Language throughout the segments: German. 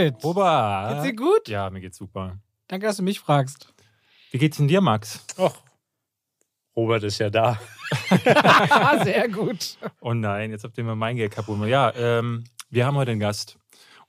David. Robert. Geht's dir gut? Ja, mir geht's super. Danke, dass du mich fragst. Wie geht's denn dir, Max? Och, Robert ist ja da. Sehr gut. Oh nein, jetzt habt ihr mir mein Geld kaputt gemacht. Ja, ähm, wir haben heute einen Gast.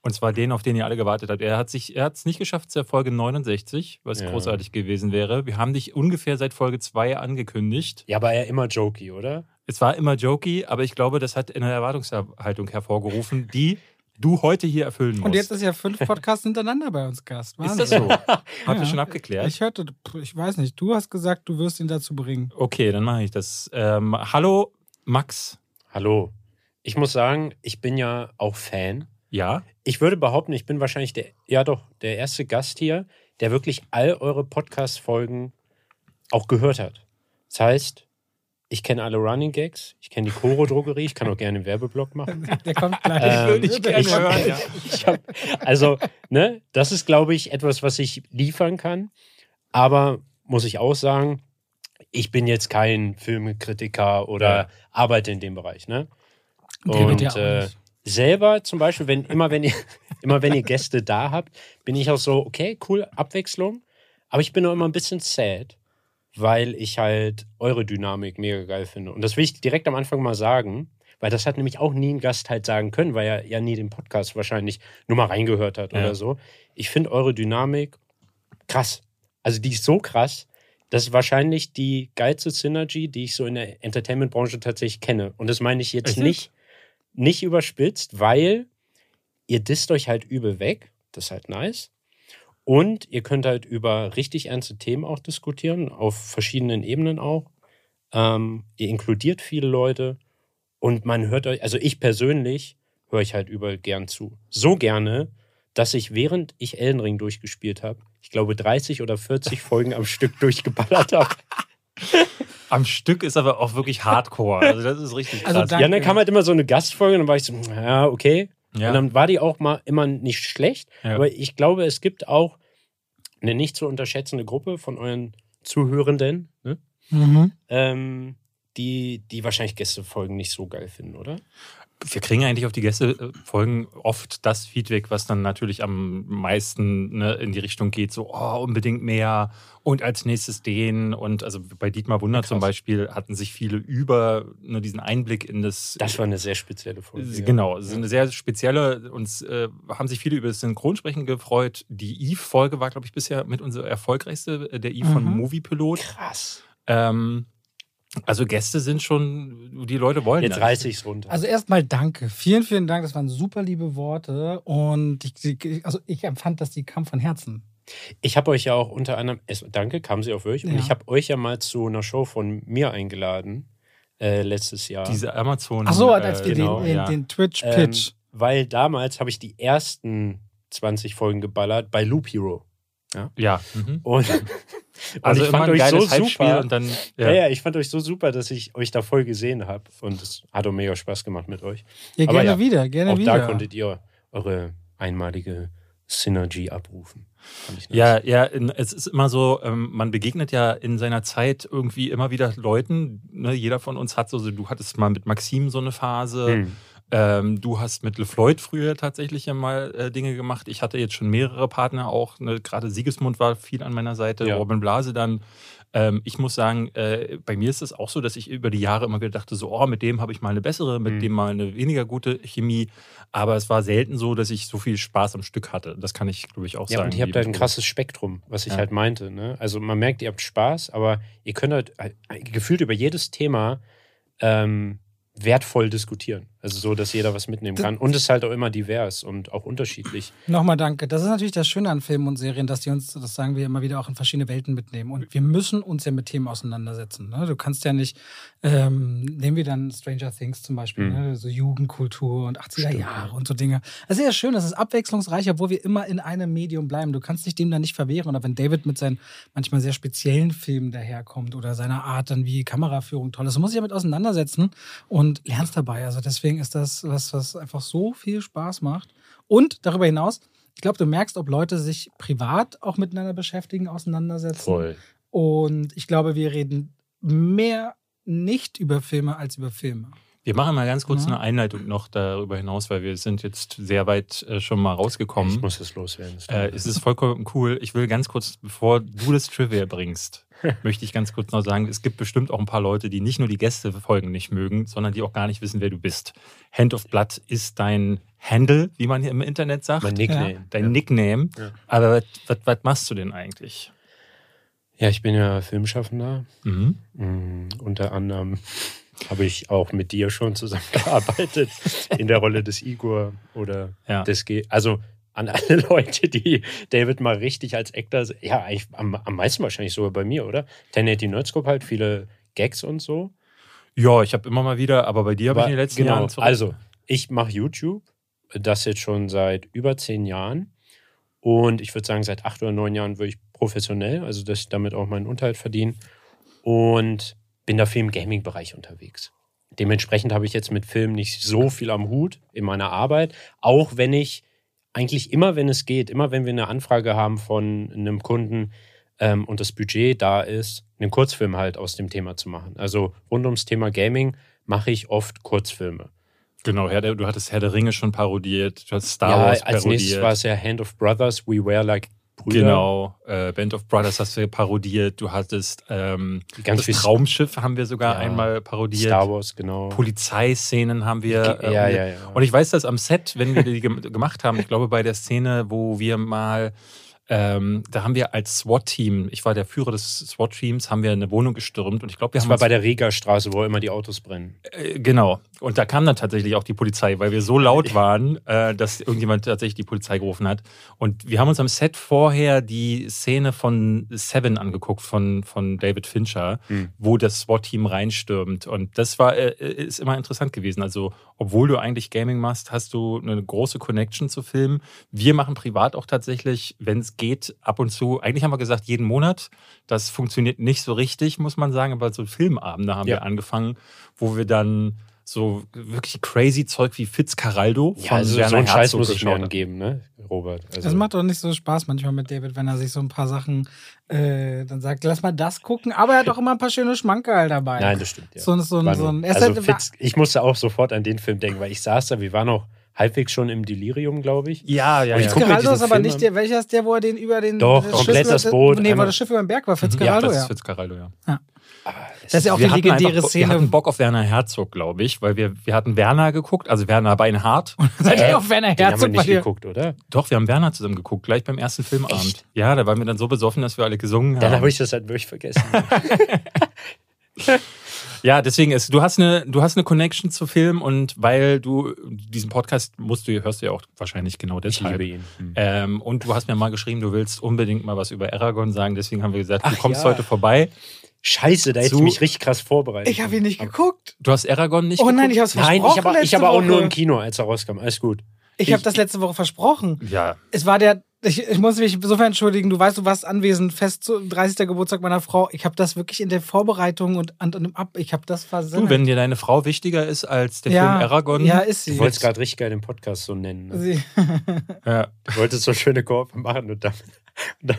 Und zwar den, auf den ihr alle gewartet habt. Er hat sich, er hat es nicht geschafft zur Folge 69, was Ja. großartig gewesen wäre. Wir haben dich ungefähr seit Folge 2 angekündigt. Ja, aber er immer jokey, oder? Es war immer jokey, aber ich glaube, das hat eine Erwartungshaltung hervorgerufen, die du heute hier erfüllen musst. Und jetzt ist ja fünf Podcasts hintereinander bei uns Gast. ist Wahnsinn. das so? Habt ihr Ja. schon abgeklärt? Ich hörte, ich weiß nicht, du hast gesagt, du wirst ihn dazu bringen. Okay, dann mache ich das. Ähm, hallo, Max. Hallo. Ich muss sagen, ich bin ja auch Fan. Ja? Ich würde behaupten, ich bin wahrscheinlich der, ja doch, der erste Gast hier, der wirklich all eure Podcast-Folgen auch gehört hat. Das heißt, ich kenne alle Running Gags, ich kenne die Koro-Drogerie, ich kann auch gerne einen Werbeblock machen. Der kommt gleich. Ähm, Würde ich gerne ich- hören, ja. Ich hab, also, ne, das ist, glaube ich, etwas, was ich liefern kann. Aber muss ich auch sagen, ich bin jetzt kein Filmkritiker oder Ja. arbeite in dem Bereich, ne? Der Und ja äh, selber zum Beispiel, wenn immer wenn ihr immer wenn ihr Gäste da habt, bin ich auch so, okay, cool, Abwechslung. Aber ich bin auch immer ein bisschen sad, weil ich halt eure Dynamik mega geil finde. Und das will ich direkt am Anfang mal sagen, weil das hat nämlich auch nie ein Gast halt sagen können, weil er ja nie den Podcast wahrscheinlich nur mal reingehört hat Ja. oder so. Ich finde eure Dynamik krass. Also die ist so krass. Das ist wahrscheinlich die geilste Synergy, die ich so in der Entertainment-Branche tatsächlich kenne. Und das meine ich jetzt Echt? nicht, nicht überspitzt, weil ihr disst euch halt übel weg. Das ist halt nice. Und ihr könnt halt über richtig ernste Themen auch diskutieren, auf verschiedenen Ebenen auch. Ähm, ihr inkludiert viele Leute und man hört euch, also ich persönlich höre ich halt überall gern zu. So gerne, dass ich während ich Elden Ring durchgespielt habe, ich glaube 30 oder 40 Folgen am Stück durchgeballert habe. Am Stück ist aber auch wirklich Hardcore. Also das ist richtig krass. Also danke. Ja, dann kam halt immer so eine Gastfolge und dann war ich so, ja, okay. Ja. Und dann war die auch mal immer nicht schlecht. Ja. Aber ich glaube, es gibt auch eine nicht zu unterschätzende Gruppe von euren Zuhörenden, ne? Mhm. ähm, die, die wahrscheinlich Gästefolgen nicht so geil finden, oder? Wir kriegen eigentlich auf die Gästefolgen oft das Feedback, was dann natürlich am meisten ne, in die Richtung geht, so oh, unbedingt mehr und als nächstes den. Und also bei Dietmar Wunder Krass. zum Beispiel hatten sich viele über ne, diesen Einblick in das. Das war eine sehr spezielle Folge. ja. Genau, es ist eine sehr spezielle. Uns äh, haben sich viele über das Synchronsprechen gefreut. Die Eve-Folge war, glaube ich, bisher mit unserer erfolgreichste, äh, der Eve von Mhm. Moviepilot. Krass. Ähm, also Gäste sind schon, die Leute wollen Jetzt das. reiße ich es runter. Also erstmal danke. Vielen, vielen Dank. Das waren super liebe Worte. Und ich, also ich empfand, dass die kamen von Herzen. Ich habe euch ja auch unter anderem, es, danke, kam sie auf euch. Und Ja. ich habe euch ja mal zu einer Show von mir eingeladen, äh, letztes Jahr. Diese Amazon. Ach so, als äh, wir genau, den, den, ja. den Ähm, Twitch-Pitch. weil damals habe ich die ersten 20 Folgen geballert bei Loop Hero. Ja. Mhm. Und, Also ich fand euch so super. und dann. ja. Ja. ja, ich fand euch so super, dass ich euch da voll gesehen habe. Und es hat auch mega Spaß gemacht mit euch. ja, aber gerne ja, wieder, gerne auch wieder. da konntet ihr eure einmalige Synergy abrufen. Nice. Ja, ja, es ist immer so, ähm, man begegnet ja in seiner Zeit irgendwie immer wieder Leuten. Ne? Jeder von uns hat so, so, du hattest mal mit Maxim so eine Phase. Hm. Ähm, du hast mit LeFloid früher tatsächlich ja mal äh, Dinge gemacht. Ich hatte jetzt schon mehrere Partner auch. Ne? Gerade Siegesmund war viel an meiner Seite, Ja. Robin Blase dann. Ähm, ich muss sagen, äh, bei mir ist es auch so, dass ich über die Jahre immer wieder dachte, so, oh, mit dem habe ich mal eine bessere, mit Mhm. dem mal eine weniger gute Chemie. Aber es war selten so, dass ich so viel Spaß am Stück hatte. Das kann ich, glaube ich, auch Ja, sagen. und ihr habt halt ein krasses Spektrum, was ich Ja. halt meinte. Ne? Also man merkt, ihr habt Spaß, aber ihr könnt halt äh, gefühlt über jedes Thema ähm, wertvoll diskutieren. Also so, dass jeder was mitnehmen kann. Und es ist halt auch immer divers und auch unterschiedlich. Nochmal danke. Das ist natürlich das Schöne an Filmen und Serien, dass die uns, das sagen wir immer wieder, auch in verschiedene Welten mitnehmen. Und wir müssen uns ja mit Themen auseinandersetzen. Ne? Du kannst ja nicht, ähm, nehmen wir dann Stranger Things zum Beispiel, Mhm. ne? so Jugendkultur und 80er Stimmt, Jahre ja. und so Dinge. Das ist ja schön, das ist abwechslungsreich, obwohl wir immer in einem Medium bleiben. Du kannst dich dem dann nicht verwehren. Oder wenn David mit seinen manchmal sehr speziellen Filmen daherkommt oder seiner Art dann wie Kameraführung toll ist, du musst dich damit auseinandersetzen und lernst dabei. Also deswegen ist das was, was einfach so viel Spaß macht. Und darüber hinaus, ich glaube, du merkst, ob Leute sich privat auch miteinander beschäftigen, auseinandersetzen. Und ich glaube, wir reden mehr nicht über Filme als über Filme. Wir machen mal ganz kurz Ja. eine Einleitung noch darüber hinaus, weil wir sind jetzt sehr weit äh, schon mal rausgekommen. Ich muss es loswerden. Äh, es ist vollkommen cool. Ich will ganz kurz, bevor du das Trivia bringst, möchte ich ganz kurz noch sagen, es gibt bestimmt auch ein paar Leute, die nicht nur die Gästefolgen nicht mögen, sondern die auch gar nicht wissen, wer du bist. Hand of Blood ist dein Handle, wie man hier im Internet sagt. mein Nickname. dein ja. Nickname. Ja. Aber was- was, was machst du denn eigentlich? ja, ich bin ja Filmschaffender. Mhm. Mm, unter anderem habe ich auch mit dir schon zusammengearbeitet in der Rolle des Igor oder Ja. des G. Also an alle Leute, die David mal richtig als Actor, ja, eigentlich am, am meisten wahrscheinlich sogar bei mir, oder? 1080 Nerdscope halt, viele Gags und so. Ja, ich habe immer mal wieder, aber bei dir habe ich in den letzten genau, Jahren zurück- Also, ich mache YouTube, das jetzt schon seit über zehn Jahren. Und ich würde sagen, seit acht oder neun Jahren wirklich professionell, also dass ich damit auch meinen Unterhalt verdiene. Und bin dafür im Gaming-Bereich unterwegs. Dementsprechend habe ich jetzt mit Filmen nicht so viel am Hut in meiner Arbeit, auch wenn ich eigentlich immer, wenn es geht, immer wenn wir eine Anfrage haben von einem Kunden ähm, und das Budget da ist, einen Kurzfilm halt aus dem Thema zu machen. Also rund ums Thema Gaming mache ich oft Kurzfilme. Genau, Herr der, du hattest Herr der Ringe schon parodiert, du hast Star ja, Wars als nächstes parodiert. war es ja Hand of Brothers, We Were Like Brüder. Genau, äh, Band of Brothers hast du parodiert, du hattest ähm, Ganz das Traumschiff haben wir sogar Ja, einmal parodiert. Star Wars, genau. Polizeiszenen haben wir. äh, ja, ja, ja. Und ich weiß, dass am Set, wenn wir die gem- gemacht haben, ich glaube bei der Szene, wo wir mal, ähm, da haben wir als SWAT-Team, ich war der Führer des SWAT-Teams, haben wir eine Wohnung gestürmt und ich glaube, wir das haben war uns bei der Regerstraße, wo immer die Autos brennen. äh, genau. Und da kam dann tatsächlich auch die Polizei, weil wir so laut waren, äh, dass irgendjemand tatsächlich die Polizei gerufen hat. Und wir haben uns am Set vorher die Szene von Seven angeguckt, von, von David Fincher, Hm. wo das SWAT-Team reinstürmt. Und das war, äh, ist immer interessant gewesen. Also, obwohl du eigentlich Gaming machst, hast du eine große Connection zu Filmen. Wir machen privat auch tatsächlich, wenn es geht, ab und zu, eigentlich haben wir gesagt, jeden Monat. Das funktioniert nicht so richtig, muss man sagen, aber so Filmabende haben Ja. wir angefangen, wo wir dann so wirklich crazy Zeug wie Fitzcarraldo Ja, also so einen Scheiß muss ich mir angeben, ne, Robert? Also, Das macht doch nicht so Spaß manchmal mit David, wenn er sich so ein paar Sachen äh, dann sagt, lass mal das gucken. Aber er hat auch immer ein paar schöne Schmankerl dabei. Nein, das stimmt. Ja. So, ein- so, ein- War so ein. also halt- Fitz, ich musste auch sofort an den Film denken, weil ich saß da, wir waren auch halbwegs schon im Delirium, glaube ich. Ja, ja, ja. Fitzcarraldo ist aber Film nicht der, welcher ist der, wo er den über den Doch, das komplett Schiff- das Boot, Nee, einmal- das Schiff über den Berg war, ja, Fitzcarraldo, das ja. ist Fitzcarraldo, ja. Das ist ja auch die wir hatten legendäre einfach, Wir hatten Szene. Bock auf Werner Herzog, glaube ich, weil wir, wir hatten Werner geguckt, also Werner Beinhardt. Seid Äh, ihr auf Werner Den haben wir Herzog nicht geguckt, oder? Doch, wir haben Werner zusammen geguckt, gleich beim ersten Filmabend. Echt? Ja, da waren wir dann so besoffen, dass wir alle gesungen Dann haben. habe ich das halt wirklich vergessen. Ja, deswegen ist, du hast eine, du hast eine Connection zu Film und weil du diesen Podcast musst du, hörst du ja auch wahrscheinlich genau ich deshalb. liebe ihn. Hm. Ähm, und du hast mir mal geschrieben, du willst unbedingt mal was über Aragorn sagen. Deswegen haben wir gesagt, du Ach kommst ja. heute vorbei. Scheiße, da hätte ich mich richtig krass vorbereitet. Ich habe ihn nicht geguckt. Du hast Aragorn nicht Oh nein, geguckt? ich habe es Nein, versprochen. ich ich letzte aber auch nur im Kino, als er rauskam. Alles gut. Ich habe das letzte Woche versprochen. Ja, Es war der. Ich, ich muss mich insofern entschuldigen. Du weißt, du warst anwesend, fest zu 30. Geburtstag meiner Frau. Ich habe das wirklich in der Vorbereitung und an, an dem Ab. Ich habe das versendet. du, wenn dir deine Frau wichtiger ist als der ja, Film Aragorn. Ja, ist sie. Du wolltest gerade richtig geil den Podcast so nennen. Ne? sie Ja, Du wolltest so schöne Kurve machen und dann. Und dann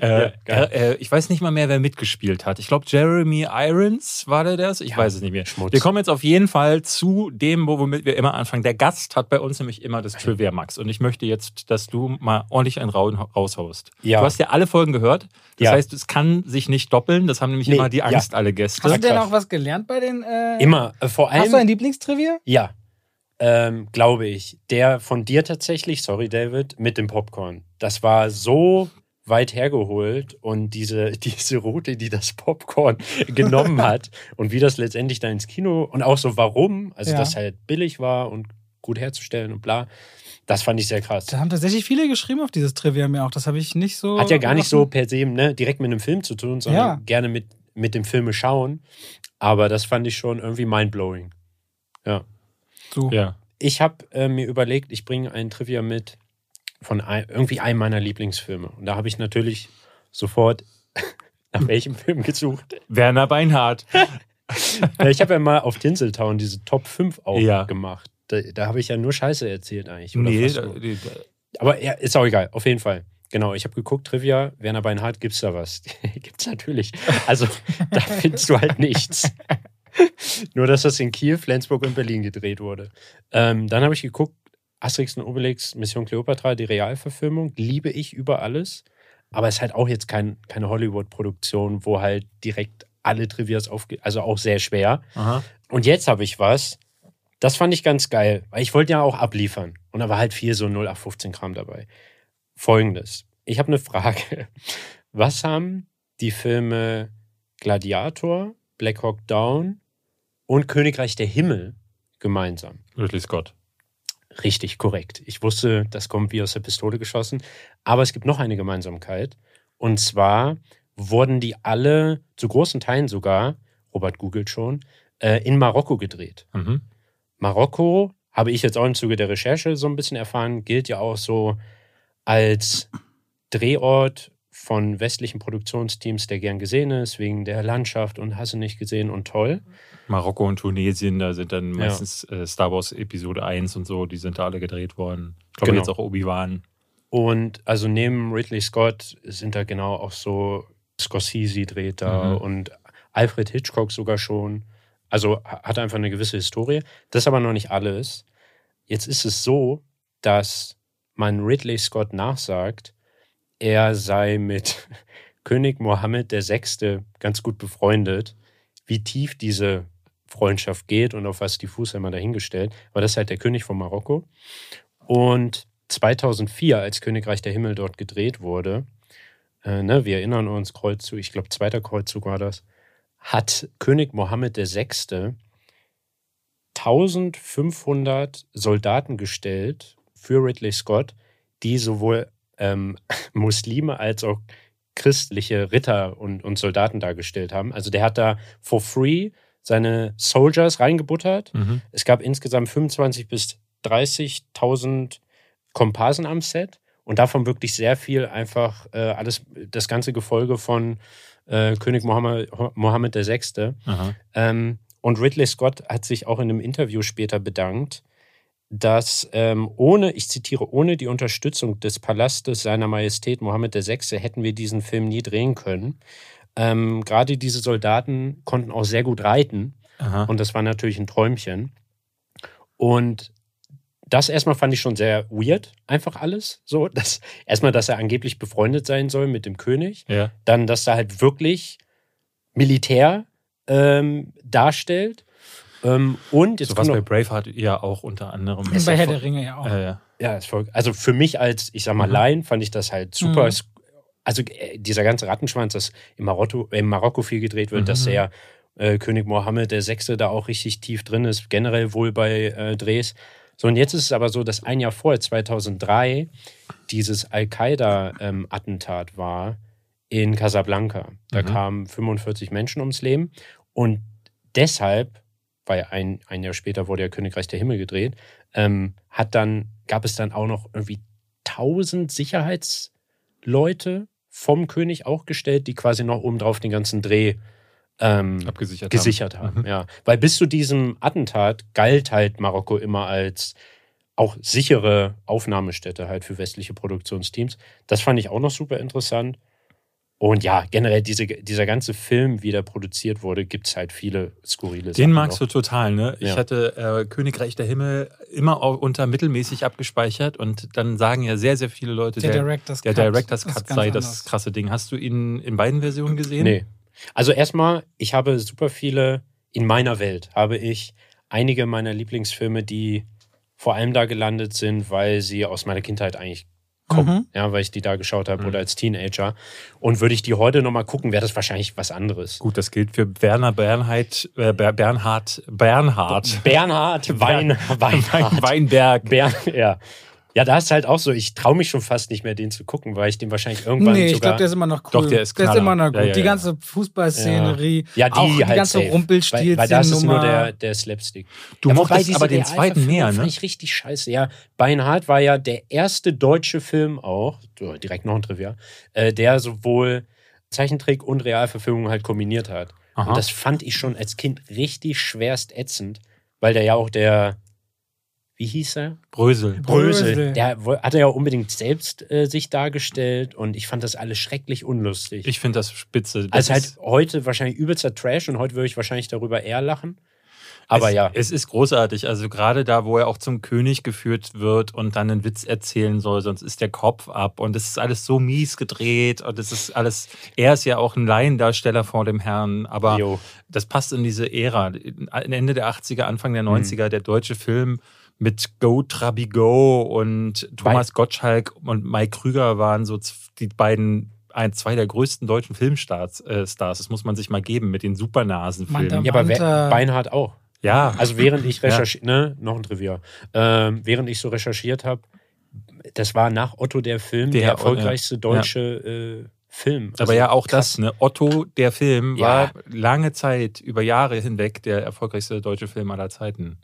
äh, Ja, äh, äh, ich weiß nicht mal mehr, wer mitgespielt hat. Ich glaube, Jeremy Irons war der das? Ich Ja, weiß es nicht mehr. Schmutz. Wir kommen jetzt auf jeden Fall zu dem, wo- womit wir immer anfangen. Der Gast hat bei uns nämlich immer das Trivia Max. Und ich möchte jetzt, dass du mal ordentlich einen Rauen raushaust. Ja. Du hast ja alle Folgen gehört. Das Ja. heißt, es kann sich nicht doppeln. Das haben nämlich Nee, immer die ja. Angst, alle Gäste. Hast du denn auch was gelernt bei den. Äh, Immer. Äh, vor Hast du ein allem. Lieblingstrivia? Ja. Ähm, glaube ich. Der von dir tatsächlich, sorry David, mit dem Popcorn. Das war so weit hergeholt und diese, diese Route, die das Popcorn genommen hat und wie das letztendlich dann ins Kino und auch so warum, also Ja. dass halt billig war und gut herzustellen und bla, das fand ich sehr krass. Da haben tatsächlich viele geschrieben auf dieses Trivia mir auch. Das habe ich nicht so. Hat ja gar nicht so per se ne, direkt mit einem Film zu tun, sondern Ja. gerne mit, mit dem Filme schauen. Aber das fand ich schon irgendwie mindblowing. Ja. So. Ja. Ich habe äh, mir überlegt, ich bringe ein Trivia mit von ein, irgendwie einem meiner Lieblingsfilme. Und da habe ich natürlich sofort nach welchem Film gesucht. Werner Beinhardt. Ja, ich habe ja mal auf Tinseltown diese Top 5 auch Ja. gemacht. Da, da habe ich ja nur Scheiße erzählt eigentlich. Nee, da, die- Aber ja, ist auch egal, auf jeden Fall. Genau, ich habe geguckt, Trivia, Werner Beinhardt, gibt's da was? gibt's natürlich. Also, da findest du halt nichts. Nur, dass das in Kiel, Flensburg und Berlin gedreht wurde. Ähm, dann habe ich geguckt, Asterix und Obelix, Mission Cleopatra, die Realverfilmung, liebe ich über alles. Aber es ist halt auch jetzt kein, keine Hollywood-Produktion, wo halt direkt alle Trivias aufge... Also auch sehr schwer. Aha. Und jetzt habe ich was, das fand ich ganz geil, weil ich wollte ja auch abliefern. Und da war halt viel so 0815-Kram dabei. Folgendes. Ich habe eine Frage. Was haben die Filme Gladiator, Black Hawk Down und Königreich der Himmel gemeinsam? Ridley Scott. Richtig, korrekt. Ich wusste, das kommt wie aus der Pistole geschossen. Aber es gibt noch eine Gemeinsamkeit. Und zwar wurden die alle, zu großen Teilen sogar, Robert googelt schon, äh, in Marokko gedreht. Mhm. Marokko, habe ich jetzt auch im Zuge der Recherche so ein bisschen erfahren, gilt ja auch so als Drehort von westlichen Produktionsteams, der gern gesehen ist, wegen der Landschaft und hast du nicht gesehen und toll. Marokko und Tunesien, da sind dann Ja. meistens äh, Star Wars Episode 1 und so, die sind da alle gedreht worden. Ich glaube Genau. jetzt auch Obi-Wan. Und also neben Ridley Scott sind da genau auch so Scorsese dreht da Mhm. und Alfred Hitchcock sogar schon. Also ha- hat einfach eine gewisse Historie. Das ist aber noch nicht alles. Jetzt ist es so, dass man Ridley Scott nachsagt, er sei mit König Mohammed VI. ganz gut befreundet. Wie tief diese Freundschaft geht und auf was die Fußhämmer dahingestellt. Aber das ist halt der König von Marokko. Und 2004, als Königreich der Himmel dort gedreht wurde, äh, ne, wir erinnern uns, Kreuzzug, ich glaube, zweiter Kreuzzug war das, hat König Mohammed VI. 1500 Soldaten gestellt für Ridley Scott, die sowohl ähm, Muslime als auch christliche Ritter und, und Soldaten dargestellt haben. Also der hat da for free seine Soldiers reingebuttert. Mhm. Es gab insgesamt 25.000 bis 30.000 Komparsen am Set und davon wirklich sehr viel einfach äh, alles, das ganze Gefolge von äh, König Mohammed, Mohammed VI. Ähm, und Ridley Scott hat sich auch in einem Interview später bedankt, dass ähm, ohne, ich zitiere, ohne die Unterstützung des Palastes seiner Majestät Mohammed VI. hätten wir diesen Film nie drehen können. Ähm, Gerade diese Soldaten konnten auch sehr gut reiten. Aha. Und das war natürlich ein Träumchen. Und das erstmal fand ich schon sehr weird, einfach alles. So, dass, erstmal, dass er angeblich befreundet sein soll mit dem König. ja. Dann, dass er halt wirklich Militär ähm, darstellt. Ähm, und jetzt So was bei Braveheart ja auch unter anderem. Ist Bei ja Herr der Ringe ja auch. Äh, ja. ja, ist voll, also für mich als, ich sag mal, Mhm. Laien fand ich das halt super. Mhm. Also äh, dieser ganze Rattenschwanz, das in Marokko, in Marokko viel gedreht wird, Mhm. dass der äh, König Mohammed der Sechste da auch richtig tief drin ist, generell wohl bei äh, Drehs. So, und jetzt ist es aber so, dass ein Jahr vorher, 2003, dieses Al-Qaida-Attentat war in Casablanca. Da Mhm. kamen 45 Menschen ums Leben. Und deshalb, weil ein, ein Jahr später wurde ja Königreich der Himmel gedreht, ähm, hat dann, gab es dann auch noch irgendwie 1000 Sicherheitsleute vom König auch gestellt, die quasi noch obendrauf den ganzen Dreh ähm, Abgesichert gesichert haben. haben. Mhm. Ja. Weil bis zu diesem Attentat galt halt Marokko immer als auch sichere Aufnahmestätte halt für westliche Produktionsteams. Das fand ich auch noch super interessant. Und ja, generell diese, dieser ganze Film, wie der produziert wurde, gibt es halt viele skurrile Den magst noch. du total, ne? Ich Ja. hatte äh, Königreich der Himmel immer auch unter mittelmäßig abgespeichert und dann sagen ja sehr, sehr viele Leute, Der der, Director's der Cut Director's Cut sei anders. das krasse Ding. Hast du ihn in beiden Versionen gesehen? Nee. Also erstmal, ich habe super viele, in meiner Welt habe ich einige meiner Lieblingsfilme, die vor allem da gelandet sind, weil sie aus meiner Kindheit eigentlich kommen. Mhm. Ja, weil ich die da geschaut habe Mhm. oder als Teenager. Und würde ich die heute nochmal gucken, wäre das wahrscheinlich was anderes. Gut, das gilt für Werner Bernhard, äh, Ber- Bernhard, Bernhard. Bernhard Wein, Weinhardt. Weinberg. Bern, ja. Ja, da ist halt auch so, ich traue mich schon fast nicht mehr, den zu gucken, weil ich den wahrscheinlich irgendwann Nee, ich sogar. glaube, der ist immer noch cool. Doch, der ist Der ist immer noch gut. Ja, ja, die ganze Fußballszenerie, ja, die auch die halt ganze. Rumpelstilzchen Weil, weil das ist nur der, der Slapstick. Du Ja, mochtest aber den zweiten mehr, Fand ne? ich richtig scheiße. Ja, Beinhardt war ja der erste deutsche Film auch, direkt noch ein Trivia, äh, der sowohl Zeichentrick und Realverfilmung halt kombiniert hat. Aha. Und das fand ich schon als Kind richtig schwerst ätzend, weil der ja auch der wie hieß er? Brösel. Brösel. Brösel. Der hat er ja unbedingt selbst äh, sich dargestellt und ich fand das alles schrecklich unlustig. Ich finde das spitze. Das also halt heute wahrscheinlich übelster Trash und heute würde ich wahrscheinlich darüber eher lachen. Aber es, ja, Es ist großartig. Also gerade da, wo er auch zum König geführt wird und dann einen Witz erzählen soll, sonst ist der Kopf ab. Und es ist alles so mies gedreht. Und es ist alles. Er ist ja auch ein Laiendarsteller vor dem Herrn. Aber Jo. das passt in diese Ära. Ende der 80er, Anfang der 90er, der deutsche Film mit Go Trabi Go und Thomas Gottschalk und Mike Krüger waren so die beiden ein, zwei der größten deutschen Filmstars. Äh, Stars. Das muss man sich mal geben mit den Supernasenfilmen. Ja aber Manta- Beinhardt auch. Ja, Also während ich recherchiert, ne, noch ein Trivia, ähm, während ich so recherchiert habe, das war nach Otto der Film der, Der- erfolgreichste deutsche äh, Film. Aber Also ja, auch krass. das, ne? Otto, der Film, Ja. war lange Zeit, über Jahre hinweg, der erfolgreichste deutsche Film aller Zeiten.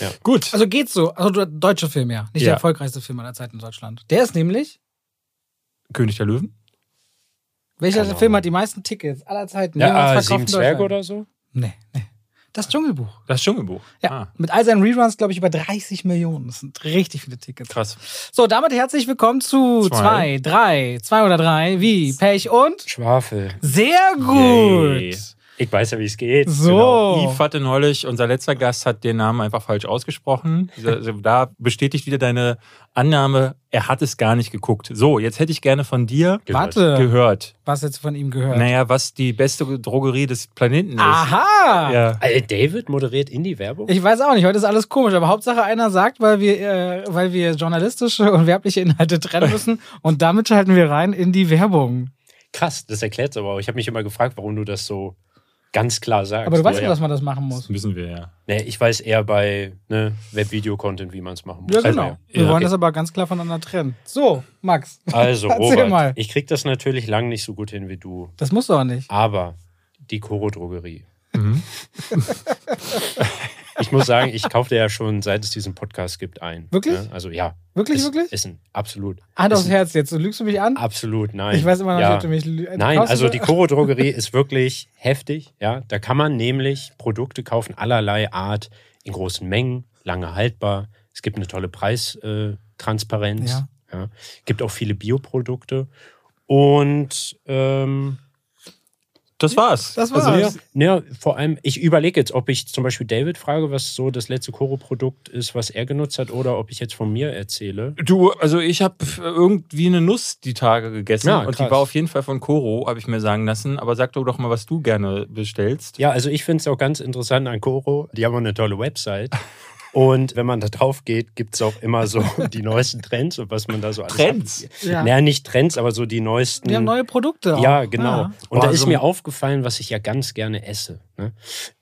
Ja. Gut. Also geht's so. Also der deutsche Film, ja. Nicht Ja. der erfolgreichste Film aller Zeiten in Deutschland. Der ist nämlich, König der Löwen? welcher Keine Film hat die meisten Tickets aller Zeiten? ja, äh, verkauft Sieben Zwerge oder so? Nee, nee. Das Dschungelbuch. Das Dschungelbuch. Ja, Ah, mit all seinen Reruns, glaube ich, über 30 Millionen. Das sind richtig viele Tickets. krass. So, damit herzlich willkommen zu Zwei. zwei, drei, zwei oder drei, wie Pech und Schwafel. sehr gut. Yay. Ich weiß ja, wie es geht. So. Genau. Yves hatte neulich, unser letzter Gast hat den Namen einfach falsch ausgesprochen. Also Da bestätigt wieder deine Annahme, er hat es gar nicht geguckt. So, jetzt hätte ich gerne von dir Gehört. Warte, gehört. was jetzt von ihm gehört. Naja, was die beste Drogerie des Planeten ist. Aha! Ja. Äh, David moderiert Indie-Werbung? Ich weiß auch nicht, heute ist alles komisch, aber Hauptsache einer sagt, weil wir, äh, weil wir journalistische und werbliche Inhalte trennen müssen und damit schalten wir rein in die Werbung. Krass, das erklärt es aber auch. Ich habe mich immer gefragt, warum du das so ganz klar sagst. Aber du weißt ja, dass man das machen muss. Das müssen wir ja. Nee, ich weiß eher bei ne, Web-Video-Content, wie man es machen muss. Ja, genau. Also, Wir Ja, wollen okay. das aber ganz klar voneinander trennen. So, Max, Also, Erzähl Robert, mal. ich krieg das natürlich lang nicht so gut hin wie du. das musst du auch nicht. Aber die Koro-Drogerie. Mhm. Ich muss sagen, ich kaufte ja schon, seit es diesen Podcast gibt, ein. Wirklich? Ja, also ja. Wirklich, ist, wirklich? Ist ein, absolut. Hand ist aufs ein, Herz jetzt. Du lügst du mich an? Absolut, nein. Ich weiß immer noch ja. nicht, ob du mich lü- Nein, kaufst also die Koro-Drogerie ist wirklich heftig. Ja, da kann man nämlich Produkte kaufen allerlei Art in großen Mengen, lange haltbar. Es gibt eine tolle Preistransparenz. Äh. Ja. Ja. Gibt auch viele Bioprodukte. Und ähm, Das war's. Das war's. also, ja, ja, vor allem, ich überlege jetzt, ob ich zum Beispiel David frage, was so das letzte Koro-Produkt ist, was er genutzt hat, oder ob ich jetzt von mir erzähle. Du, also ich habe irgendwie eine Nuss die Tage gegessen Ja, und die war auf jeden Fall von Koro, habe ich mir sagen lassen. Aber sag doch doch mal, was du gerne bestellst. Ja, also ich finde es auch ganz interessant an Koro. Die haben auch eine tolle Website. Und wenn man da drauf geht, gibt es auch immer so die neuesten Trends und was man da so alles Trends? Hat. Ja. Naja, nicht Trends, aber so die neuesten. Wir haben neue Produkte. Auch. ja, genau. Ja. Und Boah, da ist so- mir aufgefallen, was ich ja ganz gerne esse, ne?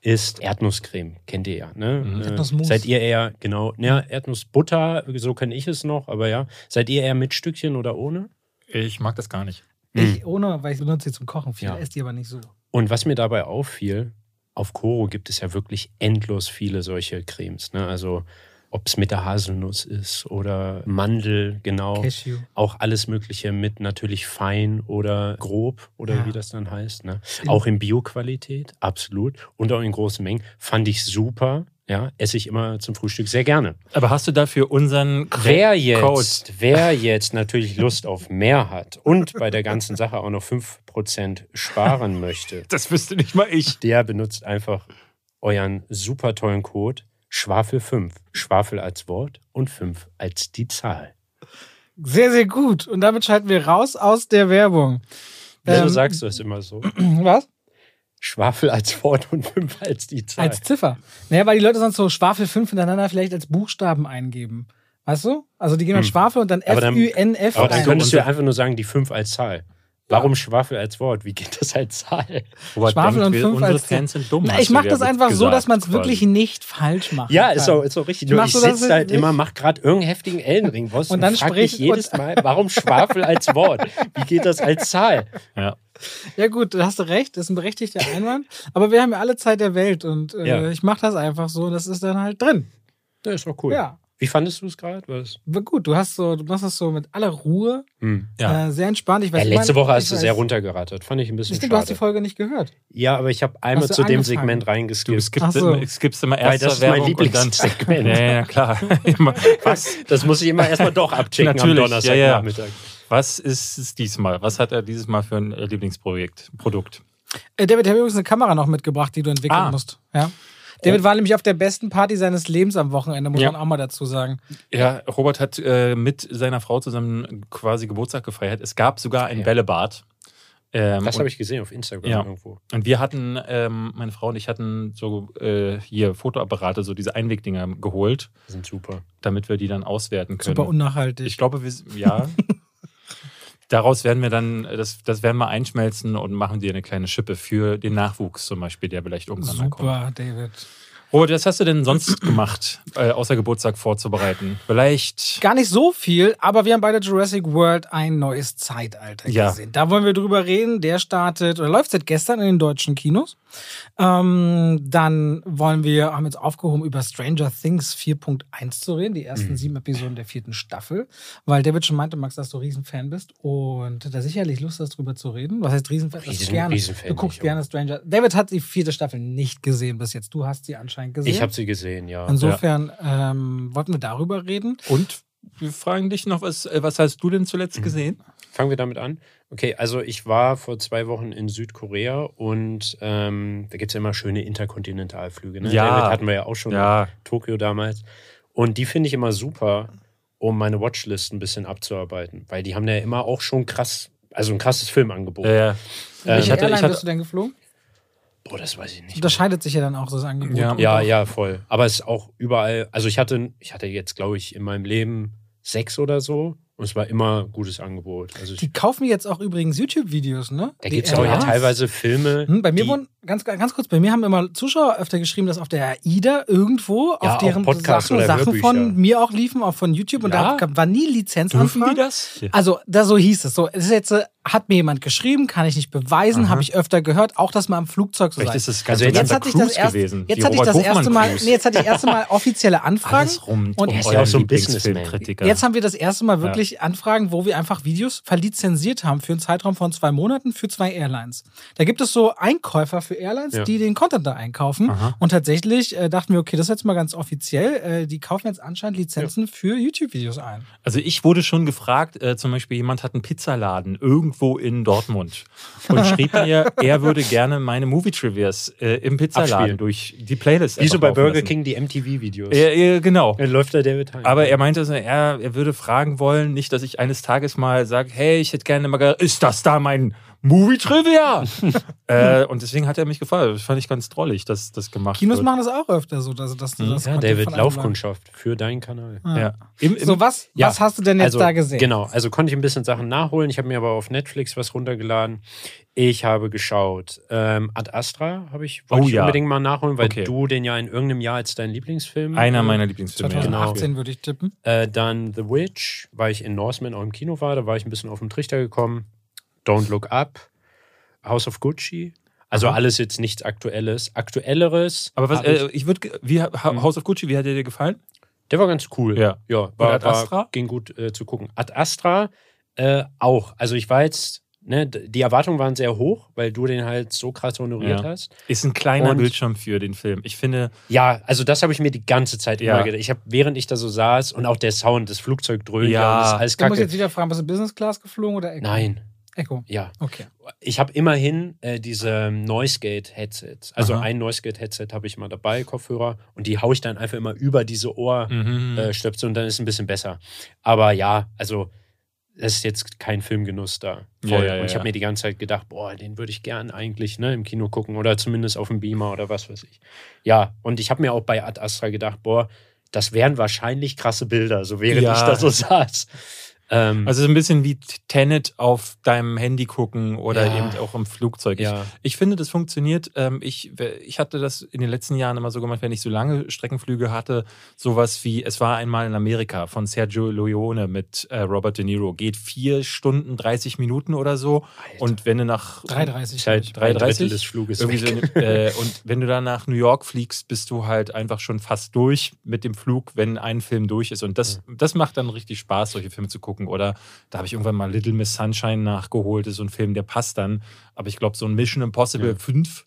ist Erdnusscreme. Kennt ihr ja, ne? Mhm. Äh, Erdnussmus. Seid ihr eher, genau, ja, Erdnussbutter, so kenne ich es noch, aber ja. Seid ihr eher mit Stückchen oder ohne? Ich mag das gar nicht. Ich ohne, weil ich benutze sie zum Kochen viel, Ja. esse die aber nicht so. Und was mir dabei auffiel, auf Koro gibt es ja wirklich endlos viele solche Cremes. Ne? Also ob es mit der Haselnuss ist oder Mandel, genau. Cashew. Auch alles Mögliche mit natürlich fein oder grob oder Ja. wie das dann heißt. Ne? Auch in Bioqualität, absolut. Und auch in großen Mengen. Fand ich super. Ja, esse ich immer zum Frühstück sehr gerne. Aber hast du dafür unseren Wer Code? jetzt, wer jetzt natürlich Lust auf mehr hat und bei der ganzen Sache auch noch 5% sparen möchte, Das wüsste nicht mal ich. der benutzt einfach euren super tollen Code Schwafel 5. Schwafel als Wort und 5 als die Zahl. Sehr, sehr gut. Und damit schalten wir raus aus der Werbung. Wieso Ähm, sagst du es immer so? Was? Schwafel als Wort und 5 als die Zahl. Als Ziffer. Naja, weil die Leute sonst so Schwafel 5 hintereinander vielleicht als Buchstaben eingeben. Weißt du? Also die gehen dann Hm. Schwafel und dann Aber dann- Aber dann könntest du ja einfach nur sagen, die 5 als Zahl. Warum Schwafel als Wort? Wie geht das als Zahl? Robert Schwafel denkt, und wir- fünf unsere als- Fans sind dumm. Na, ich mache das einfach so, gesagt, dass man es wirklich nicht falsch macht. Ja, ist auch, ist auch richtig. Ich du das sitze halt nicht? immer, mach gerade irgendeinen heftigen Ellenring und, Und dann frag mich spricht- jedes Mal, warum Schwafel als Wort? Wie geht das als Zahl? Ja. Ja gut, da hast du recht, das ist ein berechtigter Einwand. Aber wir haben ja alle Zeit der Welt und äh, Ja. ich mache das einfach so und das ist dann halt drin. Ja, ist doch cool. Ja. Wie fandest du es gerade? War gut, du hast so, du machst das so mit aller Ruhe, Hm. Ja. äh, sehr entspannt. Ich weiß, Ja, ich letzte meine, Woche hast du sehr runtergerattert. Fand ich ein bisschen Ich denke, du hast die schade. Folge nicht gehört. Ja, aber ich habe einmal du zu dem angefangen? Segment Du reingeskippt. skippst, Ach so. immer, skippst immer erster das ist mein Werbung und dann. Lieblingssegment. Ja, ja, klar. Immer. Was, Das muss ich immer erstmal doch abchecken am Natürlich, Donnerstagnachmittag. was ist es diesmal? Was hat er dieses Mal für ein äh, Lieblingsprojekt? Produkt? Äh, David, ich habe übrigens eine Kamera noch mitgebracht, die du entwickeln Ah. musst. Ja. David war nämlich auf der besten Party seines Lebens am Wochenende, muss Ja. man auch mal dazu sagen. Ja, Robert hat äh, mit seiner Frau zusammen quasi Geburtstag gefeiert. Es gab sogar ein Ja. Bällebad. Ähm, Das habe ich gesehen auf Instagram Ja. irgendwo. Und wir hatten, ähm, meine Frau und ich hatten so äh, hier Fotoapparate, so diese Einwegdinger geholt, Die sind super. damit wir die dann auswerten können. Super unnachhaltig. Ich glaube, wir, ja. Daraus werden wir dann, das, das werden wir einschmelzen und machen dir eine kleine Schippe für den Nachwuchs zum Beispiel, der vielleicht irgendwann mal kommt. Super, David. Robert, was hast du denn sonst gemacht, äh, außer Geburtstag vorzubereiten? Vielleicht. Gar nicht so viel, aber wir haben beide Jurassic World ein neues Zeitalter Ja. gesehen. Da wollen wir drüber reden. Der startet oder läuft seit gestern in den deutschen Kinos. Ähm, dann wollen wir, haben jetzt aufgehoben, über Stranger Things 4.1 zu reden, die ersten Mhm. sieben Episoden der vierten Staffel, weil David schon meinte, Max, dass du Riesenfan bist und da sicherlich Lust hast, drüber zu reden. Was heißt Riesenfan? Das ist Riesen- gerne. Riesenfan du guckst nicht, gerne Stranger. David hat die vierte Staffel nicht gesehen bis jetzt. Du hast sie anscheinend gesehen. Ich habe sie gesehen, ja. Insofern ähm, wollten wir darüber reden. Und wir fragen dich noch, was, äh, was hast du denn zuletzt Mhm. gesehen? Fangen wir damit an. Okay, also ich war vor zwei Wochen in Südkorea und ähm, da gibt es ja immer schöne Interkontinentalflüge. Ne? Ja. David hatten wir ja auch schon Ja, in Tokio damals. Und die finde ich immer super, um meine Watchlist ein bisschen abzuarbeiten. Weil die haben ja immer auch schon krass, also ein krasses Filmangebot. äh, Ähm, Welche ich hatte- Airline ich hatte- bist du denn geflogen? Boah, das weiß ich nicht. Unterscheidet sich ja dann auch das Angebot. Ja. Ja, ja, voll. Aber es ist auch überall, also ich hatte, ich hatte jetzt, glaube ich, in meinem Leben sechs oder so und es war immer gutes Angebot. Also Die kaufen jetzt auch übrigens YouTube-Videos, ne? da Die gibt es auch ja teilweise Filme. Hm, bei mir wurden, ganz, ganz kurz, bei mir haben immer Zuschauer öfter geschrieben, dass auf der AIDA irgendwo Ja, auf deren Podcasts Sachen, Sachen von mir auch liefen, auch von YouTube und Ja? da gab- war nie dürfen die Lizenzanfragen. das? Also, da so hieß es. So, es ist jetzt, äh, hat mir jemand geschrieben, kann ich nicht beweisen, habe ich öfter gehört, auch das mal am Flugzeug so Vielleicht sein. ist es ganz Also jetzt jetzt hatte ich das erst, gewesen. jetzt hatte ich das erste Mal, nee, jetzt hatte ich erste Mal offizielle Anfragen. Alles rum Und ist ja auch so ein Lieblingsfilmkritiker. Jetzt haben wir das erste Mal wirklich Anfragen, wo wir einfach Videos verlizenziert haben für einen Zeitraum von zwei Monaten für zwei Airlines. Da gibt es so Einkäufer für Airlines, Ja. die den Content da einkaufen. Aha. Und tatsächlich äh, dachten wir, okay, das ist jetzt mal ganz offiziell. Äh, die kaufen jetzt anscheinend Lizenzen für YouTube-Videos ein. Also ich wurde schon gefragt, äh, zum Beispiel jemand hat einen Pizzaladen irgendwo in Dortmund und schrieb mir, er würde gerne meine Movie-Trivias äh, im Pizzaladen Abspielen. durch die Playlist Wie so bei Burger lassen. King die MTV-Videos. Ja, ja, genau. Dann läuft da David Hein. Aber er meinte, also, er, er würde fragen wollen, nicht, dass ich eines Tages mal sage, hey, ich hätte gerne mal, ist das da mein Movie-Trivia? äh, und deswegen hat er mich gefragt. Das fand ich ganz drollig, dass das gemacht Kinos wird. machen das auch öfter so, dass, dass du Mhm. das ja, David, Laufkundschaft für deinen Kanal. Ja. Ja. Im, im, So, was, Ja, was hast du denn jetzt also, da gesehen? Genau, also konnte ich ein bisschen Sachen nachholen. Ich habe mir aber auf Netflix was runtergeladen. Ich habe geschaut. Ähm, Ad Astra habe ich, wollte Oh ich ja. unbedingt mal nachholen, weil Okay. du den ja in irgendeinem Jahr als dein Lieblingsfilm. einer äh, meiner Lieblingsfilme. ja. 2018 würde ich tippen. Äh, dann The Witch, weil ich in Norseman auch im Kino war, da war ich ein bisschen auf den Trichter gekommen. Don't Look Up, House of Gucci. Also Aha. alles jetzt nichts Aktuelles. Aktuelleres. Aber was, äh, ich würde, wie Mhm. House of Gucci, wie hat dir der gefallen? der war ganz cool. Ja. ja war, Ad Astra? War, ging gut äh, zu gucken. Ad Astra äh, auch. Also ich war jetzt, ne, die Erwartungen waren sehr hoch, weil du den halt so krass honoriert Ja. hast. Ist ein kleiner Und- Bildschirm für den Film. Ich finde, Ja, also das habe ich mir die ganze Zeit Ja. immer gedacht. Ich habe, während ich da so saß und auch der Sound, das Flugzeug dröhnt Ja. ja, und das ist alles Da muss ich kacke. jetzt wieder fragen, bist du Business Class geflogen oder Echo? Nein, Echo. ja. Okay. Ich habe immerhin äh, diese Noise-Gate-Headsets. Also Aha. ein Noise-Gate-Headset habe ich immer dabei, Kopfhörer, und die haue ich dann einfach immer über diese Ohrstöpsel mhm. äh, und dann ist es ein bisschen besser. Aber ja, also es ist jetzt kein Filmgenuss da. Ja, Voll. ja, ja, und ich habe mir die ganze Zeit gedacht, boah, den würde ich gern eigentlich ne, im Kino gucken oder zumindest auf dem Beamer oder was weiß ich. Ja, und ich habe mir auch bei Ad Astra gedacht, boah, das wären wahrscheinlich krasse Bilder, so während ich da so saß. Ähm, Also so ein bisschen wie Tenet auf deinem Handy gucken oder Ja. eben auch im Flugzeug. Ich, ja. ich finde, das funktioniert. Ähm, ich, ich hatte das in den letzten Jahren immer so gemacht, wenn ich so lange Streckenflüge hatte, sowas wie Es war einmal in Amerika von Sergio Leone mit äh, Robert De Niro. Geht vier Stunden, 30 Minuten oder so. Alter. Und wenn du nach 3,30. ist halt glaub drei 3,30? Drittel des Fluges irgendwie so, äh, und wenn du dann nach New York fliegst, bist du halt einfach schon fast durch mit dem Flug, wenn ein Film durch ist. Und das, das macht dann richtig Spaß, solche Filme zu gucken. Oder da habe ich irgendwann mal Little Miss Sunshine nachgeholt. Ist so ein Film, der passt dann. Aber ich glaube, so ein Mission Impossible Ja. 5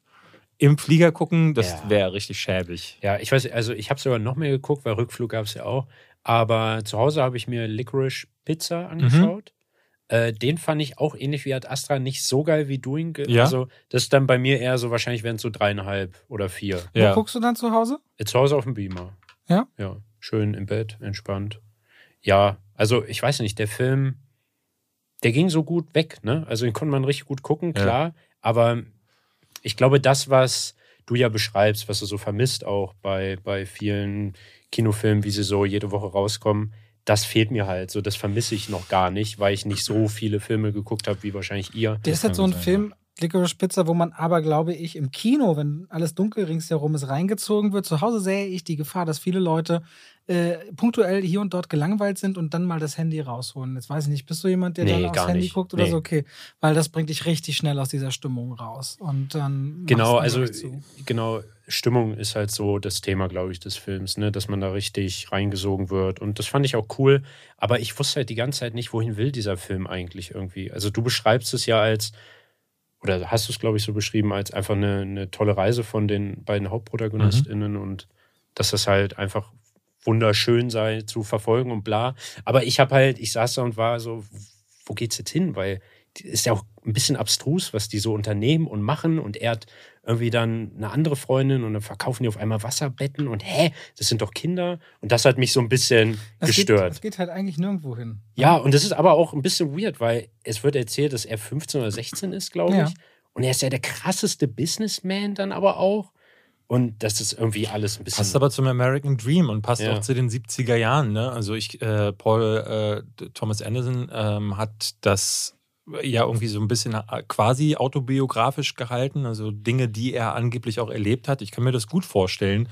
im Flieger gucken, das Ja. wäre richtig schäbig. Ja, ich weiß, also ich habe sogar noch mehr geguckt, weil Rückflug gab es ja auch. Aber zu Hause habe ich mir Licorice Pizza angeschaut. Äh, den fand ich auch ähnlich wie Ad Astra nicht so geil wie Doing. Ja. Also, das ist dann bei mir eher so, wahrscheinlich wären es so dreieinhalb oder vier. Wo Ja. guckst du dann zu Hause? Äh, Zu Hause auf dem Beamer. Ja? Ja. Schön im Bett, entspannt. Ja, also ich weiß nicht, der Film, der ging so gut weg, ne? Also den konnte man richtig gut gucken, Ja. klar. Aber ich glaube, das, was du ja beschreibst, was du so vermisst auch bei, bei vielen Kinofilmen, wie sie so jede Woche rauskommen, das fehlt mir halt. So, das vermisse ich noch gar nicht, weil ich nicht so viele Filme geguckt habe wie wahrscheinlich ihr. Der ist halt so ein sein, Film, Licorice Pizza, wo man aber, glaube ich, im Kino, wenn alles dunkel ringsherum ist, reingezogen wird. Zu Hause sähe ich die Gefahr, dass viele Leute äh, punktuell hier und dort gelangweilt sind und dann mal das Handy rausholen. Jetzt weiß ich nicht, bist du jemand, der Nee, dann aufs Handy nicht. guckt oder Nee. so? Okay, weil das bringt dich richtig schnell aus dieser Stimmung raus. Und dann Genau, also genau, Stimmung ist halt so das Thema, glaube ich, des Films, ne? dass man da richtig reingesogen wird. Und das fand ich auch cool. Aber ich wusste halt die ganze Zeit nicht, wohin will dieser Film eigentlich irgendwie. Also du beschreibst es ja als, oder hast du es, glaube ich, so beschrieben, als einfach eine, eine tolle Reise von den beiden HauptprotagonistInnen und dass das halt einfach wunderschön sei zu verfolgen und bla. Aber ich habe halt, ich saß da und war so, wo geht's jetzt hin? Weil ist ja auch ein bisschen abstrus, was die so unternehmen und machen. Und er hat irgendwie dann eine andere Freundin und dann verkaufen die auf einmal Wasserbetten und hä, das sind doch Kinder. Und das hat mich so ein bisschen Das geht, gestört. das geht halt eigentlich nirgendwo hin. Ja, und das ist aber auch ein bisschen weird, weil es wird erzählt, dass er 15 oder 16 ist, glaube Ja. ich. Und er ist ja der krasseste Businessman dann aber auch. Und das ist irgendwie alles ein bisschen. Passt aber zum American Dream und passt Ja. auch zu den 70er Jahren. Ne? Also ich, äh, Paul äh, Thomas Anderson ähm, hat das ja irgendwie so ein bisschen äh, quasi autobiografisch gehalten, also Dinge, die er angeblich auch erlebt hat. Ich kann mir das gut vorstellen,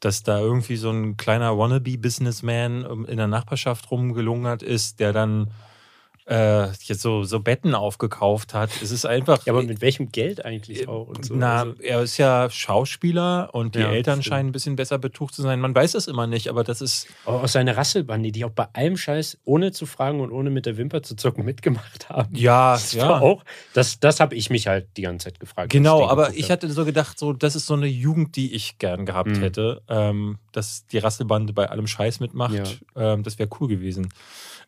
dass da irgendwie so ein kleiner Wannabe-Businessman ähm, in der Nachbarschaft rumgelungert ist, der dann äh, jetzt so, so Betten aufgekauft hat. Es ist einfach. ja, aber mit welchem Geld eigentlich auch? So. Na, Also, er ist ja Schauspieler und die Ja, Eltern stimmt. scheinen ein bisschen besser betucht zu sein. Man weiß es immer nicht, aber das ist. aber auch seine Rasselbande, die auch bei allem Scheiß, ohne zu fragen und ohne mit der Wimper zu zucken, mitgemacht haben. Ja, Das war auch, das, das habe ich mich halt die ganze Zeit gefragt. Genau, den aber ich hatte so gedacht, so, das ist so eine Jugend, die ich gern gehabt Mhm. hätte, ähm, dass die Rasselbande bei allem Scheiß mitmacht. Ja. Ähm, das wäre cool gewesen.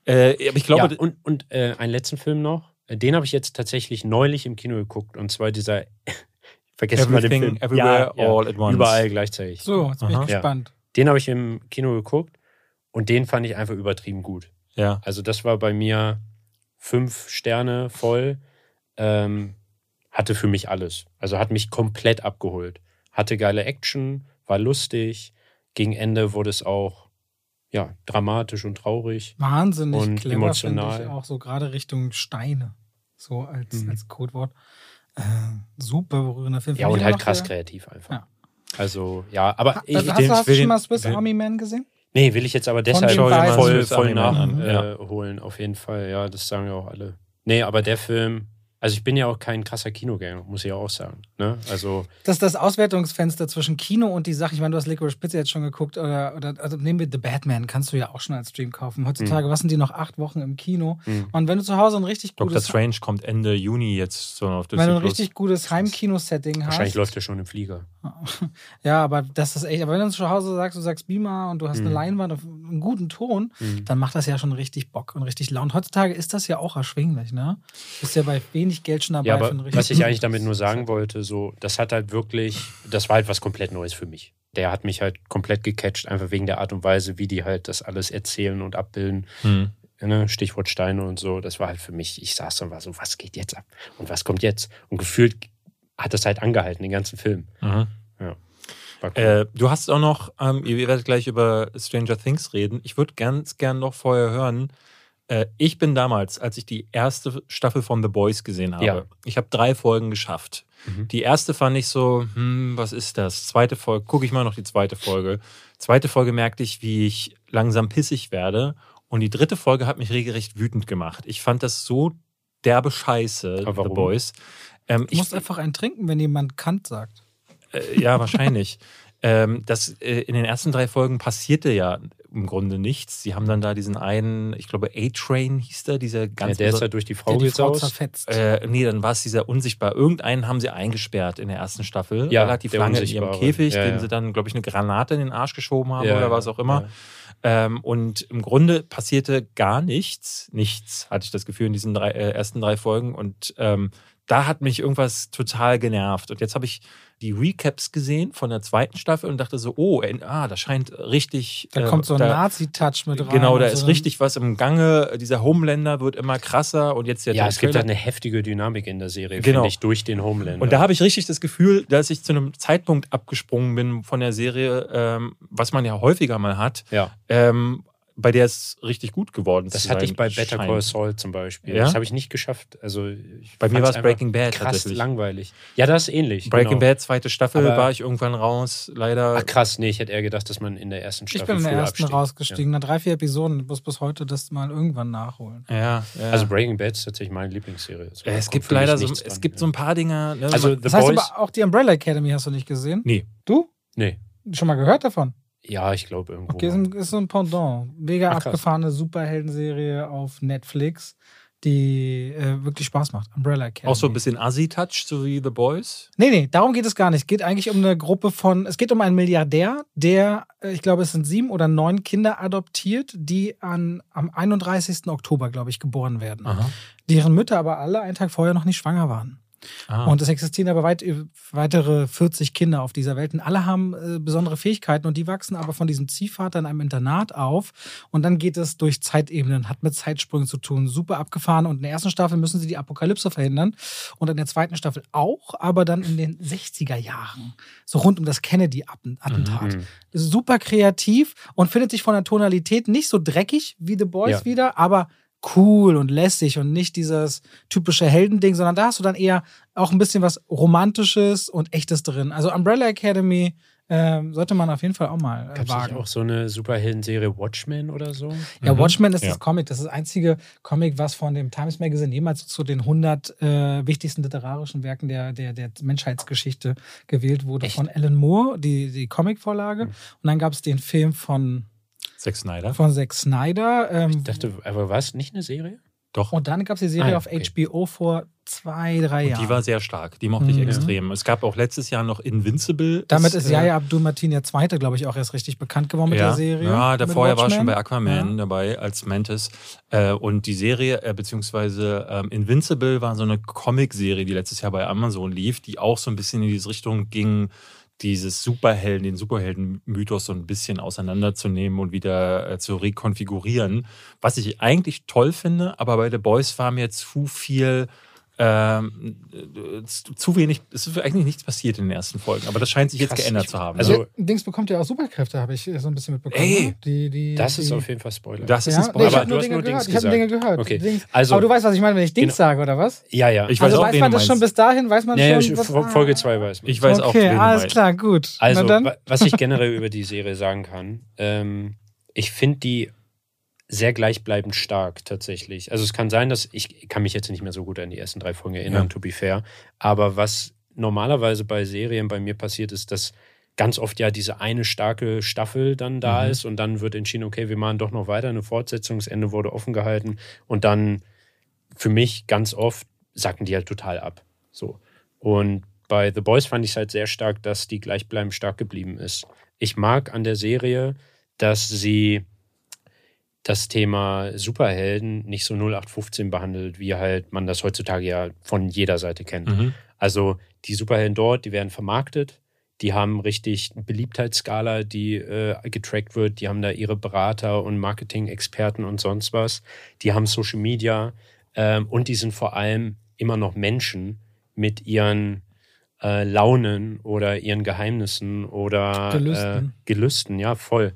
Äh, aber ich glaube, ja, und, und äh, einen letzten Film noch. Äh, Den habe ich jetzt tatsächlich neulich im Kino geguckt. Und zwar dieser. Vergessen wir den Everything, Film. Everywhere, All at Once. Überall gleichzeitig. So, jetzt bin Aha. ich Ja. gespannt. Den habe ich im Kino geguckt. Und den fand ich einfach übertrieben gut. ja. Also, das war bei mir fünf Sterne voll. Ähm, hatte für mich alles. Also hat mich komplett abgeholt. Hatte geile Action, war lustig. Gegen Ende wurde es auch ja, dramatisch und traurig. Wahnsinnig Und clever, emotional. finde ich auch so gerade Richtung Steine. So als, Mhm. als Codewort. Äh, super berührender Film. Ja, und halt krass der- kreativ einfach. Ja. Also, ja, aber Ha, ich, hast, den- du, hast du schon mal Swiss will- Army Man gesehen? nee, will ich jetzt aber deshalb voll, voll nachholen, äh, holen, auf jeden Fall. Ja, das sagen ja auch alle. Nee, aber der Film, also ich bin ja auch kein krasser Kinogänger, muss ich ja auch sagen. Ne? Also, Das ist das Auswertungsfenster zwischen Kino und die Sache. Ich meine, du hast Licorice Pizza jetzt schon geguckt. Oder, oder also nehmen wir The Batman, kannst du ja auch schon als Stream kaufen. Heutzutage, was sind die noch? Acht Wochen im Kino. Mhm. Und wenn du zu Hause ein richtig Dr. gutes, Strange kommt Ende Juni jetzt so auf wenn du ein richtig gutes Heimkino-Setting wahrscheinlich hast. läuft er schon im Flieger. Ja, aber das ist echt. Aber wenn du zu Hause sagst, du sagst Beamer und du hast eine Mhm. Leinwand auf einen guten Ton, Mhm. dann macht das ja schon richtig Bock und richtig Laune. Heutzutage ist das ja auch erschwinglich, ne? Bist ja bei wenig Geld schon dabei Ja, für aber was ich eigentlich damit nur sagen wollte, so, das hat halt wirklich, das war halt was komplett Neues für mich. Der hat mich halt komplett gecatcht, einfach wegen der Art und Weise, wie die halt das alles erzählen und abbilden. Hm. Ne? Stichwort Steine und so. Das war halt für mich, ich saß da und war so, was geht jetzt ab? Und was kommt jetzt? Und gefühlt hat das halt angehalten, den ganzen Film. Mhm. War cool. Äh, du hast auch noch, ähm, ihr werdet gleich über Stranger Things reden. Ich würde ganz gern noch vorher hören, Äh, ich bin damals, als ich die erste Staffel von The Boys gesehen habe, Ja. ich habe drei Folgen geschafft. Mhm. Die erste fand ich so, hm, was ist das? Zweite Folge, gucke ich mal noch die zweite Folge. Zweite Folge merkte ich, wie ich langsam pissig werde. Und die dritte Folge hat mich regelrecht wütend gemacht. Ich fand das so derbe Scheiße, The? Boys. Ähm, Du musst einfach einen trinken, wenn jemand Kant sagt. äh, ja, wahrscheinlich. ähm, das, äh, in den ersten drei Folgen passierte ja im Grunde nichts. Sie haben dann da diesen einen, ich glaube, A-Train hieß der, dieser Ja, ganz der ist beso- halt durch die Frau Der die Frau zerfetzt. äh, nee, dann war es dieser unsichtbar. Irgendeinen haben sie eingesperrt in der ersten Staffel. Ja, relativ lange in ihrem. Käfig, Ja, dem ja. sie dann, glaube ich, eine Granate in den Arsch geschoben haben Ja, oder ja, was auch immer. ja. Ähm, und im Grunde passierte gar nichts. Nichts, hatte ich das Gefühl, in diesen drei, äh, ersten drei Folgen. Und ähm, da hat mich irgendwas total genervt. Und jetzt habe ich die Recaps gesehen von der zweiten Staffel und dachte so, oh, ah, da scheint richtig. Da äh, kommt so ein da- Nazi-Touch mit rein. Genau, da ist so. richtig was im Gange. Dieser Homelander wird immer krasser und jetzt der Ja, es gibt Trailer- halt eine heftige Dynamik in der Serie, Genau. finde ich, durch den Homelander. Und da habe ich richtig das Gefühl, dass ich zu einem Zeitpunkt abgesprungen bin von der Serie, ähm, was man ja häufiger mal hat, ja, ähm, bei der es richtig gut geworden das zu hatte sein ich bei Better scheint. Call Saul zum Beispiel. Ja? Das habe ich nicht geschafft. Also ich Bei mir war es Breaking Bad krass tatsächlich. langweilig. Ja, das ist ähnlich. Breaking genau. Bad, zweite Staffel, Aber- war ich irgendwann raus, leider. Ach krass, nee, ich hätte eher gedacht, dass man in der ersten Ich Staffel bin in der ersten abstieg. rausgestiegen. Nach drei, vier Episoden. Ich muss bis heute das mal irgendwann nachholen. ja, ja. Ja. Also Breaking Bad ist tatsächlich meine Lieblingsserie. Es Ja, es kommt gibt für mich leider so, es dran, gibt ja. so ein paar Dinger. Ne, Also Das heißt aber auch die Umbrella Academy hast du nicht gesehen? nee. Du? nee. Schon mal gehört davon? Ja, ich glaube irgendwo. Okay, ist, ein, ist so ein Pendant. Mega Ach, abgefahrene Superheldenserie auf Netflix, die äh, wirklich Spaß macht. Umbrella Academy. Auch so ein bisschen Assi-Touch, so wie The Boys. Nee, nee, darum geht es gar nicht. Es geht eigentlich um eine Gruppe von, es geht um einen Milliardär, der, äh, ich glaube, es sind sieben oder neun Kinder adoptiert, die an, am 31. Oktober, glaube ich, geboren werden. Aha. Deren Mütter aber alle einen Tag vorher noch nicht schwanger waren. Ah. Und es existieren aber weit, weitere 40 Kinder auf dieser Welt. Und alle haben äh, besondere Fähigkeiten und die wachsen aber von diesem Ziehvater in einem Internat auf. Und dann geht es durch Zeitebenen, hat mit Zeitsprüngen zu tun. Super abgefahren. Und in der ersten Staffel müssen sie die Apokalypse verhindern. Und in der zweiten Staffel auch, aber dann in den 60er Jahren. So rund um das Kennedy-Attentat. Mhm. Super kreativ und findet sich von der Tonalität nicht so dreckig wie The Boys Ja. wieder, aber cool und lässig und nicht dieses typische Heldending, sondern da hast du dann eher auch ein bisschen was Romantisches und Echtes drin. Also Umbrella Academy ähm, sollte man auf jeden Fall auch mal äh, Gab wagen. auch so eine Superhelden-Serie Watchmen oder so? Ja, Mhm. Watchmen ist Ja. das Comic. Das ist das einzige Comic, was von dem Times Magazine jemals zu den 100 äh, wichtigsten literarischen Werken der, der, der Menschheitsgeschichte gewählt wurde. Echt? Von Alan Moore, die, die Comicvorlage. Mhm. Und dann gab es den Film von, Zack Snyder. von Zack Snyder. Ähm, Ich dachte, aber war es nicht eine Serie? Doch. und dann gab es die Serie Ah auf okay. HBO vor zwei, drei Und Jahren. die war sehr stark. Die mochte ich Mhm. extrem. Es gab auch letztes Jahr noch Invincible. Damit Das, ist äh, Yahya Abdul-Mateen der Zweite, glaube ich, auch erst richtig bekannt geworden mit ja. der Serie. Ja, der mit vorher war schon bei Aquaman Ja. dabei als Mantis. Äh, und die Serie, äh, beziehungsweise ähm, Invincible war so eine Comic-Serie, die letztes Jahr bei Amazon lief, die auch so ein bisschen in diese Richtung ging, dieses Superhelden, den Superhelden-Mythos so ein bisschen auseinanderzunehmen und wieder äh, zu rekonfigurieren. Was ich eigentlich toll finde, aber bei The Boys war mir zu viel. Ähm, äh, zu wenig, es ist eigentlich nichts passiert in den ersten Folgen, aber das scheint sich jetzt Krass, geändert ich- zu haben. also- ne? Ja, Dings bekommt ja auch Superkräfte, habe ich so ein bisschen mitbekommen. Ey, ne? die, die, Das die, ist auf jeden Fall Spoiler. das ist ja, ein nee, Spoiler. ich Aber habe du nur hast Dinge nur gehört. Dings Ich habe Dinge gehört. Okay. Dings. Also- aber du weißt, was ich meine, wenn ich Dings Genau. sage, oder was? ja, ja. Ich weiß also auch, weiß wen man das schon bis dahin, weiß man ja, schon. ja, was- Fo- Folge 2 weiß man. Ich weiß auch, okay, wen du alles meinst. klar, gut. Also, was ich generell über die Serie sagen kann, ähm, ich finde die sehr gleichbleibend stark tatsächlich. Also es kann sein, dass ich kann mich jetzt nicht mehr so gut an die ersten drei Folgen erinnern, Ja. to be fair. Aber was normalerweise bei Serien bei mir passiert, ist, dass ganz oft ja diese eine starke Staffel dann da Mhm. ist und dann wird entschieden, okay, wir machen doch noch weiter, eine Fortsetzung, das Ende wurde offen gehalten und dann für mich ganz oft sacken die halt total ab. So. Und bei The Boys fand ich es halt sehr stark, dass die gleichbleibend stark geblieben ist. Ich mag an der Serie, dass sie das Thema Superhelden nicht so 0815 behandelt, wie halt man das heutzutage ja von jeder Seite kennt. Mhm. Also die Superhelden dort, die werden vermarktet, die haben richtig eine Beliebtheitsskala, die äh, getrackt wird, die haben da ihre Berater und Marketing-Experten und sonst was, die haben Social Media ähm, und die sind vor allem immer noch Menschen mit ihren äh, Launen oder ihren Geheimnissen oder Gelüsten. Äh, Gelüsten, ja, voll.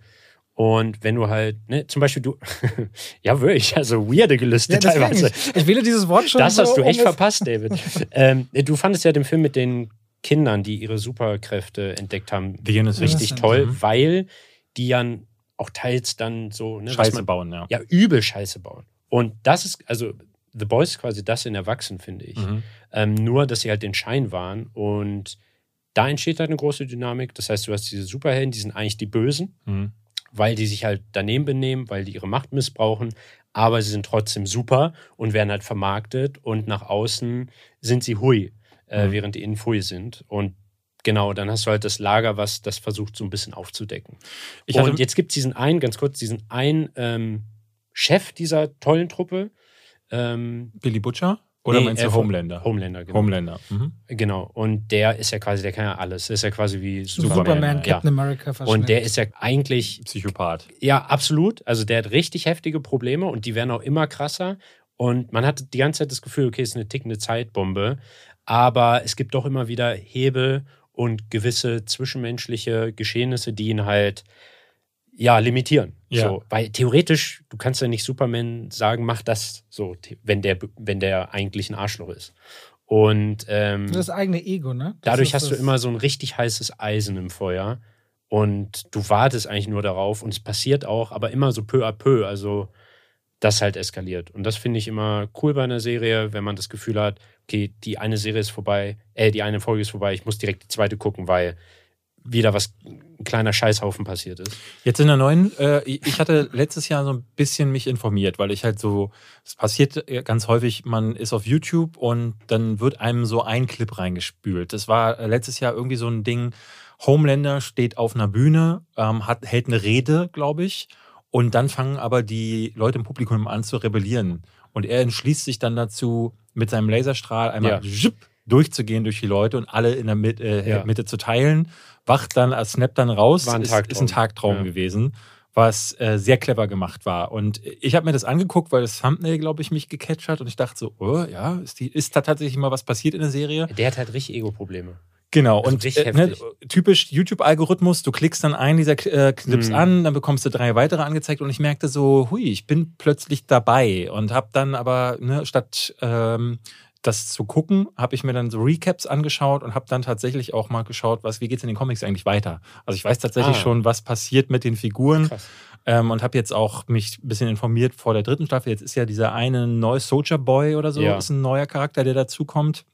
Und wenn du halt, ne, zum Beispiel du, ja wirklich, also weirde Gelüste Ja, teilweise. ich, ich wähle dieses Wort schon. Das so hast du echt verpasst, David. ähm, du fandest ja den Film mit den Kindern, die ihre Superkräfte entdeckt haben, The Innocent. richtig toll, mhm. weil die ja auch teils dann so, ne, was Scheiße man, bauen, ja. ja, übel Scheiße bauen. Und das ist, also The Boys ist quasi das in Erwachsenen, finde ich. Mhm. Ähm, nur, dass sie halt den Schein waren und da entsteht halt eine große Dynamik. Das heißt, du hast diese Superhelden, die sind eigentlich die Bösen, Mhm. Weil die sich halt daneben benehmen, weil die ihre Macht missbrauchen, aber sie sind trotzdem super und werden halt vermarktet und nach außen sind sie hui, äh, Mhm. während die innen Pfui sind. Und genau, dann hast du halt das Lager, was das versucht so ein bisschen aufzudecken. Ich und jetzt gibt es diesen einen, ganz kurz, diesen einen ähm, Chef dieser tollen Truppe. Ähm, Billy Butcher? Oder Nee, meinst äh, du von- Homelander? Homelander, genau. Homelander. Mhm. Genau. Und der ist ja quasi, der kann ja alles. Der ist ja quasi wie Superman. Superman, ja. Captain America verschnitt. Und der ist ja eigentlich, Psychopath. ja, absolut. Also der hat richtig heftige Probleme und die werden auch immer krasser. Und man hat die ganze Zeit das Gefühl, okay, es ist eine tickende Zeitbombe. Aber es gibt doch immer wieder Hebel und gewisse zwischenmenschliche Geschehnisse, die ihn halt ja limitieren. Ja. So, weil theoretisch, du kannst ja nicht Superman sagen, mach das so, wenn der, wenn der eigentlich ein Arschloch ist. Und ähm, das eigene Ego, ne? Das Dadurch hast du immer so ein richtig heißes Eisen im Feuer und du wartest eigentlich nur darauf und es passiert auch, aber immer so peu à peu, also das halt eskaliert. Und das finde ich immer cool bei einer Serie, wenn man das Gefühl hat, okay, die eine Serie ist vorbei, äh, die eine Folge ist vorbei, ich muss direkt die zweite gucken, weil wieder was, ein kleiner Scheißhaufen passiert ist. Jetzt in der neuen, äh, ich hatte letztes Jahr so ein bisschen mich informiert, weil ich halt so, es passiert ganz häufig, man ist auf YouTube und dann wird einem so ein Clip reingespült. Das war äh, letztes Jahr irgendwie so ein Ding, Homelander steht auf einer Bühne, ähm, hat, hält eine Rede, glaube ich, und dann fangen aber die Leute im Publikum an zu rebellieren. Und er entschließt sich dann dazu, mit seinem Laserstrahl einmal Ja. durchzugehen durch die Leute und alle in der Mit äh, Ja. Mitte zu teilen, wacht dann, äh, snappt dann raus, War ein ist, Tagtraum. ist ein Tagtraum Ja. gewesen, was äh, sehr clever gemacht war. Und ich habe mir das angeguckt, weil das Thumbnail, glaube ich, mich gecatcht hat und ich dachte so, oh ja, ist, die, ist da tatsächlich mal was passiert in der Serie? Der hat halt richtig Ego-Probleme. Genau, Also und äh, ne, typisch YouTube-Algorithmus, du klickst dann einen dieser äh, Clips Mhm. an, dann bekommst du drei weitere angezeigt und ich merkte so, hui, ich bin plötzlich dabei und habe dann aber, ne, statt ähm, das zu gucken, habe ich mir dann so Recaps angeschaut und habe dann tatsächlich auch mal geschaut, was, wie geht's in den Comics eigentlich weiter. Also ich weiß tatsächlich Ah. schon, was passiert mit den Figuren ähm, und habe jetzt auch mich ein bisschen informiert vor der dritten Staffel. Jetzt ist ja dieser eine neue Soldier Boy oder so, Ja. ist ein neuer Charakter, der dazukommt.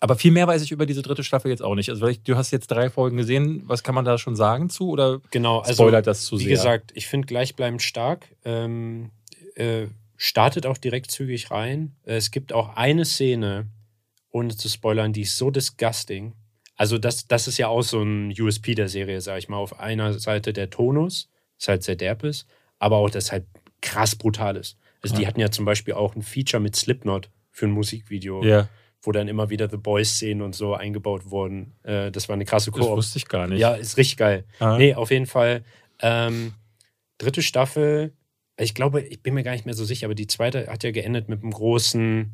Aber viel mehr weiß ich über diese dritte Staffel jetzt auch nicht. Also du hast jetzt drei Folgen gesehen. Was kann man da schon sagen zu? Oder Genau, also spoilert das zu Wie sehr? gesagt, ich finde gleichbleibend stark. Ähm, äh, startet auch direkt zügig rein. Äh, Es gibt auch eine Szene, ohne zu spoilern, die ist so disgusting. Also, das, das ist ja auch so ein USP der Serie, sag ich mal. Auf einer Seite der Tonus, ist halt sehr derb ist, aber auch das halt krass brutal ist. Also, die Ja. hatten ja zum Beispiel auch ein Feature mit Slipknot für ein Musikvideo, ja, wo dann immer wieder The Boys-Szenen und so eingebaut wurden. Äh, das war eine krasse das Koop. wusste ich gar nicht. Ja, ist richtig geil. Ah. Nee, auf jeden Fall. Ähm, dritte Staffel, ich glaube, ich bin mir gar nicht mehr so sicher, aber die zweite hat ja geendet mit einem großen,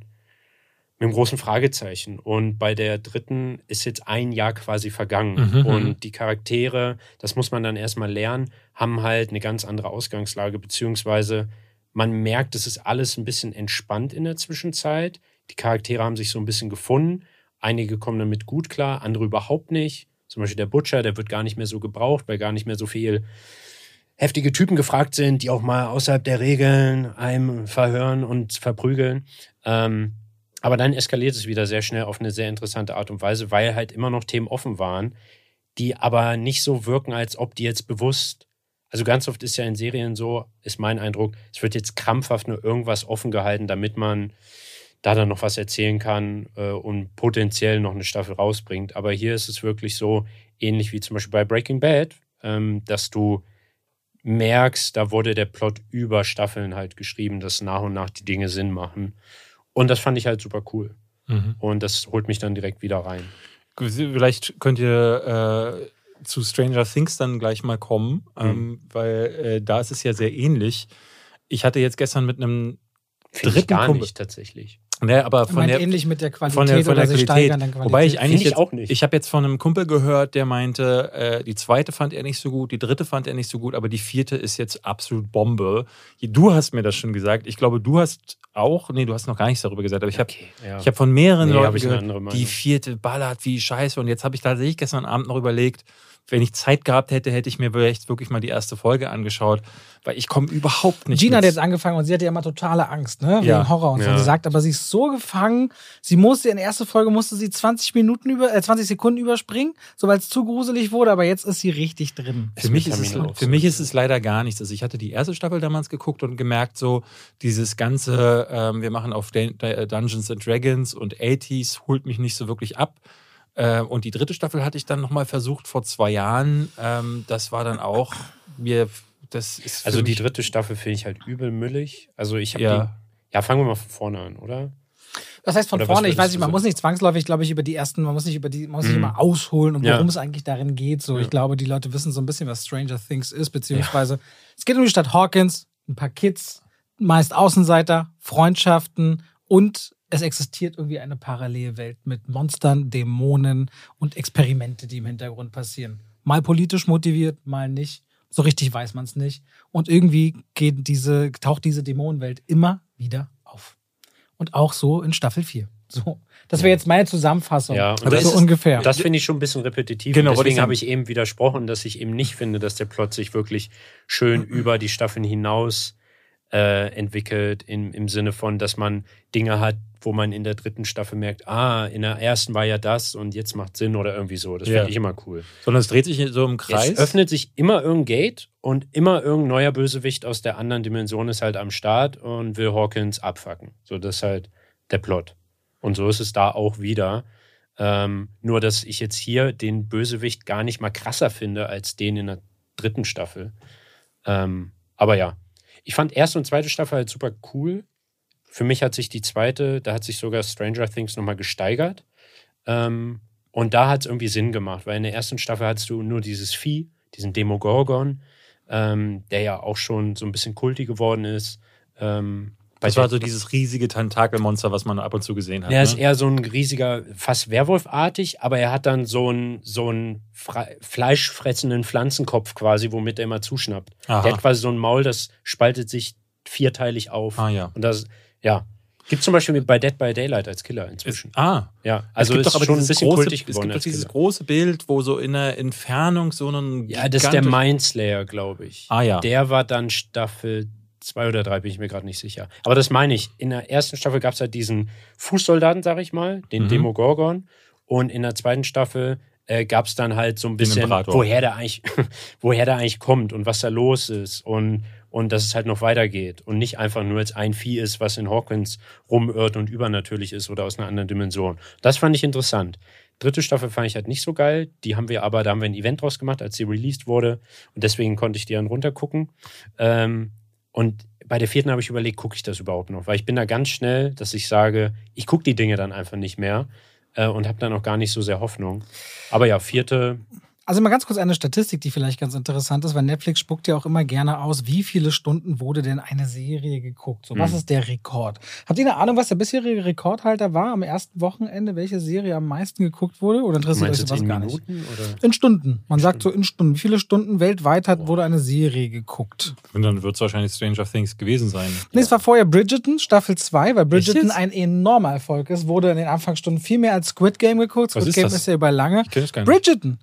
mit einem großen Fragezeichen. Und bei der dritten ist jetzt ein Jahr quasi vergangen. Mhm, mhm. und die Charaktere, das muss man dann erstmal lernen, haben halt eine ganz andere Ausgangslage, beziehungsweise man merkt, es ist alles ein bisschen entspannt in der Zwischenzeit. Die Charaktere haben sich so ein bisschen gefunden. Einige kommen damit gut klar, andere überhaupt nicht. Zum Beispiel der Butcher, der wird gar nicht mehr so gebraucht, weil gar nicht mehr so viel heftige Typen gefragt sind, die auch mal außerhalb der Regeln einem verhören und verprügeln. Ähm, aber dann eskaliert es wieder sehr schnell auf eine sehr interessante Art und Weise, weil halt immer noch Themen offen waren, die aber nicht so wirken, als ob die jetzt bewusst. Also ganz oft ist ja in Serien so, ist mein Eindruck, es wird jetzt krampfhaft nur irgendwas offen gehalten, damit man da dann noch was erzählen kann äh, und potenziell noch eine Staffel rausbringt. Aber hier ist es wirklich so, ähnlich wie zum Beispiel bei Breaking Bad, ähm, dass du merkst, da wurde der Plot über Staffeln halt geschrieben, dass nach und nach die Dinge Sinn machen. Und das fand ich halt super cool. Mhm. Und das holt mich dann direkt wieder rein. Vielleicht könnt ihr äh, zu Stranger Things dann gleich mal kommen, Mhm. ähm, weil äh, da ist es ja sehr ähnlich. Ich hatte jetzt gestern mit einem Finde ich Dritten gar Kumpel- nicht tatsächlich. Nee, aber Ich von der, ähnlich mit der Qualität von der, von oder der sie Qualität. steigern dann Qualität. Wobei ich eigentlich ich jetzt, auch nicht. Ich habe jetzt von einem Kumpel gehört, der meinte, äh, die zweite fand er nicht so gut, die dritte fand er nicht so gut, aber die vierte ist jetzt absolut Bombe. Du hast mir das schon gesagt. Ich glaube, du hast auch, nee, du hast noch gar nichts darüber gesagt, aber ich habe Okay, ja. ich hab von mehreren Nee, hab Leuten gehört, die vierte ballert wie scheiße. Und jetzt habe ich tatsächlich gestern Abend noch überlegt, wenn ich Zeit gehabt hätte, hätte ich mir vielleicht wirklich mal die erste Folge angeschaut, weil ich komme überhaupt nicht Gina hat mit. jetzt angefangen und sie hatte ja immer totale Angst, ne? Wegen Ja. Horror und so. Ja. Sie sagt, aber sie ist so gefangen, sie musste in der ersten Folge musste sie 20 Minuten über, äh, 20 Sekunden überspringen, so weil es zu gruselig wurde, aber jetzt ist sie richtig drin. Für mich, ist es, für mich ist es leider gar nichts. Also ich hatte die erste Staffel damals geguckt und gemerkt, so dieses ganze, ähm, wir machen auf Dun- Dungeons and Dragons und 80s holt mich nicht so wirklich ab. Äh, und die dritte Staffel hatte ich dann nochmal versucht vor zwei Jahren. Ähm, das war dann auch, mir, das ist Also die dritte Staffel finde ich halt übel müllig. Also ich habe Ja. die. Ja, fangen wir mal von vorne an, oder? Das heißt von Oder was vorne, ich weiß nicht, man muss nicht zwangsläufig, glaube ich, über die ersten, man muss nicht über die, man muss nicht Mhm. immer ausholen und Ja. worum es eigentlich darin geht. So, Ja. ich glaube, die Leute wissen so ein bisschen, was Stranger Things ist, beziehungsweise es geht um die Stadt Hawkins, ein paar Kids, meist Außenseiter, Freundschaften und es existiert irgendwie eine Parallelwelt mit Monstern, Dämonen und Experimente, die im Hintergrund passieren. Mal politisch motiviert, mal nicht. So richtig weiß man es nicht. Und irgendwie geht diese, taucht diese Dämonenwelt immer wieder auf. Und auch so in Staffel 4. So. Das wäre jetzt meine Zusammenfassung. Ja, und so das ist- ungefähr. Das finde ich schon ein bisschen repetitiv. Genau, deswegen habe ich eben widersprochen, dass ich eben nicht finde, dass der Plot sich wirklich schön über die Staffeln hinaus äh, entwickelt, im, im Sinne von, dass man Dinge hat, wo man in der dritten Staffel merkt, ah, in der ersten war ja das und jetzt macht Sinn oder irgendwie so. Das Ja. finde ich immer cool. sondern es dreht sich so im Kreis. Es öffnet sich immer irgendein Gate und immer irgendein neuer Bösewicht aus der anderen Dimension ist halt am Start und will Hawkins abfacken. So, das ist halt der Plot. Und so ist es da auch wieder. Ähm, nur, dass ich jetzt hier den Bösewicht gar nicht mal krasser finde als den in der dritten Staffel. Ähm, aber ja, ich fand erste und zweite Staffel halt super cool. Für mich hat sich die zweite, da hat sich sogar Stranger Things nochmal gesteigert. Ähm, und da hat es irgendwie Sinn gemacht, weil in der ersten Staffel hattest du nur dieses Vieh, diesen Demogorgon, ähm, der ja auch schon so ein bisschen kulti geworden ist. Ähm, das war so dieses riesige Tentakelmonster, was man ab und zu gesehen hat. er ist ne? eher so ein riesiger, fast Werwolfartig, aber er hat dann so einen, so einen fleischfressenden Pflanzenkopf quasi, womit er immer zuschnappt. Aha. Der hat quasi so ein Maul, das spaltet sich vierteilig auf. Ah ja. Und das, ja. Gibt zum Beispiel bei Dead by Daylight als Killer inzwischen. Ah, ja, also es gibt ist doch aber schon ein bisschen große, kultig es geworden gibt doch dieses Killer. große Bild, wo so in der Entfernung so ein Ja, das ist der Mindslayer, glaube ich. Ah ja. Der war dann Staffel zwei oder drei, bin ich mir gerade nicht sicher. Aber das meine ich. In der ersten Staffel gab es halt diesen Fußsoldaten, sag ich mal, den Mhm. Demogorgon. Und in der zweiten Staffel äh, gab es dann halt so ein bisschen, woher der eigentlich, woher der eigentlich kommt und was da los ist und, und dass es halt noch weitergeht und nicht einfach nur jetzt ein Vieh ist, was in Hawkins rumirrt und übernatürlich ist oder aus einer anderen Dimension. Das fand ich interessant. Dritte Staffel fand ich halt nicht so geil. Die haben wir aber, da haben wir ein Event draus gemacht, als sie released wurde. Und deswegen konnte ich die dann runtergucken. Ähm, und bei der vierten habe ich überlegt, gucke ich das überhaupt noch? Weil ich bin da ganz schnell, dass ich sage, ich gucke die Dinge dann einfach nicht mehr äh, und habe dann auch gar nicht so sehr Hoffnung. Aber ja, vierte, Also mal ganz kurz eine Statistik, die vielleicht ganz interessant ist, weil Netflix spuckt ja auch immer gerne aus, wie viele Stunden wurde denn eine Serie geguckt? So, was Hm. ist der Rekord? Habt ihr eine Ahnung, was der bisherige Rekordhalter war am ersten Wochenende, welche Serie am meisten geguckt wurde? Oder interessiert euch meinst sowas in gar nicht? Oder? In Stunden. Man sagt so in Stunden. Wie viele Stunden weltweit hat, wurde eine Serie geguckt? Und dann wird es wahrscheinlich Stranger Things gewesen sein. Nee, es war vorher Bridgerton, Staffel 2, weil Bridgerton ein enormer Erfolg ist. Wurde in den Anfangsstunden viel mehr als Squid Game geguckt. Was Squid ist Game das? ist ja über lange. Ich kenn das gar nicht. Bridgerton.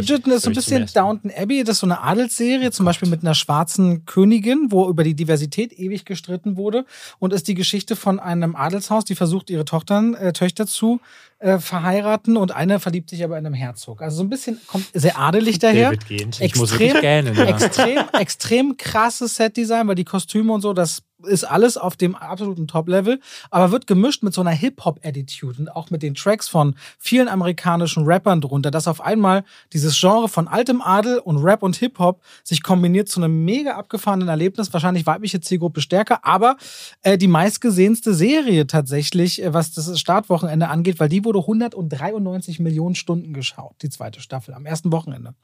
Bridgerton ist so ein bisschen. Downton Abbey. Das ist so eine Adelsserie, zum Beispiel mit einer schwarzen Königin, wo über die Diversität ewig gestritten wurde. Und ist die Geschichte von einem Adelshaus, die versucht, ihre Tochtern, äh, Töchter zu äh, verheiraten. Und eine verliebt sich aber in einem Herzog. Also so ein bisschen, kommt sehr adelig daher. David Gehnt. Ich muss Extrem, gähnen, ja. extrem, extrem krasses Setdesign, weil die Kostüme und so, das ist alles auf dem absoluten Top-Level, aber wird gemischt mit so einer Hip-Hop-Attitude und auch mit den Tracks von vielen amerikanischen Rappern drunter, dass auf einmal dieses Genre von altem Adel und Rap und Hip-Hop sich kombiniert zu einem mega abgefahrenen Erlebnis, wahrscheinlich weibliche Zielgruppe stärker, aber äh, die meistgesehenste Serie tatsächlich, äh, was das Startwochenende angeht, weil die wurde 193 Millionen Stunden geschaut, die zweite Staffel, am ersten Wochenende.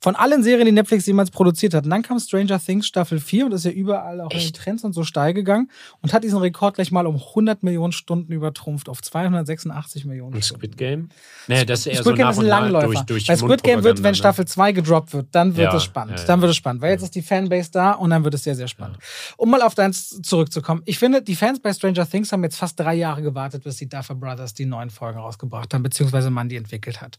Von allen Serien, die Netflix jemals produziert hat. Und dann kam Stranger Things Staffel 4 und ist ja überall auch in den Echt? Trends und so stark steil gegangen und hat diesen Rekord gleich mal um 100 Millionen Stunden übertrumpft auf 286 Millionen Und Stunden. Squid Game? Nee, das ist eher Squid so Game ist ein Langläufer. durch, durch Bei Squid Game wird, wenn ne? Staffel 2 gedroppt wird, dann wird Ja, es spannend. ja. Dann wird es spannend, weil jetzt ist die Fanbase da und dann wird es sehr, sehr spannend. Um mal auf deins zurückzukommen. Ich finde, die Fans bei Stranger Things haben jetzt fast drei Jahre gewartet, bis die Duffer Brothers die neuen Folgen rausgebracht haben, beziehungsweise man die entwickelt hat.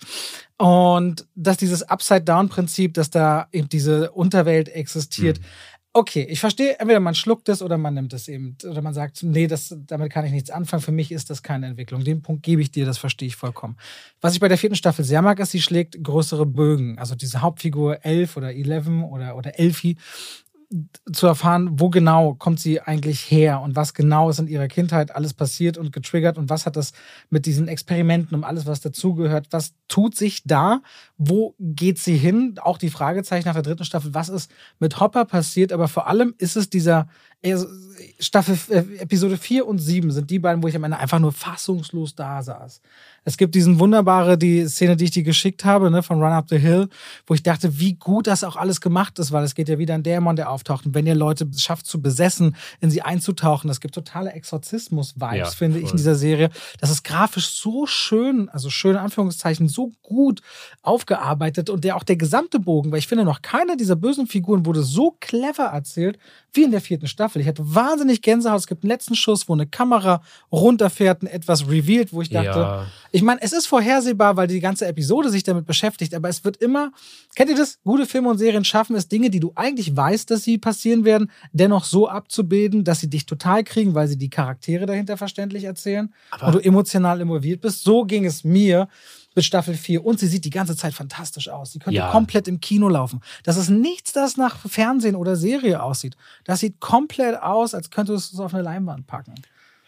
Und dass dieses Upside-Down-Prinzip, dass da eben diese Unterwelt existiert, Hm. Okay, ich verstehe, entweder man schluckt es oder man nimmt es eben. Oder man sagt, nee, das, damit kann ich nichts anfangen. Für mich ist das keine Entwicklung. Den Punkt gebe ich dir, das verstehe ich vollkommen. Was ich bei der vierten Staffel sehr mag, ist, sie schlägt größere Bögen. Also diese Hauptfigur 11 oder 11 oder, oder Elfie zu erfahren, wo genau kommt sie eigentlich her und was genau ist in ihrer Kindheit alles passiert und getriggert und was hat das mit diesen Experimenten und alles, was dazugehört, was tut sich da, wo geht sie hin? Auch die Fragezeichen nach der dritten Staffel, was ist mit Hopper passiert, aber vor allem ist es dieser äh, Staffel, äh, Episode 4 und 7 sind die beiden, wo ich am Ende einfach nur fassungslos da saß. Es gibt diesen wunderbare, die Szene, die ich dir geschickt habe, ne, von Run Up the Hill, wo ich dachte, wie gut das auch alles gemacht ist, weil es geht ja wieder ein Dämon, der auftaucht. Und wenn ihr Leute schafft zu besessen, in sie einzutauchen, das gibt totale Exorzismus-Vibes, Ja, finde ich, voll. in dieser Serie. Das ist grafisch so schön, also schön in Anführungszeichen, so gut aufgearbeitet und der auch der gesamte Bogen, weil ich finde, noch keine dieser bösen Figuren wurde so clever erzählt wie in der vierten Staffel. Ich hatte wahnsinnig Gänsehaut. Es gibt einen letzten Schuss, wo eine Kamera runterfährt und etwas revealed, wo ich dachte, Ja. ich meine, es ist vorhersehbar, weil die ganze Episode sich damit beschäftigt, aber es wird immer, kennt ihr das? Gute Filme und Serien schaffen es, Dinge, die du eigentlich weißt, dass sie passieren werden, dennoch so abzubilden, dass sie dich total kriegen, weil sie die Charaktere dahinter verständlich erzählen und du emotional involviert bist. So ging es mir mit Staffel 4 und sie sieht die ganze Zeit fantastisch aus. Sie könnte Ja. komplett im Kino laufen. Das ist nichts, das nach Fernsehen oder Serie aussieht. Das sieht komplett aus, als könntest du es auf eine Leinwand packen.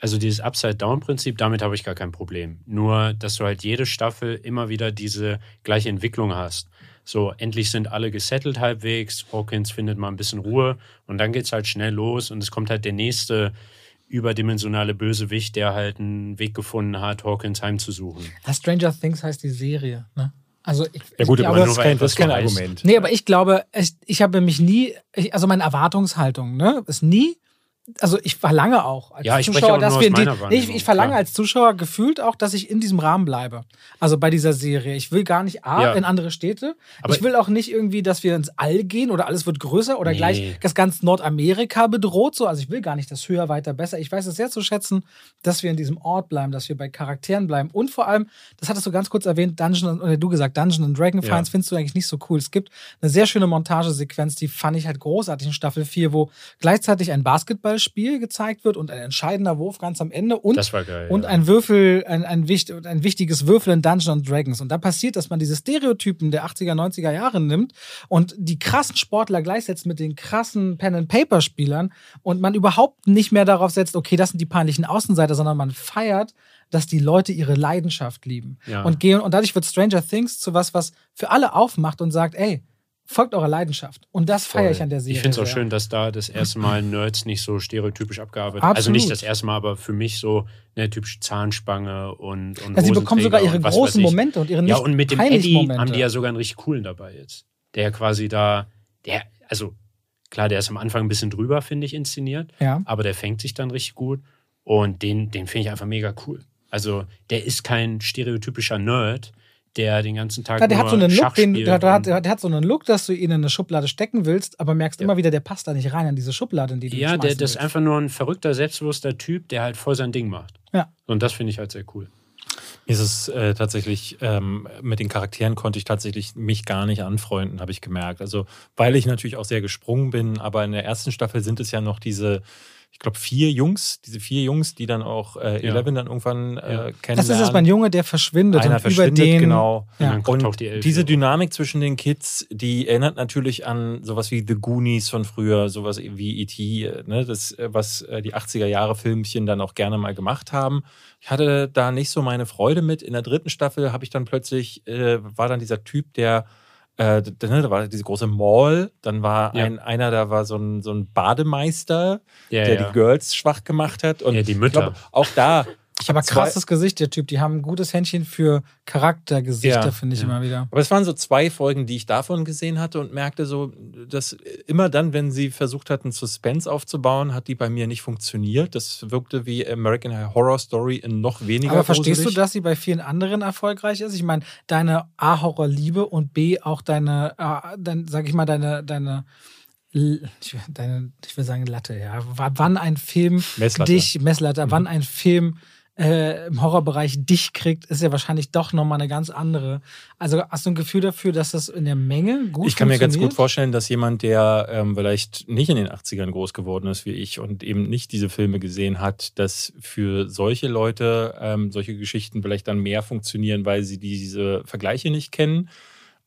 Also dieses Upside-Down-Prinzip, damit habe ich gar kein Problem. Nur, dass du halt jede Staffel immer wieder diese gleiche Entwicklung hast. So, endlich sind alle gesettelt halbwegs, Hawkins findet mal ein bisschen Ruhe und dann geht es halt schnell los und es kommt halt der nächste überdimensionale Bösewicht, der halt einen Weg gefunden hat, Hawkins heimzusuchen. Ja, Stranger Things heißt die Serie. Ne? Also ich, Ja gut, ich aber glaube, das ist kein, das ist kein. Argument. Nee, aber ich glaube, ich, ich habe mich nie, ich, also meine Erwartungshaltung, ne, ist nie, also ich verlange auch als Ja, ich Zuschauer, dass wir die, ich, ich verlange klar. als Zuschauer gefühlt auch, dass ich in diesem Rahmen bleibe. Also bei dieser Serie. Ich will gar nicht A, Ja. in andere Städte. Aber- ich will auch nicht irgendwie, dass wir ins All gehen oder alles wird größer oder Nee. gleich das ganz Nordamerika bedroht. So. Also ich will gar nicht das höher, weiter, besser. Ich weiß es sehr zu schätzen, dass wir in diesem Ort bleiben, dass wir bei Charakteren bleiben. Und vor allem, das hattest du ganz kurz erwähnt, Dungeon, oder du gesagt, Dungeon and Dragon Ja. Fans findest du eigentlich nicht so cool. Es gibt eine sehr schöne Montagesequenz, die fand ich halt großartig in Staffel 4, wo gleichzeitig ein Basketballspiel gezeigt wird und ein entscheidender Wurf ganz am Ende und, geil. und ja. ein Würfel, ein, ein, ein wichtiges Würfel in Dungeons and Dragons. Und da passiert, dass man diese Stereotypen der 80er, 90er Jahre nimmt und die krassen Sportler gleichsetzt mit den krassen Pen-and-Paper-Spielern und man überhaupt nicht mehr darauf setzt, okay, das sind die peinlichen Außenseiter, sondern man feiert, dass die Leute ihre Leidenschaft lieben. Ja. Und gehen, und dadurch wird Stranger Things zu was, was für alle aufmacht und sagt, ey, folgt eurer Leidenschaft. Und das feiere ich an der Serie. Ich finde es auch sehr. schön, dass da das erste Mal Nerds nicht so stereotypisch abgearbeitet Also Absolut. nicht das erste Mal, aber für mich so eine typische Zahnspange und, und Ja, sie bekommen sogar ihre großen. Momente und ihre Ja, nicht und mit dem Eddie Momente. haben die ja sogar einen richtig coolen dabei jetzt. Der quasi da, der, also klar, der ist am Anfang ein bisschen drüber, finde ich, inszeniert, ja. aber der fängt sich dann richtig gut und den, den finde ich einfach mega cool. Also der ist kein stereotypischer Nerd, der den ganzen Tag Ja, der hat so einen Look, den, der, der, hat, der hat so einen Look, dass du ihn in eine Schublade stecken willst, aber merkst Ja. immer wieder, der passt da nicht rein in diese Schublade, in die du Ja, der, das ist einfach nur ein verrückter, selbstbewusster Typ, der halt voll sein Ding macht. Ja. Und das finde ich halt sehr cool. Mir ist es äh, tatsächlich, ähm, mit den Charakteren konnte ich tatsächlich mich gar nicht anfreunden, habe ich gemerkt. Also, weil ich natürlich auch sehr gesprungen bin, aber in der ersten Staffel sind es ja noch diese, ich glaube, vier Jungs, diese vier Jungs, die dann auch äh, Ja. Eleven dann irgendwann Ja. äh, kennenlernen. Das ist erstmal ein Junge, der verschwindet Einer und verschwindet, über den. genau. Ja. Und Und die diese. Dynamik zwischen den Kids, die erinnert natürlich an sowas wie The Goonies von früher, sowas wie E.T., ne? das, äh, was äh, die 80er-Jahre-Filmchen dann auch gerne mal gemacht haben. Ich hatte da nicht so meine Freude mit. In der dritten Staffel habe ich dann plötzlich, äh, war dann dieser Typ, der äh, ne, da war diese große Mall, dann war Ja. ein, einer, da war so ein, so ein Bademeister, ja, der ja. die Girls schwach gemacht hat. Und Ja, die Mütter. glaub, auch da Ich habe zwei- krasses Gesicht, der Typ. Die haben ein gutes Händchen für Charaktergesichter, Ja, finde ich ja. immer wieder. Aber es waren so zwei Folgen, die ich davon gesehen hatte und merkte so, dass immer dann, wenn sie versucht hatten, Suspense aufzubauen, hat die bei mir nicht funktioniert. Das wirkte wie American Horror Story in noch weniger Aber verstehst du, gruselig. dass sie bei vielen anderen erfolgreich ist? Ich meine, deine A-Horror-Liebe und B auch deine, äh, dein, sag ich mal, deine, deine, L- ich, will- deine, ich will sagen Latte, ja. Wann ein Film Messlatte. dich, Messlatte, Mhm. wann ein Film äh, im Horrorbereich dich kriegt, ist ja wahrscheinlich doch nochmal eine ganz andere. Also hast du ein Gefühl dafür, dass das in der Menge gut Ich kann mir ganz gut vorstellen, dass jemand, der ähm, vielleicht nicht in den 80ern groß geworden ist wie ich und eben nicht diese Filme gesehen hat, dass für solche Leute ähm, solche Geschichten vielleicht dann mehr funktionieren, weil sie diese Vergleiche nicht kennen.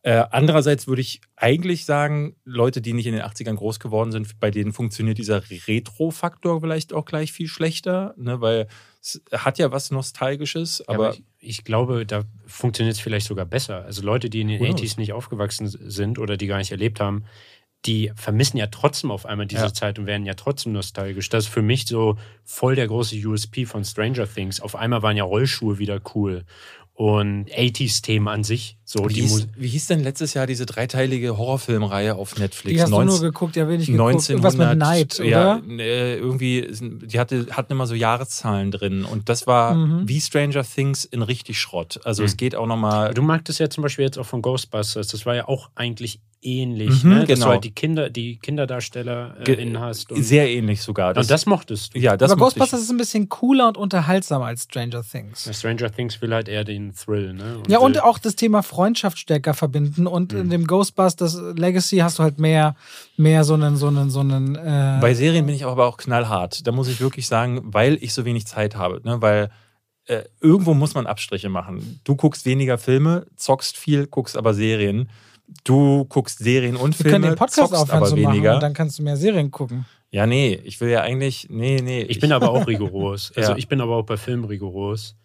Äh, andererseits würde ich eigentlich sagen, Leute, die nicht in den 80ern groß geworden sind, bei denen funktioniert dieser Retro-Faktor vielleicht auch gleich viel schlechter, ne? weil es hat ja was Nostalgisches, Ja, aber aber ich, ich glaube, da funktioniert es vielleicht sogar besser. Also Leute, die in den knows? 80s nicht aufgewachsen sind oder die gar nicht erlebt haben, die vermissen ja trotzdem auf einmal diese Ja. Zeit und werden ja trotzdem nostalgisch. Das ist für mich so voll der große USP von Stranger Things. Auf einmal waren ja Rollschuhe wieder cool und 80s-Themen an sich. So wie die hieß, wie hieß denn letztes Jahr diese dreiteilige Horrorfilmreihe auf Netflix? Die hast du 19 nur geguckt, ja wenig geguckt. 1900, Irgendwas mit Neid, oder? Ja, äh, irgendwie, die hatte, hatten immer so Jahreszahlen drin und das war Mhm. wie Stranger Things in richtig Schrott. Also Mhm. es geht auch nochmal. Du magtest ja zum Beispiel jetzt auch von Ghostbusters. Das war ja auch eigentlich ähnlich, Mhm, ne? dass genau. du halt die Kinder, die Kinderdarsteller äh, innen hast. Und, Sehr ähnlich sogar. und das mochtest du. ja, das Aber Ghostbusters ich. ist ein bisschen cooler und unterhaltsamer als Stranger Things. Stranger Things will halt eher den Thrill, ne? Ja, und will- auch das Thema Freundschaft stärker verbinden. Und in dem Ghostbusters Legacy hast du halt mehr, mehr so einen, so einen, so einen. Äh, Bei Serien bin ich aber auch knallhart. Da muss ich wirklich sagen, weil ich so wenig Zeit habe. Ne? Weil äh, irgendwo muss man Abstriche machen. Du guckst weniger Filme, zockst viel, guckst aber Serien. Du guckst Serien und wir können Filme, den Podcast zockst aufhören aber zu machen weniger. und dann kannst du mehr Serien gucken. Ja, nee, ich will ja eigentlich, nee, nee. Ich bin aber auch rigoros. Also Ja. ich bin aber auch bei Filmen rigoros.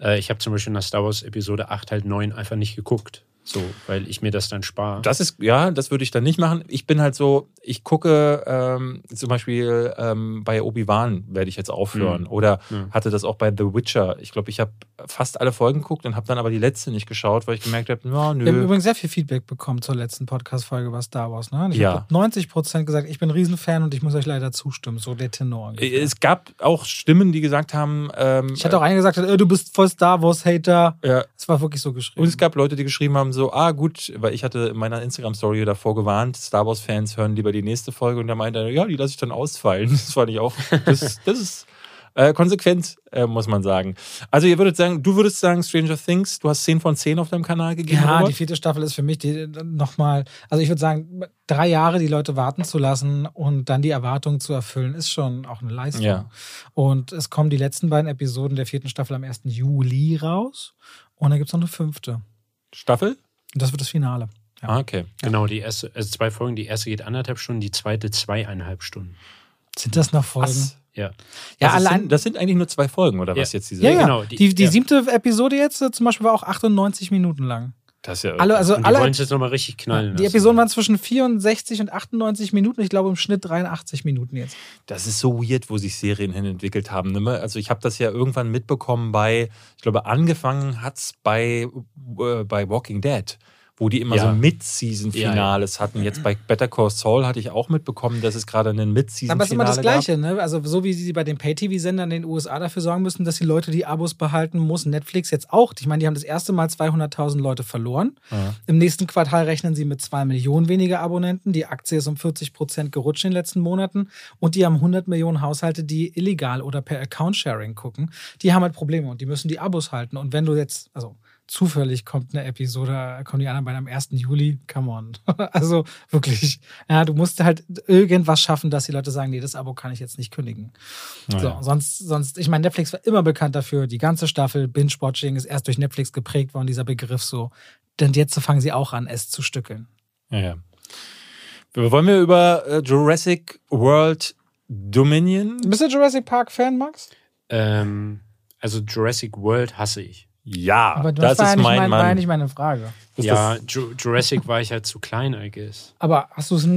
Äh, ich habe zum Beispiel nach Star Wars Episode 8 halt 9 einfach nicht geguckt. So, weil ich mir das dann spare. Das ist, ja, das würde ich dann nicht machen. Ich bin halt so, ich gucke ähm, zum Beispiel ähm, bei Obi-Wan werde ich jetzt aufhören. Mhm. Oder Ja. hatte das auch bei The Witcher. Ich glaube, ich habe fast alle Folgen geguckt und habe dann aber die letzte nicht geschaut, weil ich gemerkt habe, ja, Wir haben nö. übrigens sehr viel Feedback bekommen zur letzten Podcast-Folge über Star Wars. Ne? Ich Ja. habe 90 Prozent gesagt, ich bin ein Riesenfan und ich muss euch leider zustimmen. So der Tenor. ungefähr. Es gab auch Stimmen, die gesagt haben, ähm, ich hatte auch einen gesagt, äh, du bist voll Star Wars-Hater. äh, ja, Es war wirklich so geschrieben. und es gab Leute, die geschrieben haben, so, ah gut, weil ich hatte in meiner Instagram-Story davor gewarnt, Star Wars-Fans hören lieber die nächste Folge und da meinte er, ja, die lasse ich dann ausfallen. Das fand ich auch, das, das ist äh, konsequent, äh, muss man sagen. Also ihr würdet sagen, du würdest sagen, Stranger Things, du hast 10 von 10 auf deinem Kanal gegeben, Ja, Robert? die vierte Staffel ist für mich die nochmal, also ich würde sagen, drei Jahre die Leute warten zu lassen und dann die Erwartungen zu erfüllen, ist schon auch eine Leistung. Ja. Und es kommen die letzten beiden Episoden der vierten Staffel am 1. Juli raus und dann gibt es noch eine fünfte. Staffel? Und das wird das Finale. Ja. Ah, okay. Genau, die erste, also zwei Folgen. Die erste geht anderthalb Stunden, die zweite zweieinhalb Stunden. Sind das noch Folgen? Was? Ja. Ja, das, allein. sind, das sind eigentlich nur zwei Folgen, oder Ja. was jetzt diese? ja, ja. genau, Die, die- die, ja. siebte Episode jetzt äh, zum Beispiel war auch 98 Minuten lang. Das ist ja Alle, also alle, wollen es jetzt nochmal richtig knallen. die. Episoden waren zwischen 64 und 98 Minuten. Ich glaube im Schnitt 83 Minuten jetzt. Das ist so weird, wo sich Serien hin entwickelt haben. ne? Also ich habe das ja irgendwann mitbekommen bei, ich glaube, angefangen hat es bei, äh, bei Walking Dead, wo die immer Ja. so Mid-Season-Finales hatten. Jetzt bei Better Call Saul hatte ich auch mitbekommen, dass es gerade einen Mid-Season-Finale Aber es ist immer das gab. Gleiche, ne? Also, so wie sie bei den Pay-TV-Sendern in den USA dafür sorgen müssen, dass die Leute die Abos behalten, muss Netflix jetzt auch. Ich meine, die haben das erste Mal 200.000 Leute verloren. Ja. Im nächsten Quartal rechnen sie mit 2 Millionen weniger Abonnenten. Die Aktie ist um 40 Prozent gerutscht in den letzten Monaten. Und die haben 100 Millionen Haushalte, die illegal oder per Account-Sharing gucken. Die haben halt Probleme und die müssen die Abos halten. Und wenn du jetzt, also zufällig kommt eine Episode, kommen die anderen bei am 1. Juli, come on. also wirklich, ja, du musst halt irgendwas schaffen, dass die Leute sagen, nee, das Abo kann ich jetzt nicht kündigen. Naja. So, sonst, sonst, ich meine, Netflix war immer bekannt dafür, die ganze Staffel Binge-Watching ist erst durch Netflix geprägt worden, dieser Begriff so. Denn jetzt fangen sie auch an, es zu stückeln. Ja, ja. Wollen wir über äh, Jurassic World Dominion? Bist du Jurassic Park-Fan, Max? Ähm, also Jurassic World hasse ich. Ja, Aber das war ja ist nicht mein mein, war ja Mann. nicht meine Frage. Das ist ja, Ju Jurassic war ich halt zu klein, I guess. Aber hast du es.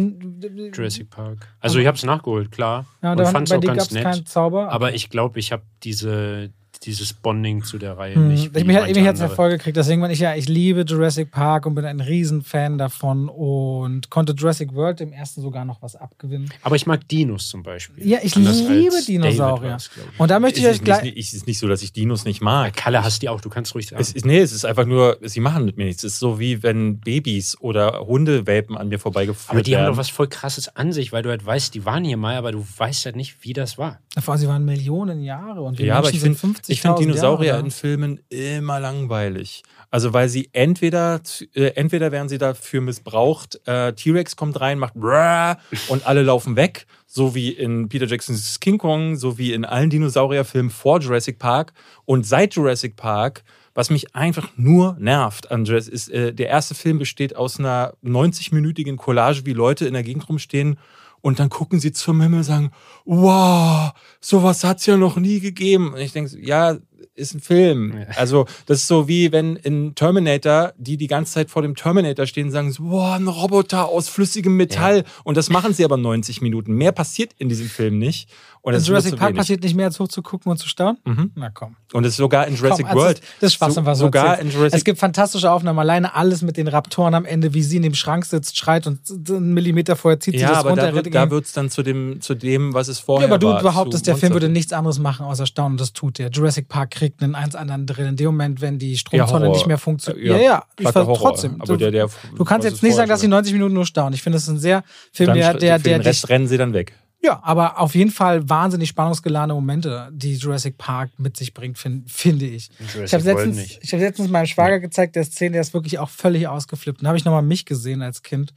Jurassic Park. Also ich habe es nachgeholt, klar. Ja, und da fand es auch ganz nett. Zauber. Aber ich glaube, ich habe diese, dieses Bonding zu der Reihe Hm, nicht. ich wie mich, hat- es andere. hervorgekriegt, deswegen bin ich ja, ich liebe Jurassic Park und bin ein Riesenfan davon und konnte Jurassic World dem ersten sogar noch was abgewinnen. Aber ich mag Dinos zum Beispiel. Ja, ich Anders liebe Dinosaurier. Ich. Und da möchte ich es euch ist gleich. nicht, es ist nicht so, dass ich Dinos nicht mag. Kalle hast die auch, du kannst ruhig sagen. Es ist, nee, es ist einfach nur, sie machen mit mir nichts. Es ist so wie wenn Babys oder Hundewelpen an mir vorbeigeführt aber die werden. haben doch was voll krasses an sich, weil du halt weißt, die waren hier mal, aber du weißt halt nicht, wie das war. Vor allem, sie waren Millionen Jahre und wir Ja, aber Menschen ich sind finde 50 ich find Dinosaurier Jahre in Filmen immer langweilig. Also weil sie entweder, äh, entweder werden sie dafür missbraucht, äh, T-Rex kommt rein, macht und alle laufen weg, so wie in Peter Jacksons King Kong, so wie in allen Dinosaurierfilmen vor Jurassic Park und seit Jurassic Park. Was mich einfach nur nervt an Jurassic ist, äh, der erste Film besteht aus einer 90-minütigen Collage, wie Leute in der Gegend rumstehen und dann gucken sie zum Himmel und sagen, wow, sowas hat es ja noch nie gegeben. Und ich denke, ja, ist ein Film. Ja. Also das ist so wie wenn in Terminator, die die ganze Zeit vor dem Terminator stehen, sagen so, wow, ein Roboter aus flüssigem Metall. Und das machen sie aber 90 Minuten. Mehr passiert in diesem Film nicht. Und In das ist Jurassic Park wenig. passiert nicht mehr, als hochzugucken und zu staunen? Mhm. Na komm. Und es ist sogar in Jurassic Komm, also World. Das, das ist Schwachsinn, was du sogar in Jurassic Es gibt fantastische Aufnahmen. Alleine alles mit den Raptoren am Ende, wie sie in dem Schrank sitzt, schreit und einen Millimeter vorher zieht sie ja, das aber runter. da, wird, es dann zu dem, zu dem, was es ja, vorher aber du war. behauptest, der Film würde nichts anderes machen, außer staunen. Und das tut er. Jurassic Park kriegt einen eins anderen drin. In dem Moment, wenn die Stromzone Horror. nicht mehr funktioniert. Ja, Ja, ja. Ich Horror. trotzdem. Aber der, der, du kannst jetzt nicht sagen, dass die schon 90 Minuten nur staunen. Ich finde, es ist ein sehr Film, der, der, der den Rest rennen sie dann weg. Ja, aber auf jeden Fall wahnsinnig spannungsgeladene Momente, die Jurassic Park mit sich bringt, find, finde ich. Ich habe Jurassic letztens, ich hab letztens meinem Schwager gezeigt, der Szene, der ist wirklich auch völlig ausgeflippt. Dann habe ich nochmal mich gesehen als Kind.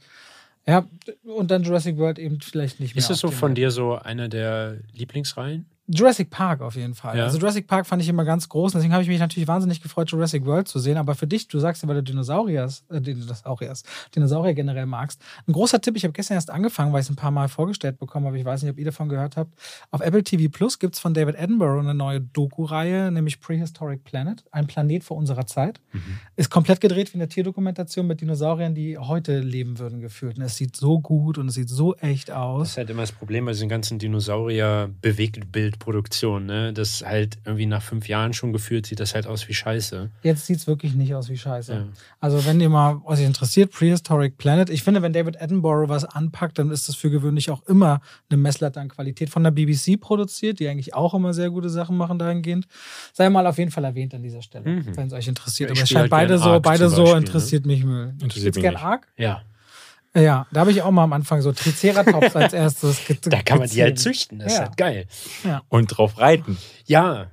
Ja, und dann Jurassic World eben vielleicht nicht mehr. Ist es so von dir so eine der Lieblingsreihen? Jurassic Park auf jeden Fall. Ja. Also Jurassic Park fand ich immer ganz groß. Deswegen habe ich mich natürlich wahnsinnig gefreut, Jurassic World zu sehen. Aber für dich, du sagst ja, weil du Dinosauriers, äh, Dinosauriers, Dinosaurier generell magst. Ein großer Tipp, ich habe gestern erst angefangen, weil ich es ein paar Mal vorgestellt bekommen habe. Ich weiß nicht, ob ihr davon gehört habt. Auf Apple TV Plus gibt es von David Attenborough eine neue Doku-Reihe, nämlich Prehistoric Planet, ein Planet vor unserer Zeit. Ist komplett gedreht wie eine Tierdokumentation mit Dinosauriern, die heute leben würden, gefühlt. Und es sieht so gut und es sieht so echt Das aus. ist halt immer das Problem bei diesen ganzen Dinosaurier-Bewegtbildproduktionen, ne? Das halt irgendwie nach fünf Jahren schon gefühlt sieht das halt aus wie Scheiße. Jetzt sieht es wirklich nicht aus wie Scheiße. Ja. Also, wenn ihr mal euch interessiert, Prehistoric Planet, ich finde, wenn David Attenborough was anpackt, dann ist das für gewöhnlich auch immer eine Messlatte an Qualität von der BBC produziert, die eigentlich auch immer sehr gute Sachen machen dahingehend. Sei mal auf jeden Fall erwähnt an dieser Stelle, Mhm. wenn es euch interessiert. Ich Aber es scheint halt beide so, Ark beide so Beispiel, ne? interessiert mich Müll. Interessiert mich gern nicht. Ark? Ja, Ja, da habe ich auch mal am Anfang so Triceratops als erstes. da kann man die halt züchten, das ist Ja. halt geil. Und drauf reiten. Ja,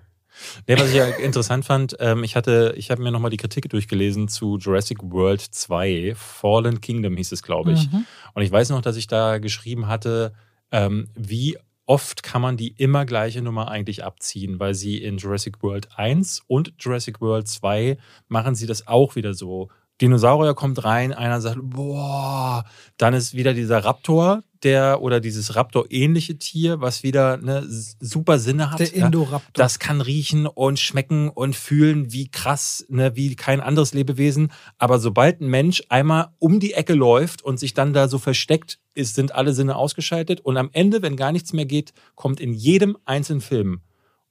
Nee, was ich ja interessant fand, ähm, ich hatte, ich habe mir nochmal die Kritik durchgelesen zu Jurassic World 2, Fallen Kingdom hieß es, glaube ich. Mhm. Und ich weiß noch, dass ich da geschrieben hatte, ähm, wie oft kann man die immer gleiche Nummer eigentlich abziehen, weil sie in Jurassic World 1 und Jurassic World 2 machen sie das auch wieder so. Dinosaurier kommt rein, einer sagt, boah, dann ist wieder dieser Raptor, der oder dieses Raptor-ähnliche Tier, was wieder ne, super Sinne hat. Der. Indoraptor. Das kann riechen und schmecken und fühlen wie krass, ne, wie kein anderes Lebewesen. Aber sobald ein Mensch einmal um die Ecke läuft und sich dann da so versteckt, ist, sind alle Sinne ausgeschaltet. Und am Ende, wenn gar nichts mehr geht, kommt in jedem einzelnen Film,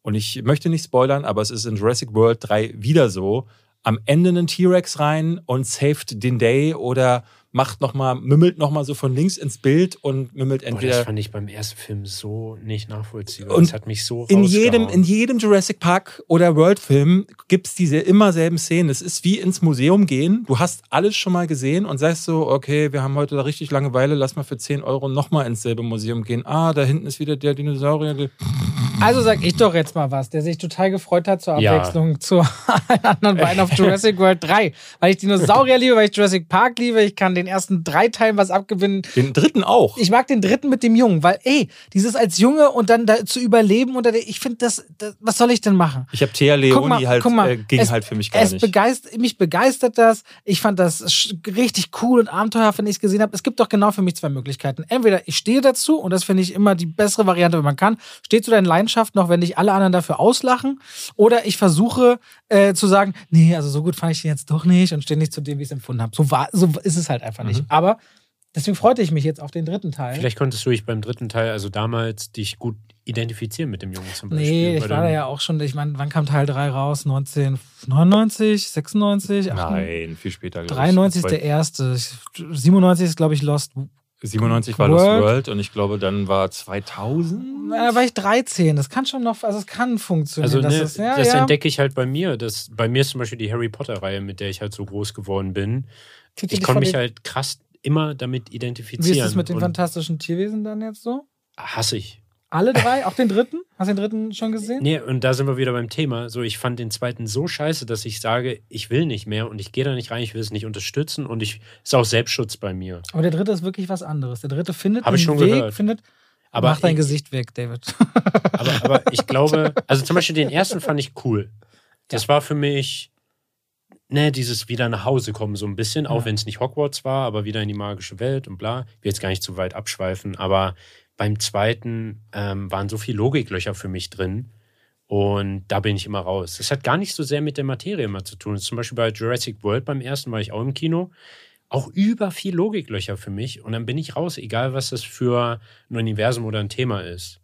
und ich möchte nicht spoilern, aber es ist in Jurassic World 3 wieder so, am Ende einen T-Rex rein und saved den Day oder macht noch mal, mümmelt nochmal so von links ins Bild und mümmelt Boah, das entweder fand ich beim ersten Film so nicht nachvollziehbar. Und das hat mich so in jedem, in jedem Jurassic Park oder World-Film gibt es diese immer selben Szenen. Es ist wie ins Museum gehen. Du hast alles schon mal gesehen und sagst so, okay, wir haben heute da richtig Langeweile, lass mal für 10 Euro nochmal ins selbe Museum gehen. Ah, da hinten ist wieder der Dinosaurier. der- Also sag ich doch jetzt mal was, der sich total gefreut hat zur Ja. Abwechslung zu allen anderen beiden auf Jurassic World 3. Weil ich Dinosaurier liebe, weil ich Jurassic Park liebe, ich kann den ersten drei Teilen was abgewinnen. Den dritten auch. Ich mag den dritten mit dem Jungen, weil ey, dieses als Junge und dann da zu überleben unter der, ich finde das, das, was soll ich denn machen? Ich habe Thea Leoni halt, äh, ging es, halt für mich gar es nicht. Begeist, mich begeistert das. Ich fand das richtig cool und abenteuerhaft, wenn ich es gesehen habe. Es gibt doch genau für mich zwei Möglichkeiten. Entweder ich stehe dazu und das finde ich immer die bessere Variante, wenn man kann. Steht zu deinen Leidenschaft noch, wenn dich alle anderen dafür auslachen. Oder ich versuche äh, zu sagen, nee, also so gut fand ich den jetzt doch nicht und stehe nicht zu dem, wie ich es empfunden habe. So, war, so ist es halt einfach nicht. Mhm. Aber Deswegen freute ich mich jetzt auf den dritten Teil. Vielleicht konntest du dich beim dritten Teil, also damals, dich gut identifizieren mit dem Jungen zum Beispiel. Nee, ich war da ja auch schon, ich meine, wann kam Teil 3 raus? 1999, 96, 98? Nein, viel später. glaub ich. 93 ist der erste. Ich- 97 ist, glaube ich, Lost. 97 war Lost World. World und ich glaube, dann war 2000. Na, Da war ich 13. Das kann schon noch, also es kann funktionieren. Also das ne, ist, ja, das ja. entdecke ich halt bei mir. Das, bei mir ist zum Beispiel die Harry Potter-Reihe, mit der ich halt so groß geworden bin. Ich konnte mich halt krass immer damit identifizieren. Wie ist es mit den fantastischen Tierwesen dann jetzt so? Hasse ich. Alle drei? auch den dritten? Hast du den dritten schon gesehen? Nee, und da sind wir wieder beim Thema. So, ich fand den zweiten so scheiße, dass ich sage, ich will nicht mehr und ich gehe da nicht rein, ich will es nicht unterstützen und ich ist auch Selbstschutz bei mir. Aber der dritte ist wirklich was anderes. Der dritte findet Hab ich schon Weg, gehört. findet. Aber mach dein ich- Gesicht weg, David. Aber, aber ich glaube, also zum Beispiel den ersten fand ich cool. Das war für mich, ne, dieses wieder nach Hause kommen, so ein bisschen, auch Ja. wenn es nicht Hogwarts war, aber wieder in die magische Welt und bla. Ich will jetzt gar nicht zu weit abschweifen, aber beim zweiten ähm, waren so viele Logiklöcher für mich drin. Und da bin ich immer raus. Das hat gar nicht so sehr mit der Materie immer zu tun. Zum Beispiel bei Jurassic World beim ersten war ich auch im Kino. Auch über viel Logiklöcher für mich. Und dann bin ich raus, egal was das für ein Universum oder ein Thema ist.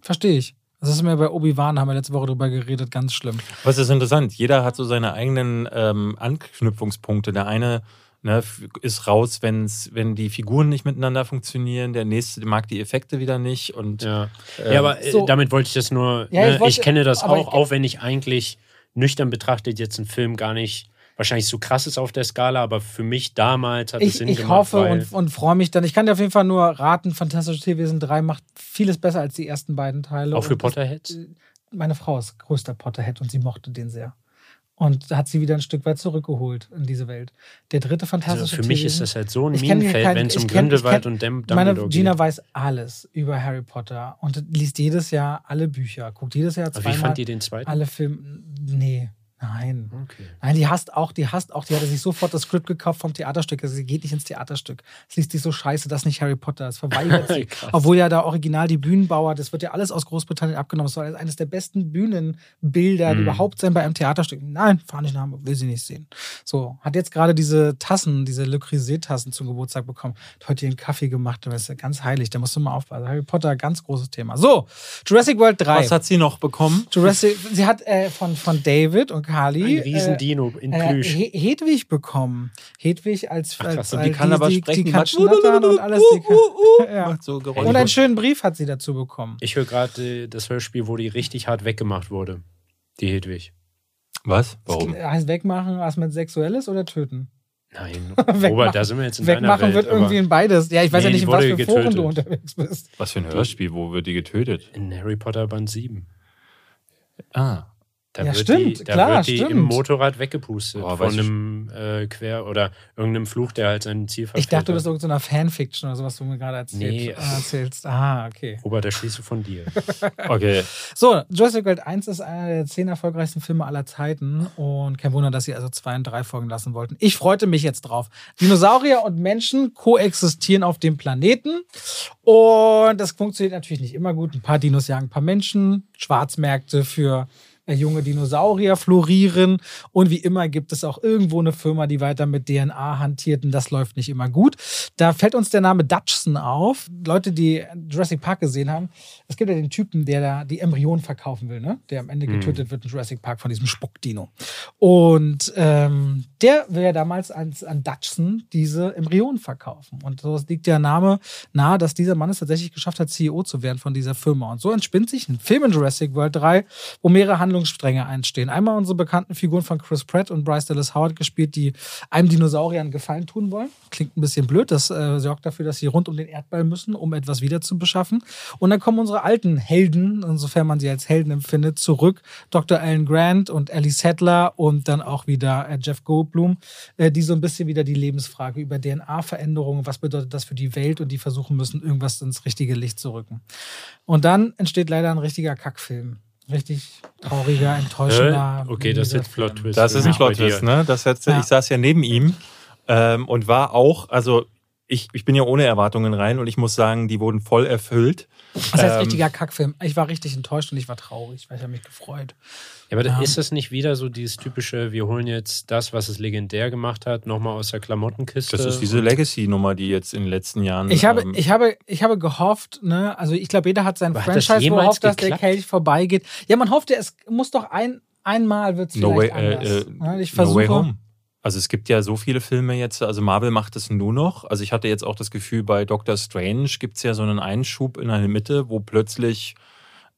Verstehe ich. Das ist mir bei Obi-Wan, haben wir letzte Woche drüber geredet, ganz schlimm. Was ist interessant? Jeder hat so seine eigenen ähm, Anknüpfungspunkte. Der eine ne, ist raus, wenn's, wenn die Figuren nicht miteinander funktionieren. Der nächste mag die Effekte wieder nicht. Und Ja, ähm, ja aber äh, so- damit wollte ich das nur. Ja, ich ne, wollte- ich kenne das auch, ich- auch wenn ich eigentlich nüchtern betrachtet jetzt ein Film gar nicht wahrscheinlich so krass ist auf der Skala, aber für mich damals hat es Ich, Sinn ich gemacht. hoffe weil, und, und freue mich dann. Ich kann dir auf jeden Fall nur raten, Fantastische Tierwesen 3 macht vieles besser als die ersten beiden Teile. auch für Potterheads. Ich, meine Frau ist größter Potterhead und sie mochte den sehr. Und hat sie wieder ein Stück weit zurückgeholt in diese Welt. Der dritte Also Fantastische für mich Tierwesen. ist das halt so ein Ich Minenfeld, wenn es ich um kenn- ich Grindelwald kenn- und Meine Dumbledore Gina geht. weiß alles über Harry Potter und liest jedes Jahr alle Bücher, guckt jedes Jahr Aber wie zweimal fand die den zweiten? alle Filme. Nee, nein. Okay. Nein, die hasst auch, die hasst auch, die hatte sich sofort das Skript gekauft vom Theaterstück. Also sie geht nicht ins Theaterstück. Es liest sich so scheiße, das ist nicht Harry Potter. Es verweigert sie. Krass. Obwohl ja da original die Bühnenbauer, das wird ja alles aus Großbritannien abgenommen. Es soll eines der besten Bühnenbilder, die Mhm. überhaupt sein bei einem Theaterstück. Nein, fahr nicht nach Hamburg, will sie nicht sehen. So, hat jetzt gerade diese Tassen, diese Le Creuset-Tassen zum Geburtstag bekommen. Hat heute ihren Kaffee gemacht, das ist ja ganz heilig, da musst du mal aufpassen. Harry Potter, ganz großes Thema. So, Jurassic World 3. was hat sie noch bekommen? Jurassic, sie hat äh, von, von David und Carly Ein Riesendino in äh, Plüsch. He Hedwig bekommen. Hedwig als, Ach, als krass, Und die kann aber die, sprechen. Die kann schnattern und alles. Die kann, ja. Macht so Geräusche. Und einen schönen Brief hat sie dazu bekommen. Ich höre gerade äh, das Hörspiel, wo die richtig hart weggemacht wurde. Die Hedwig. Was? Warum? Heißt wegmachen, was mit Sexuelles oder töten? Nein, Wegmachen. Robert, da sind wir jetzt in Wegmachen Welt. wird irgendwie in beides. Ja, ich weiß Nee, ja nicht, die in was für Foren du unterwegs bist. Was für ein Hörspiel? Wo wird die getötet? In Harry Potter Band 7. Ah. Da Ja, wird stimmt, die, da klar, wird die stimmt. im Motorrad weggepustet Boah, von einem äh, Quer- oder irgendeinem Fluch, der halt sein Ziel verfehlt Ich dachte, du bist irgendeiner Fanfiction oder so, was du mir gerade erzählt, Nee. äh, erzählst. Ah, okay. Robert, da schließe von dir. Okay. So, Jurassic World 1 ist einer der zehn erfolgreichsten Filme aller Zeiten und kein Wunder, dass sie also zwei und drei Folgen lassen wollten. Ich freute mich jetzt drauf. Dinosaurier und Menschen koexistieren auf dem Planeten und das funktioniert natürlich nicht immer gut. Ein paar Dinos jagen ein paar Menschen, Schwarzmärkte für junge Dinosaurier florieren und wie immer gibt es auch irgendwo eine Firma, die weiter mit DNA hantiert und das läuft nicht immer gut. Da fällt uns der Name Dutchson auf. Leute, die Jurassic Park gesehen haben, es gibt ja den Typen, der da die Embryonen verkaufen will, ne? der am Ende Mhm. getötet wird in Jurassic Park von diesem Spuckdino. Und ähm, der will ja damals an, an Dutchson diese Embryonen verkaufen. Und so liegt der Name nahe, dass dieser Mann es tatsächlich geschafft hat, CEO zu werden von dieser Firma. Und so entspinnt sich ein Film in Jurassic World 3, wo mehrere Handlungsstränge einstehen. Einmal unsere bekannten Figuren von Chris Pratt und Bryce Dallas Howard gespielt, die einem Dinosaurier einen Gefallen tun wollen. Klingt ein bisschen blöd. Das äh, sorgt dafür, dass sie rund um den Erdball müssen, um etwas wieder zu beschaffen. Und dann kommen unsere alten Helden, insofern man sie als Helden empfindet, zurück. Dr. Alan Grant und Ellie Sattler und dann auch wieder äh, Jeff Goldblum, äh, die so ein bisschen wieder die Lebensfrage über DNA-Veränderungen, was bedeutet das für die Welt und die versuchen müssen, irgendwas ins richtige Licht zu rücken. Und dann entsteht leider ein richtiger Kackfilm. Richtig trauriger, enttäuschender. Äh, okay, das ist jetzt Plot. Twist. Das ist ein Ja. Bei Plot-Twist, dir. ne? Das jetzt, Ja. Ich saß ja neben ihm ähm, und war auch, also ich, ich bin ja ohne Erwartungen rein und ich muss sagen, die wurden voll erfüllt. Das heißt, Ähm, richtiger Kackfilm. Ich war richtig enttäuscht und ich war traurig, weil ich habe mich gefreut. Ja, aber Ja. ist das nicht wieder so dieses typische, wir holen jetzt das, was es legendär gemacht hat, nochmal aus der Klamottenkiste? Das ist diese Legacy-Nummer, die jetzt in den letzten Jahren. Ich habe, ähm, ich habe, ich habe gehofft, ne, also ich glaube, jeder hat sein Franchise gehofft, dass der? Kelch vorbeigeht. Ja, man hofft ja, es muss doch ein, einmal wird es no way, vielleicht anders. äh, äh, ich no way versuche. Home. Also es gibt ja so viele Filme jetzt, also Marvel macht es nur noch. Also ich hatte jetzt auch das Gefühl, bei Doctor Strange gibt es ja so einen Einschub in der Mitte, wo plötzlich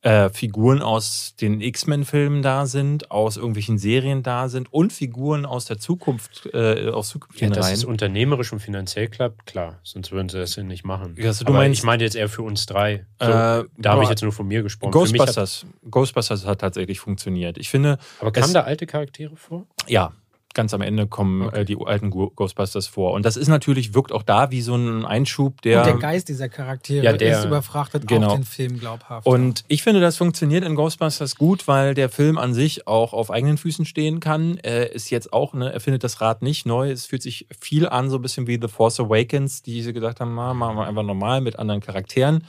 äh, Figuren aus den X-Men-Filmen da sind, aus irgendwelchen Serien da sind und Figuren aus der Zukunft, äh, aus Ja, zukünftigen dass Reihen. es unternehmerisch und finanziell klappt, klar. Sonst würden sie das ja nicht machen. Ja, also du Aber meinst- ich meine jetzt eher für uns drei. So, Äh, da habe ich jetzt nur von mir gesprochen. Mich hat, Ghostbusters. Ghostbusters hat tatsächlich funktioniert. Ich finde, aber kamen es- da alte Charaktere vor? Ja, ganz am Ende kommen Okay. äh, die alten Ghostbusters vor. Und das ist natürlich, wirkt auch da wie so ein Einschub, der. Und der Geist dieser Charaktere Ja, der- ist überfrachtet genau. auch den Film glaubhaft. Und ich finde, das funktioniert in Ghostbusters gut, weil der Film an sich auch auf eigenen Füßen stehen kann. Er ist jetzt auch, ne, er findet das Rad nicht neu. Es fühlt sich viel an, so ein bisschen wie The Force Awakens, die sie gesagt haben, "Ma, machen wir einfach normal mit anderen Charakteren.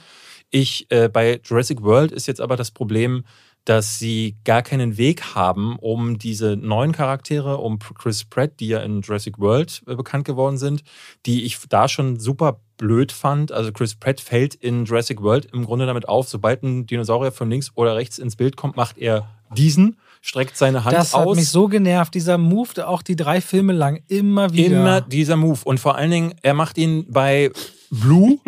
Ich, äh, bei Jurassic World ist jetzt aber das Problem, dass sie gar keinen Weg haben, um diese neuen Charaktere, um Chris Pratt, die ja in Jurassic World äh, bekannt geworden sind, die ich da schon super blöd fand. Also Chris Pratt fällt in Jurassic World im Grunde damit auf, sobald ein Dinosaurier von links oder rechts ins Bild kommt, macht er diesen, streckt seine Hand das hat aus. mich so genervt, dieser Move, auch die drei Filme lang, immer wieder. Immer dieser Move. Und vor allen Dingen, er macht ihn bei Blue,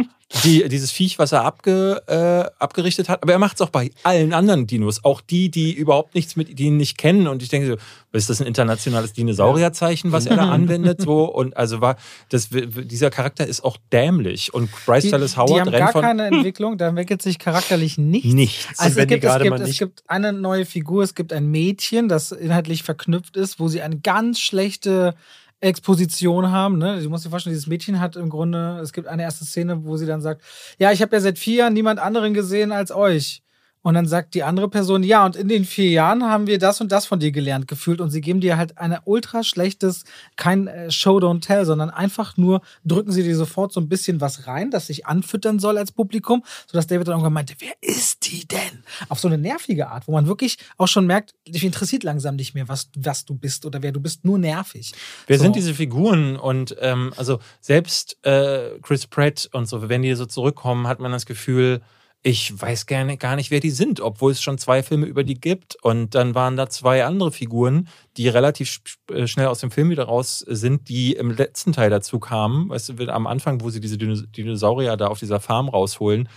die, dieses Viech, was er abge, äh, abgerichtet hat. Aber er macht es auch bei allen anderen Dinos. Auch die, die überhaupt nichts mit ihnen nicht kennen. Und ich denke so, ist das ein internationales Dinosaurierzeichen, was er da anwendet? So, und also war, das, dieser Charakter ist auch dämlich. Und Bryce die, Dallas die Howard haben rennt gar von keine Entwicklung, da entwickelt sich charakterlich nichts. nichts. Also es die gibt, es, gibt, es gibt eine neue Figur, es gibt ein Mädchen, das inhaltlich verknüpft ist, wo sie eine ganz schlechte Exposition haben. Ne? Du musst dir vorstellen, dieses Mädchen hat im Grunde, es gibt eine erste Szene, wo sie dann sagt, ja, ich habe ja seit vier Jahren niemand anderen gesehen als euch. Und dann sagt die andere Person, ja, und in den vier Jahren haben wir das und das von dir gelernt gefühlt. Und sie geben dir halt ein ultra schlechtes, kein äh, Show, don't tell, sondern einfach nur drücken sie dir sofort so ein bisschen was rein, das sich anfüttern soll als Publikum, sodass David dann irgendwann meinte, wer ist die denn? Auf so eine nervige Art, wo man wirklich auch schon merkt, dich interessiert langsam nicht mehr, was, was du bist oder wer du bist, nur nervig. Wer So. sind diese Figuren? Und ähm, also selbst äh, Chris Pratt und so, wenn die so zurückkommen, hat man das Gefühl, ich weiß gerne gar nicht, wer die sind, obwohl es schon zwei Filme über die gibt. Und dann waren da zwei andere Figuren, die relativ äh, schnell aus dem Film wieder raus sind, die im letzten Teil dazu kamen. Weißt du, am Anfang, wo sie diese Dinos- Dinosaurier da auf dieser Farm rausholen.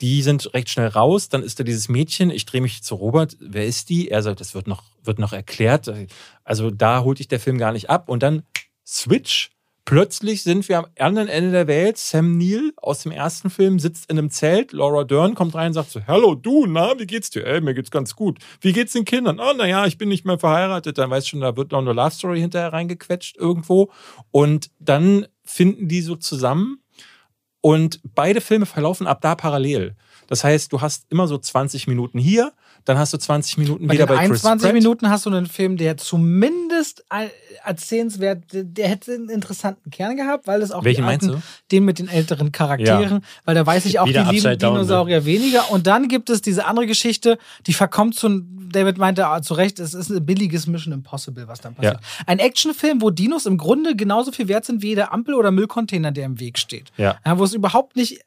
Die sind recht schnell raus. Dann ist da dieses Mädchen. Ich drehe mich zu Robert. Wer ist die? Er sagt, das wird noch, wird noch erklärt. Also da holt dich der Film gar nicht ab. Und dann Switch. Plötzlich sind wir am anderen Ende der Welt. Sam Neill aus dem ersten Film sitzt in einem Zelt. Laura Dern kommt rein und sagt so: Hallo, du, na, wie geht's dir? Ey, mir geht's ganz gut. Wie geht's den Kindern? Oh, naja, ich bin nicht mehr verheiratet. Dann weißt du schon, da wird noch eine Love Story hinterher reingequetscht irgendwo. Und dann finden die so zusammen. Und beide Filme verlaufen ab da parallel. Das heißt, du hast immer so 20 Minuten hier, dann hast du 20 Minuten Bei wieder bei Chris 21 Pratt. Minuten hast du einen Film, der zumindest äh, erzählenswert, der hätte einen interessanten Kern gehabt, weil es auch Welchen die alten, meinst du? den mit den älteren Charakteren, weil da weiß ich auch, Wieder die lieben ne? Dinosaurier weniger. Und dann gibt es diese andere Geschichte, die verkommt zu, David meinte ah, zu Recht, es ist ein billiges Mission Impossible, was dann passiert. Ja. Ein Actionfilm, wo Dinos im Grunde genauso viel wert sind wie jede Ampel oder Müllcontainer, der im Weg steht. Ja. Ja, wo es überhaupt nicht,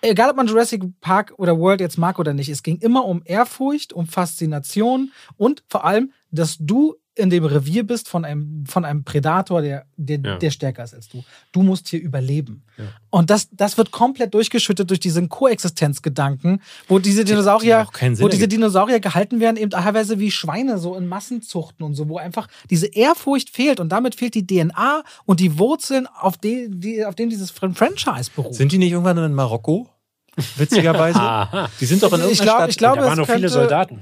egal ob man Jurassic Park oder World jetzt mag oder nicht, es ging immer um Ehrfurcht, um Faszination und vor allem, dass du in dem Revier bist von einem, von einem Predator, der, der, Ja. der stärker ist als du. Du musst hier überleben. Ja. Und das, das wird komplett durchgeschüttet durch diesen Koexistenzgedanken, wo diese Dinosaurier, Sinn wo diese. Dinosaurier gehalten werden, eben teilweise wie Schweine, so in Massenzuchten und so, wo einfach diese Ehrfurcht fehlt und damit fehlt die DNA und die Wurzeln, auf, die, die, auf denen dieses Fran- Franchise beruht. Sind die nicht irgendwann in Marokko? Witzigerweise. Aha. die sind doch in Ich irgendeiner glaub- Stadt. ich glaub, da es waren noch viele Soldaten.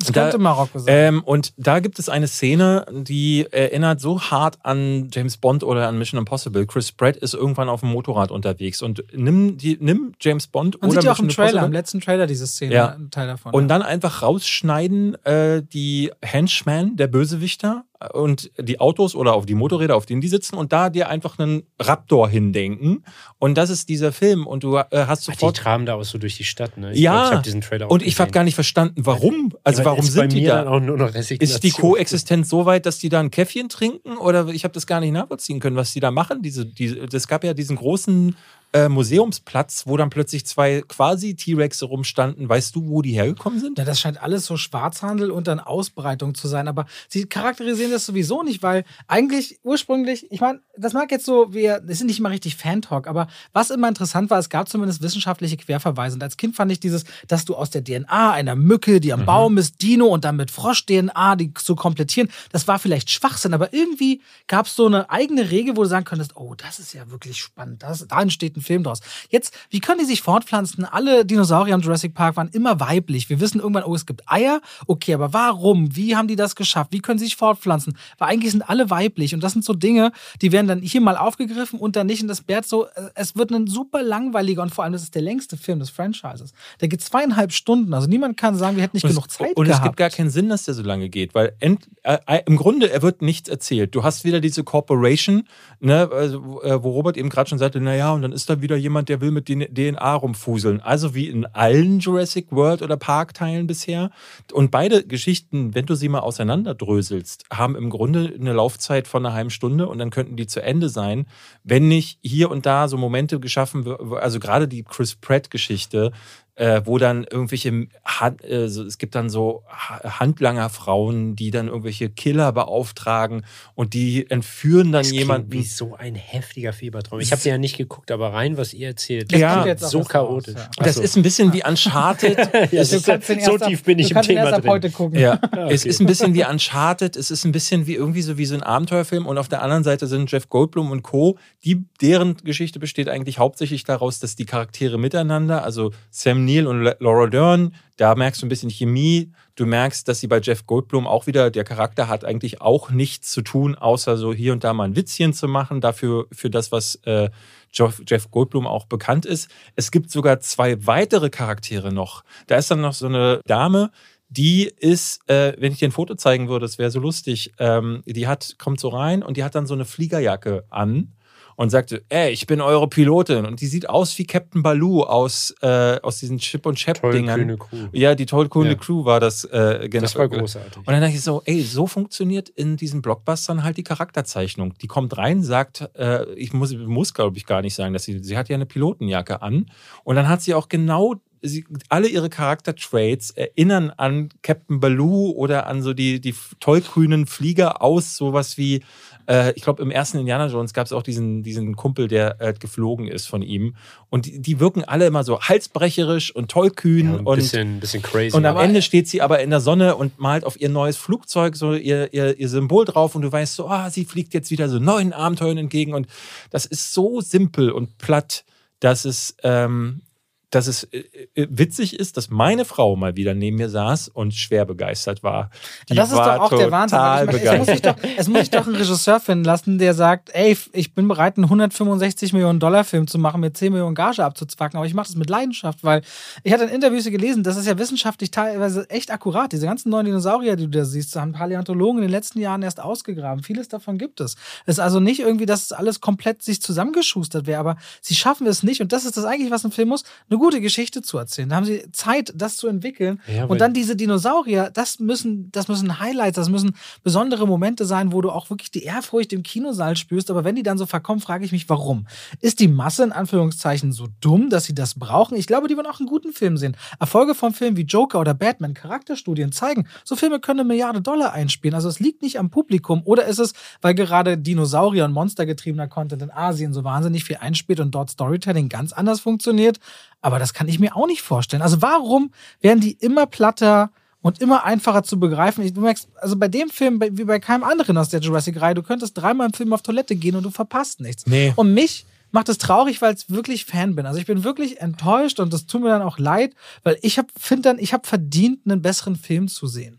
Das Da- könnte Marokko sein. Ähm, und da gibt es eine Szene, die erinnert so hart an James Bond oder an Mission Impossible. Chris Pratt ist irgendwann auf dem Motorrad unterwegs und nimm, die, nimm James Bond Man oder sieht ja auch im Trailer, im Impossible letzten Trailer diese Szene, Ja. ein Teil davon. und dann einfach rausschneiden äh, die Henchmen, der Bösewichter, und die Autos oder auf die Motorräder, auf denen die sitzen und da dir einfach einen Raptor hindenken. Und das ist dieser Film und du äh, hast sofort. Die traben da auch so durch die Stadt, ne? Ich ja, glaub, ich diesen Trailer auch und ich habe gar nicht verstanden, warum. Also Ja, warum sind die da? dann auch nur noch Ist die. Koexistenz so weit, dass die da ein Käffchen trinken? Oder ich habe das gar nicht nachvollziehen können, was die da machen. Diese, diese, es gab ja diesen großen äh, Museumsplatz, wo dann plötzlich zwei quasi T-Rexe rumstanden. Weißt du, wo die hergekommen sind? Ja, das scheint alles so Schwarzhandel und dann Ausbreitung zu sein. Aber sie charakterisieren das sowieso nicht, weil eigentlich ursprünglich, ich meine, das mag jetzt so, wir, das sind nicht immer richtig Fan-Talk, aber was immer interessant war, es gab zumindest wissenschaftliche Querverweise. Und als Kind fand ich dieses, dass du aus der DNA einer Mücke, die am Baum ist, Dino und dann mit Frosch-DNA, die zu komplettieren, das war vielleicht Schwachsinn, aber irgendwie gab es so eine eigene Regel, wo du sagen könntest, oh, das ist ja wirklich spannend, das, da entsteht ein Film draus. Jetzt, wie können die sich fortpflanzen? Alle Dinosaurier im Jurassic Park waren immer weiblich. Wir wissen irgendwann, oh, es gibt Eier. Okay, aber warum? Wie haben die das geschafft? Wie können sie sich fortpflanzen? Weil eigentlich sind alle weiblich. Und das sind so Dinge, die werden dann hier mal aufgegriffen und dann nicht. Und das Bert so, äh, es wird ein super langweiliger und vor allem, das ist der längste Film des Franchises. Der geht zweieinhalb Stunden. Also niemand kann sagen, wir hätten nicht Und genug Zeit und gehabt. es gibt gar keinen Sinn, dass der so lange geht, weil end, äh, äh, im Grunde er wird nichts erzählt. Du hast wieder diese Corporation, ne, also, äh, wo Robert eben gerade schon sagte, naja, und dann ist da wieder jemand, der will mit DNA rumfuseln. Also wie in allen Jurassic World oder Park-Teilen bisher. Und beide Geschichten, wenn du sie mal auseinanderdröselst, haben im Grunde eine Laufzeit von einer halben Stunde und dann könnten die zu Ende sein, wenn nicht hier und da so Momente geschaffen, also gerade die Chris Pratt-Geschichte, äh, wo dann irgendwelche, Hand, äh, so, es gibt dann so Ha- Handlangerfrauen, die dann irgendwelche Killer beauftragen und die entführen dann Das jemanden. wie so ein heftiger Fiebertraum. Ich habe ja nicht geguckt, aber rein, was ihr erzählt, Ja. das kommt jetzt auch so chaotisch. raus, ja. Das so. ist ein bisschen wie Uncharted. ja, ist, so ab- tief bin ich du im Thema erst ab drin. heute gucken. Ja, okay. es ist ein bisschen wie Uncharted, es ist ein bisschen wie irgendwie so wie so ein Abenteuerfilm und auf der anderen Seite sind Jeff Goldblum und Co., die, deren Geschichte besteht eigentlich hauptsächlich daraus, dass die Charaktere miteinander, also Sam Neill und La- Laura Dern, da merkst du ein bisschen Chemie, du merkst, dass sie bei Jeff Goldblum auch wieder, der Charakter hat eigentlich auch nichts zu tun, außer so hier und da mal ein Witzchen zu machen, dafür, für das, was äh, Jeff, Jeff Goldblum auch bekannt ist. Es gibt sogar zwei weitere Charaktere noch. Da ist dann noch so eine Dame, die ist, äh, wenn ich dir ein Foto zeigen würde, das wäre so lustig, ähm, die hat, kommt so rein und die hat dann so eine Fliegerjacke an und sagte, ey, ich bin eure Pilotin. Und die sieht aus wie Captain Baloo aus, äh, aus diesen Chip und Chap-Dingern. Ja, die toll coole Ja. Crew war das. Äh, genau. Das war großartig. Und dann dachte ich so, ey, so funktioniert in diesen Blockbustern halt die Charakterzeichnung. Die kommt rein, sagt, äh, ich muss, muss glaube ich, gar nicht sagen, dass sie, sie hat ja eine Pilotenjacke an. Und dann hat sie auch genau, sie, alle ihre Charaktertraits erinnern an Captain Baloo oder an so die, die tollgrünen Flieger aus sowas wie, äh, ich glaube, im ersten Indiana Jones gab es auch diesen, diesen Kumpel, der äh, geflogen ist von ihm. Und die, die wirken alle immer so halsbrecherisch und tollkühn Ja, ein und bisschen, bisschen crazy. und am Aber- Ende steht sie aber in der Sonne und malt auf ihr neues Flugzeug so ihr, ihr, ihr Symbol drauf und du weißt so, ah, sie fliegt jetzt wieder so neuen Abenteuern entgegen und das ist so simpel und platt, dass es, ähm, dass es äh, äh, witzig ist, dass meine Frau mal wieder neben mir saß und schwer begeistert war. Die das ist war doch auch der Wahnsinn. weil Ich meine, es, muss doch, es muss sich doch einen Regisseur finden lassen, der sagt, ey, ich bin bereit, einen 165 Millionen Dollar Film zu machen, mir 10 Millionen Gage abzuzwacken, aber ich mache das mit Leidenschaft, weil ich hatte in Interviews gelesen, das ist ja wissenschaftlich teilweise echt akkurat. Diese ganzen neuen Dinosaurier, die du da siehst, haben Paläontologen in den letzten Jahren erst ausgegraben. Vieles davon gibt es. Es ist also nicht irgendwie, dass es alles komplett sich zusammengeschustert wäre, aber sie schaffen es nicht und das ist das eigentlich, was ein Film muss, eine gute Geschichte zu erzählen. Da haben sie Zeit, das zu entwickeln Ja, und dann diese Dinosaurier, das müssen, das müssen Highlights, das müssen besondere Momente sein, wo du auch wirklich die Ehrfurcht im Kinosaal spürst. Aber wenn die dann so verkommen, frage ich mich, warum? Ist die Masse in Anführungszeichen so dumm, dass sie das brauchen? Ich glaube, die wollen auch einen guten Film sehen. Erfolge von Filmen wie Joker oder Batman, Charakterstudien zeigen, so Filme können eine Milliarde Dollar einspielen. Also es liegt nicht am Publikum. Oder ist es, weil gerade Dinosaurier und monstergetriebener Content in Asien so wahnsinnig viel einspielt und dort Storytelling ganz anders funktioniert? Aber das kann ich mir auch nicht vorstellen. Also warum werden die immer platter und immer einfacher zu begreifen? Ich, du merkst, also bei dem Film, wie bei keinem anderen aus der Jurassic-Reihe, du könntest dreimal im Film auf Toilette gehen und du verpasst nichts. Nee. Und mich macht es traurig, weil ich wirklich Fan bin. Also ich bin wirklich enttäuscht und das tut mir dann auch leid, weil ich habe finde dann, ich habe verdient, einen besseren Film zu sehen.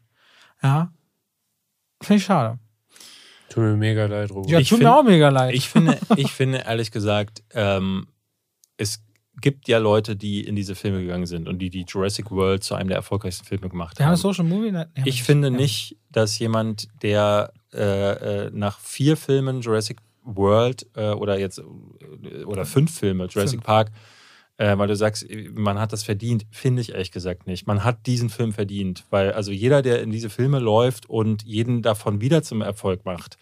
Ja. Finde ich schade. Tut mir mega leid, Robert. Ja, Ich tut find- mir auch mega leid. Ich finde, ich finde ehrlich gesagt, ähm, es gibt ja Leute, die in diese Filme gegangen sind und die die Jurassic World zu einem der erfolgreichsten Filme gemacht Wir haben Social Movie. Wir Ich finde Ja. nicht, dass jemand, der äh, äh, nach vier Filmen Jurassic World äh, oder jetzt äh, oder fünf Filme Jurassic Fünf. Park, äh, weil du sagst, man hat das verdient, finde ich ehrlich gesagt nicht. Man hat diesen Film verdient, weil also jeder, der in diese Filme läuft und jeden davon wieder zum Erfolg macht,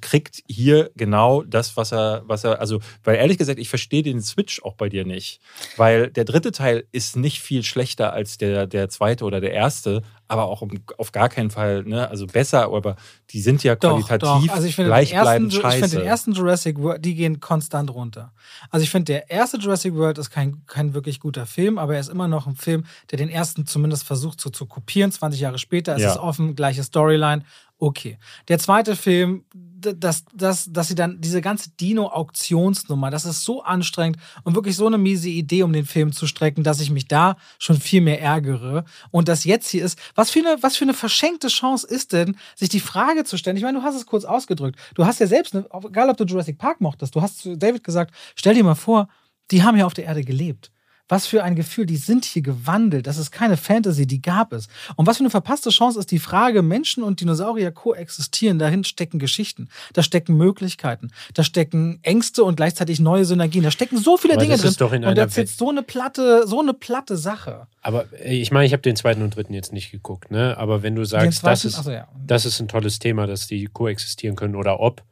kriegt hier genau das, was er, was er, also, weil ehrlich gesagt, ich verstehe den Switch auch bei dir nicht. Weil der dritte Teil ist nicht viel schlechter als der, der zweite oder der erste, aber auch um, auf gar keinen Fall, ne, also besser, aber die sind ja Doch, qualitativ doch. Also ich finde, den ersten, gleichbleibend ich finde scheiße. den ersten Jurassic World, die gehen konstant runter. Also ich finde, der erste Jurassic World ist kein, kein wirklich guter Film, aber er ist immer noch ein Film, der den ersten zumindest versucht so zu kopieren. 20 Jahre später ist Ja. es offen, gleiche Storyline. Okay. Der zweite Film, dass, dass, dass sie dann diese ganze Dino-Auktionsnummer, das ist so anstrengend und wirklich so eine miese Idee, um den Film zu strecken, dass ich mich da schon viel mehr ärgere. Und das jetzt hier ist, was für eine, was für eine verschenkte Chance ist denn, sich die Frage zu stellen? Ich meine, du hast es kurz ausgedrückt. Du hast ja selbst, egal ob du Jurassic Park mochtest, du hast zu David gesagt, stell dir mal vor, die haben ja auf der Erde gelebt. Was für ein Gefühl, die sind hier gewandelt. Das ist keine Fantasy, die gab es. Und was für eine verpasste Chance ist die Frage, Menschen und Dinosaurier koexistieren. Dahin stecken Geschichten, da stecken Möglichkeiten, da stecken Ängste und gleichzeitig neue Synergien. Da stecken so viele Aber Dinge das drin. doch in und das ist so eine platte, so eine platte Sache. Aber äh, ich meine, ich habe den zweiten und dritten jetzt nicht geguckt, ne? Aber wenn du sagst, das ist, achso, ja. das ist ein tolles Thema, dass die koexistieren können oder ob,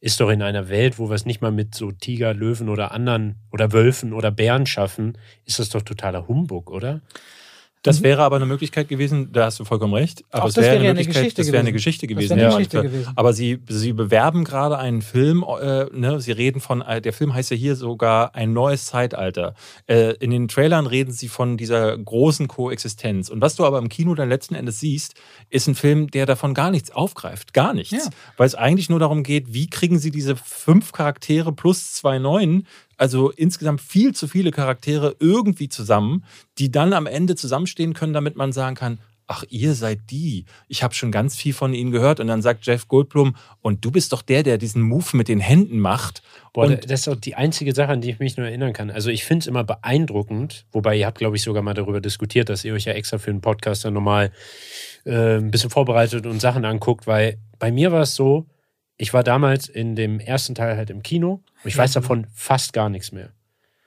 ist doch in einer Welt, wo wir es nicht mal mit so Tiger, Löwen oder anderen oder Wölfen oder Bären schaffen, ist das doch totaler Humbug, oder? Das wäre aber eine Möglichkeit gewesen, da hast du vollkommen recht. Aber es das wäre wäre eine eine Geschichte das wäre eine gewesen. Geschichte Das gewesen. wäre eine ja. Geschichte gewesen. Aber sie, sie bewerben gerade einen Film, äh, ne, sie reden von, äh, der Film heißt ja hier sogar ein neues Zeitalter. Äh, in den Trailern reden sie von dieser großen Koexistenz. Und was du aber im Kino dann letzten Endes siehst, ist ein Film, der davon gar nichts aufgreift. Gar nichts. Ja. Weil es eigentlich nur darum geht, wie kriegen sie diese fünf Charaktere plus zwei neuen also insgesamt viel zu viele Charaktere irgendwie zusammen, die dann am Ende zusammenstehen können, damit man sagen kann, ach, ihr seid die. Ich habe schon ganz viel von ihnen gehört. Und dann sagt Jeff Goldblum, und du bist doch der, der diesen Move mit den Händen macht. Boah, und das ist auch die einzige Sache, an die ich mich nur erinnern kann. Also ich finde es immer beeindruckend, wobei ihr habt, glaube ich, sogar mal darüber diskutiert, dass ihr euch ja extra für einen Podcast dann nochmal äh, ein bisschen vorbereitet und Sachen anguckt, weil bei mir war es so, ich war damals in dem ersten Teil halt im Kino und ich weiß davon fast gar nichts mehr.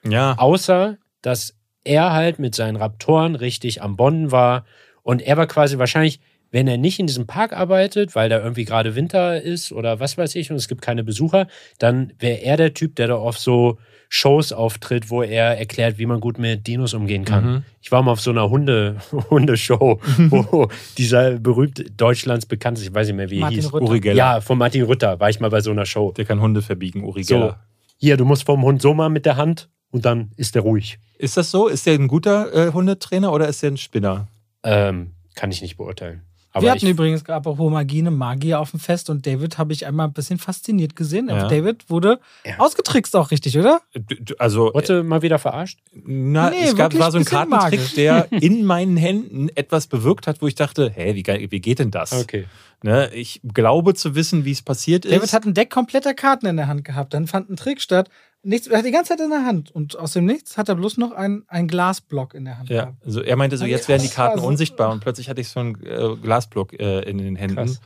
ja, Außer, dass er halt mit seinen Raptoren richtig am Bonden war. Und er war quasi wahrscheinlich, wenn er nicht in diesem Park arbeitet, weil da irgendwie gerade Winter ist oder was weiß ich und es gibt keine Besucher, dann wäre er der Typ, der da auf so Shows auftritt, wo er erklärt, wie man gut mit Dinos umgehen kann. Mhm. Ich war mal auf so einer Hunde, Hundeshow, wo dieser berühmte Deutschlands bekannt ich weiß nicht mehr, wie er Martin hieß. Rütter. Uri Geller. Ja, von Martin Rütter war ich mal bei so einer Show. Der kann Hunde verbiegen, Uri So, Geller. hier, du musst vom Hund so mal mit der Hand und dann ist er ruhig. Ist das so? Ist der ein guter äh, Hundetrainer oder ist der ein Spinner? Ähm, kann ich nicht beurteilen. Aber Wir hatten ich, übrigens apropos Magie eine Magier auf dem Fest und David habe ich einmal ein bisschen fasziniert gesehen. Ja. David wurde Ja. ausgetrickst auch richtig, oder? Du- du- Also, wurde mal wieder verarscht? Na, Nee, es gab, war so ein Kartentrick, magisch. der in meinen Händen etwas bewirkt hat, wo ich dachte, hä, wie, wie geht denn das? Okay. Ne, ich glaube zu wissen, wie es passiert ist. David hat ein Deck kompletter Karten in der Hand gehabt. Dann fand ein Trick statt. Nichts, er hat die ganze Zeit in der Hand. Und aus dem Nichts hat er bloß noch ein, ein Glasblock in der Hand ja, gehabt. also er meinte so, Ja, jetzt werden die Karten unsichtbar und plötzlich hatte ich so einen äh, Glasblock äh, in den Händen Krass.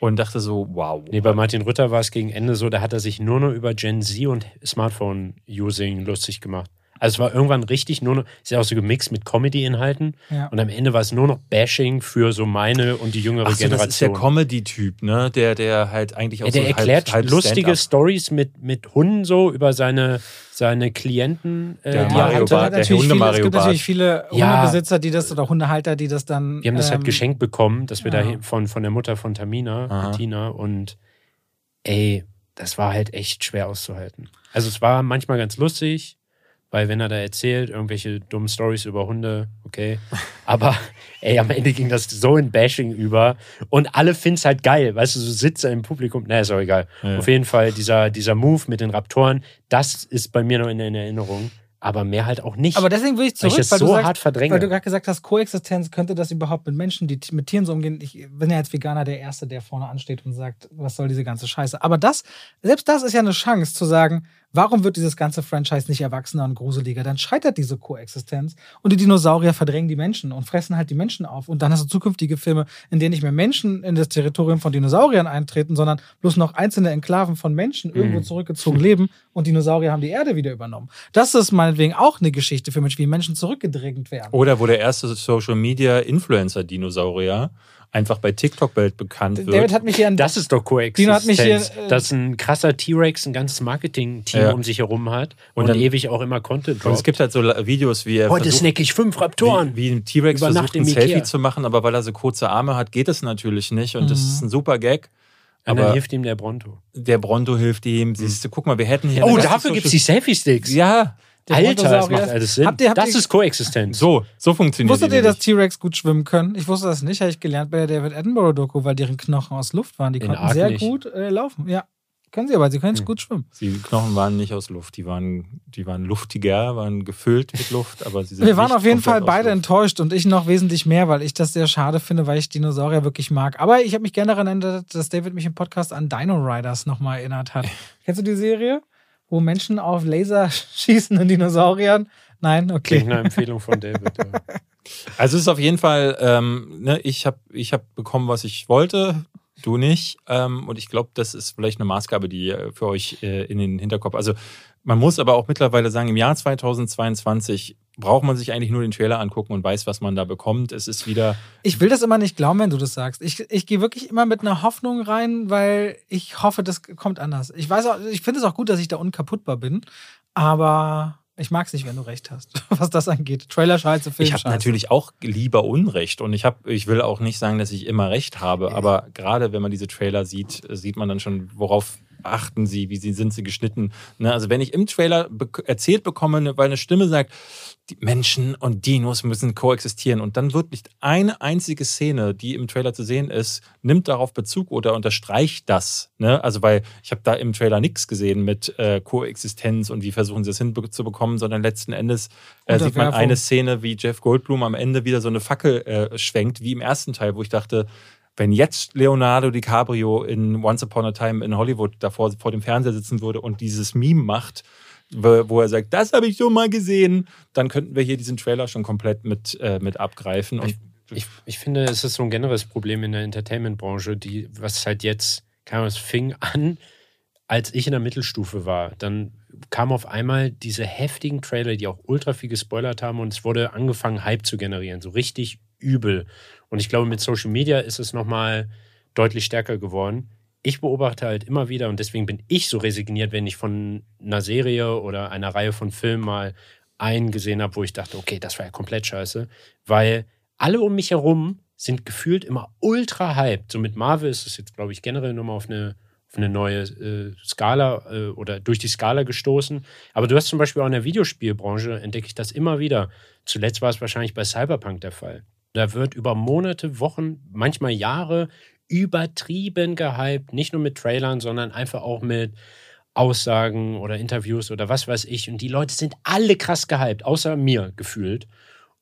und dachte so, wow. Nee, bei Martin Rütter war es gegen Ende so, da hat er sich nur noch über Gen Z und Smartphone-Using lustig gemacht. Also es war irgendwann richtig nur noch, ist ja auch so gemixt mit Comedy-Inhalten Ja. und am Ende war es nur noch Bashing für so meine und die jüngere Ach so, das ist der Generation. Comedy-Typ, ne? Der, der halt eigentlich auch Ja, der so erklärt halb, halb lustige Stories mit, mit Hunden so über seine, seine Klienten. Äh, Der die Mario er hatte. Bart, hat der natürlich Hunde viele, Mario Es gibt Bart. natürlich viele. Hundebesitzer, die das oder Hundehalter, die das dann. Wir haben das halt ähm, geschenkt bekommen, dass wir ja. da von, von der Mutter von Tamina, Aha. Tina, und ey, das war halt echt schwer auszuhalten. Also es war manchmal ganz lustig, weil wenn er da erzählt, irgendwelche dummen Stories über Hunde, okay. Aber ey, am Ende ging das so in Bashing über und alle finden es halt geil, weißt du, so Sitze im Publikum, na, ist auch egal. Ja. Auf jeden Fall, dieser, dieser Move mit den Raptoren, das ist bei mir noch in, in Erinnerung, aber mehr halt auch nicht. Aber deswegen will ich weil zurück, ich das weil, so du sagst, hart verdränge. weil du gerade gesagt hast, Koexistenz, könnte das überhaupt mit Menschen, die mit Tieren so umgehen? Ich bin ja als Veganer der Erste, der vorne ansteht und sagt, was soll diese ganze Scheiße. Aber das, selbst das ist ja eine Chance zu sagen, Warum wird dieses ganze Franchise nicht erwachsener und gruseliger? Dann scheitert diese Koexistenz und die Dinosaurier verdrängen die Menschen und fressen halt die Menschen auf. Und dann hast du zukünftige Filme, in denen nicht mehr Menschen in das Territorium von Dinosauriern eintreten, sondern bloß noch einzelne Enklaven von Menschen irgendwo Mhm. zurückgezogen leben und Dinosaurier haben die Erde wieder übernommen. Das ist meinetwegen auch eine Geschichte für Menschen, wie Menschen zurückgedrängt werden. Oder wo der erste Social Media Influencer Dinosaurier einfach bei TikTok bekannt wird. David hat mich hier an Das ist doch Dino hat mich Koexistenz. hier, äh, dass ein krasser T-Rex ein ganzes Marketing-Team Ja. um sich herum hat und, Und dann- ewig auch immer Content und droppt. es gibt halt so Videos, wie er Heute versucht, snack ich fünf Raptoren. wie, wie ein T-Rex versucht, Nacht ein im Selfie Ikea. zu machen, aber weil er so kurze Arme hat, geht es natürlich nicht. Und das Mhm. ist ein super Gag. und dann aber- hilft ihm der Bronto. Der Bronto hilft ihm. Siehst du, guck mal, wir hätten hier. Oh, dafür gibt es die Selfie-Sticks. Ja, Der Alter, das macht alles Sinn. Habt ihr- habt das ihr- ist Koexistenz. so, so funktioniert Wusstet ihr, dass. T-Rex gut schwimmen können? Ich wusste das nicht, habe ich gelernt bei der David Attenborough-Doku, weil deren Knochen aus Luft waren. Die In konnten sehr nicht. gut äh, laufen. Ja, können sie aber, sie können Hm. gut schwimmen. Die Knochen waren nicht aus Luft, die waren, die waren luftiger, waren gefüllt mit Luft, aber sie sind Wir waren auf jeden Fall beide Luft. enttäuscht und ich noch wesentlich mehr, weil ich das sehr schade finde, weil ich Dinosaurier wirklich mag. Aber ich habe mich gerne daran erinnert, dass David mich im Podcast an Dino Riders nochmal erinnert hat. Kennst du die Serie? Wo Menschen auf Laser schießen in Dinosauriern? Nein? Klingt Okay. eine Empfehlung von David. Ja. Also es ist auf jeden Fall, ähm, ne, ich habe ich hab bekommen, was ich wollte, du nicht. Ähm, und ich glaube, das ist vielleicht eine Maßgabe, die äh, für euch äh, in den Hinterkopf. Also man muss aber auch mittlerweile sagen, im Jahr 2022 braucht man sich eigentlich nur den Trailer angucken und weiß, was man da bekommt. Es ist wieder, Ich will das immer nicht glauben, wenn du das sagst. Ich, ich gehe wirklich immer mit einer Hoffnung rein, weil ich hoffe, das kommt anders. Ich weiß auch, ich finde es auch gut, dass ich da unkaputtbar bin, aber ich mag es nicht, wenn du recht hast, was das angeht. Trailer scheiße, Film ich habe natürlich auch lieber Unrecht und ich habe, ich will auch nicht sagen, dass ich immer Recht habe, aber gerade wenn man diese Trailer sieht, sieht man dann schon, worauf achten sie, wie sind sie geschnitten. Ne? Also wenn ich im Trailer erzählt bekomme, weil eine Stimme sagt, die Menschen und Dinos müssen koexistieren und dann wird nicht eine einzige Szene, die im Trailer zu sehen ist, nimmt darauf Bezug oder unterstreicht das. Ne? Also weil ich habe da im Trailer nichts gesehen mit äh, Koexistenz und wie versuchen sie es hinzubekommen, sondern letzten Endes äh, sieht man eine Szene, wie Jeff Goldblum am Ende wieder so eine Fackel äh, schwenkt, wie im ersten Teil, wo ich dachte, wenn jetzt Leonardo DiCaprio in Once Upon a Time in Hollywood davor vor dem Fernseher sitzen würde und dieses Meme macht, wo er sagt, das habe ich schon mal gesehen, dann könnten wir hier diesen Trailer schon komplett mit, äh, mit abgreifen. Und Ich, ich finde, es ist so ein generelles Problem in der Entertainment-Branche, die, was halt jetzt, Ahnung, es fing an, als ich in der Mittelstufe war. Dann kamen auf einmal diese heftigen Trailer, die auch ultra viel gespoilert haben und es wurde angefangen, Hype zu generieren. So richtig übel. Und ich glaube, mit Social Media ist es nochmal deutlich stärker geworden. Ich beobachte halt immer wieder und deswegen bin ich so resigniert, wenn ich von einer Serie oder einer Reihe von Filmen mal einen gesehen habe, wo ich dachte, okay, das war ja komplett scheiße, weil alle um mich herum sind gefühlt immer ultra hyped. So mit Marvel ist es jetzt, glaube ich, generell nochmal auf eine, auf eine neue äh, Skala äh, oder durch die Skala gestoßen. Aber du hast zum Beispiel auch in der Videospielbranche, entdecke ich das immer wieder. Zuletzt war es wahrscheinlich bei Cyberpunk der Fall. Da wird über Monate, Wochen, manchmal Jahre übertrieben gehypt. Nicht nur mit Trailern, sondern einfach auch mit Aussagen oder Interviews oder was weiß ich. Und die Leute sind alle krass gehypt, außer mir gefühlt.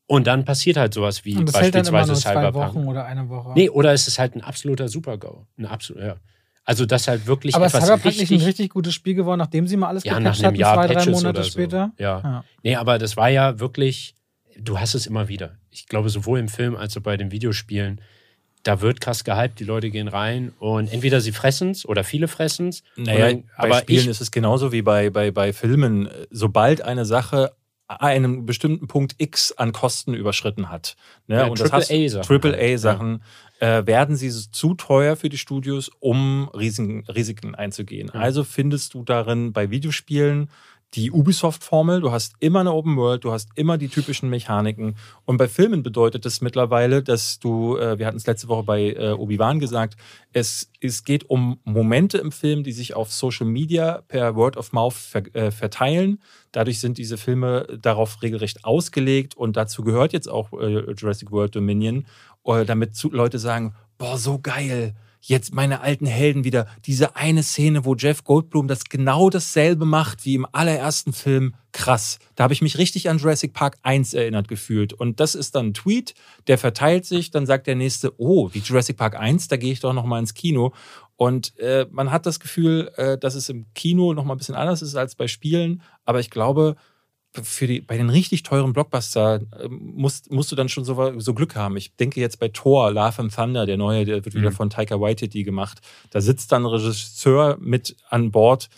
Und dann passiert halt sowas wie beispielsweise Cyberpunk. Wochen oder eine Woche. Nee, oder es ist halt ein absoluter Super-GO. Ein absolut, ja. Also das halt wirklich aber etwas Cyberpunk richtig, nicht ein richtig gutes Spiel geworden, nachdem sie mal alles ja, nach gepatcht einem hatten, Jahr zwei, drei Patches Monate oder so. später. Ja. Ja. Nee, aber das war ja wirklich, du hast es immer wieder. Ich glaube, sowohl im Film als auch bei den Videospielen, da wird krass gehypt, die Leute gehen rein und entweder sie fressen es oder viele fressen es. Naja, bei aber Spielen ich, ist es genauso wie bei, bei, bei Filmen. Sobald eine Sache einen bestimmten Punkt X an Kosten überschritten hat. Ne? Ja, und das hast AAA-Sachen Triple A Sachen äh, werden sie zu teuer für die Studios, um Risiken, Risiken einzugehen. Ja. Also findest du darin bei Videospielen die Ubisoft-Formel, du hast immer eine Open World, du hast immer die typischen Mechaniken. Und bei Filmen bedeutet das mittlerweile, dass du, äh, wir hatten es letzte Woche bei äh, Obi-Wan gesagt, es, es geht um Momente im Film, die sich auf Social Media per Word of Mouth ver, äh, verteilen. Dadurch sind diese Filme darauf regelrecht ausgelegt und dazu gehört jetzt auch äh, Jurassic World Dominion, äh, damit zu, Leute sagen, boah, so geil. Jetzt meine alten Helden wieder. Diese eine Szene, wo Jeff Goldblum das genau dasselbe macht wie im allerersten Film. Krass. Da habe ich mich richtig an Jurassic Park 1 erinnert gefühlt. Und das ist dann ein Tweet, der verteilt sich. Dann sagt der nächste, oh, wie Jurassic Park 1, da gehe ich doch noch mal ins Kino. Und äh, man hat das Gefühl, äh, dass es im Kino noch mal ein bisschen anders ist als bei Spielen. Aber ich glaube, für die, bei den richtig teuren Blockbuster äh, musst, musst du dann schon so, so Glück haben. Ich denke jetzt bei Thor, Love and Thunder, der neue, der wird wieder mhm. von Taika Waititi gemacht. Da sitzt dann ein Regisseur mit an Bord,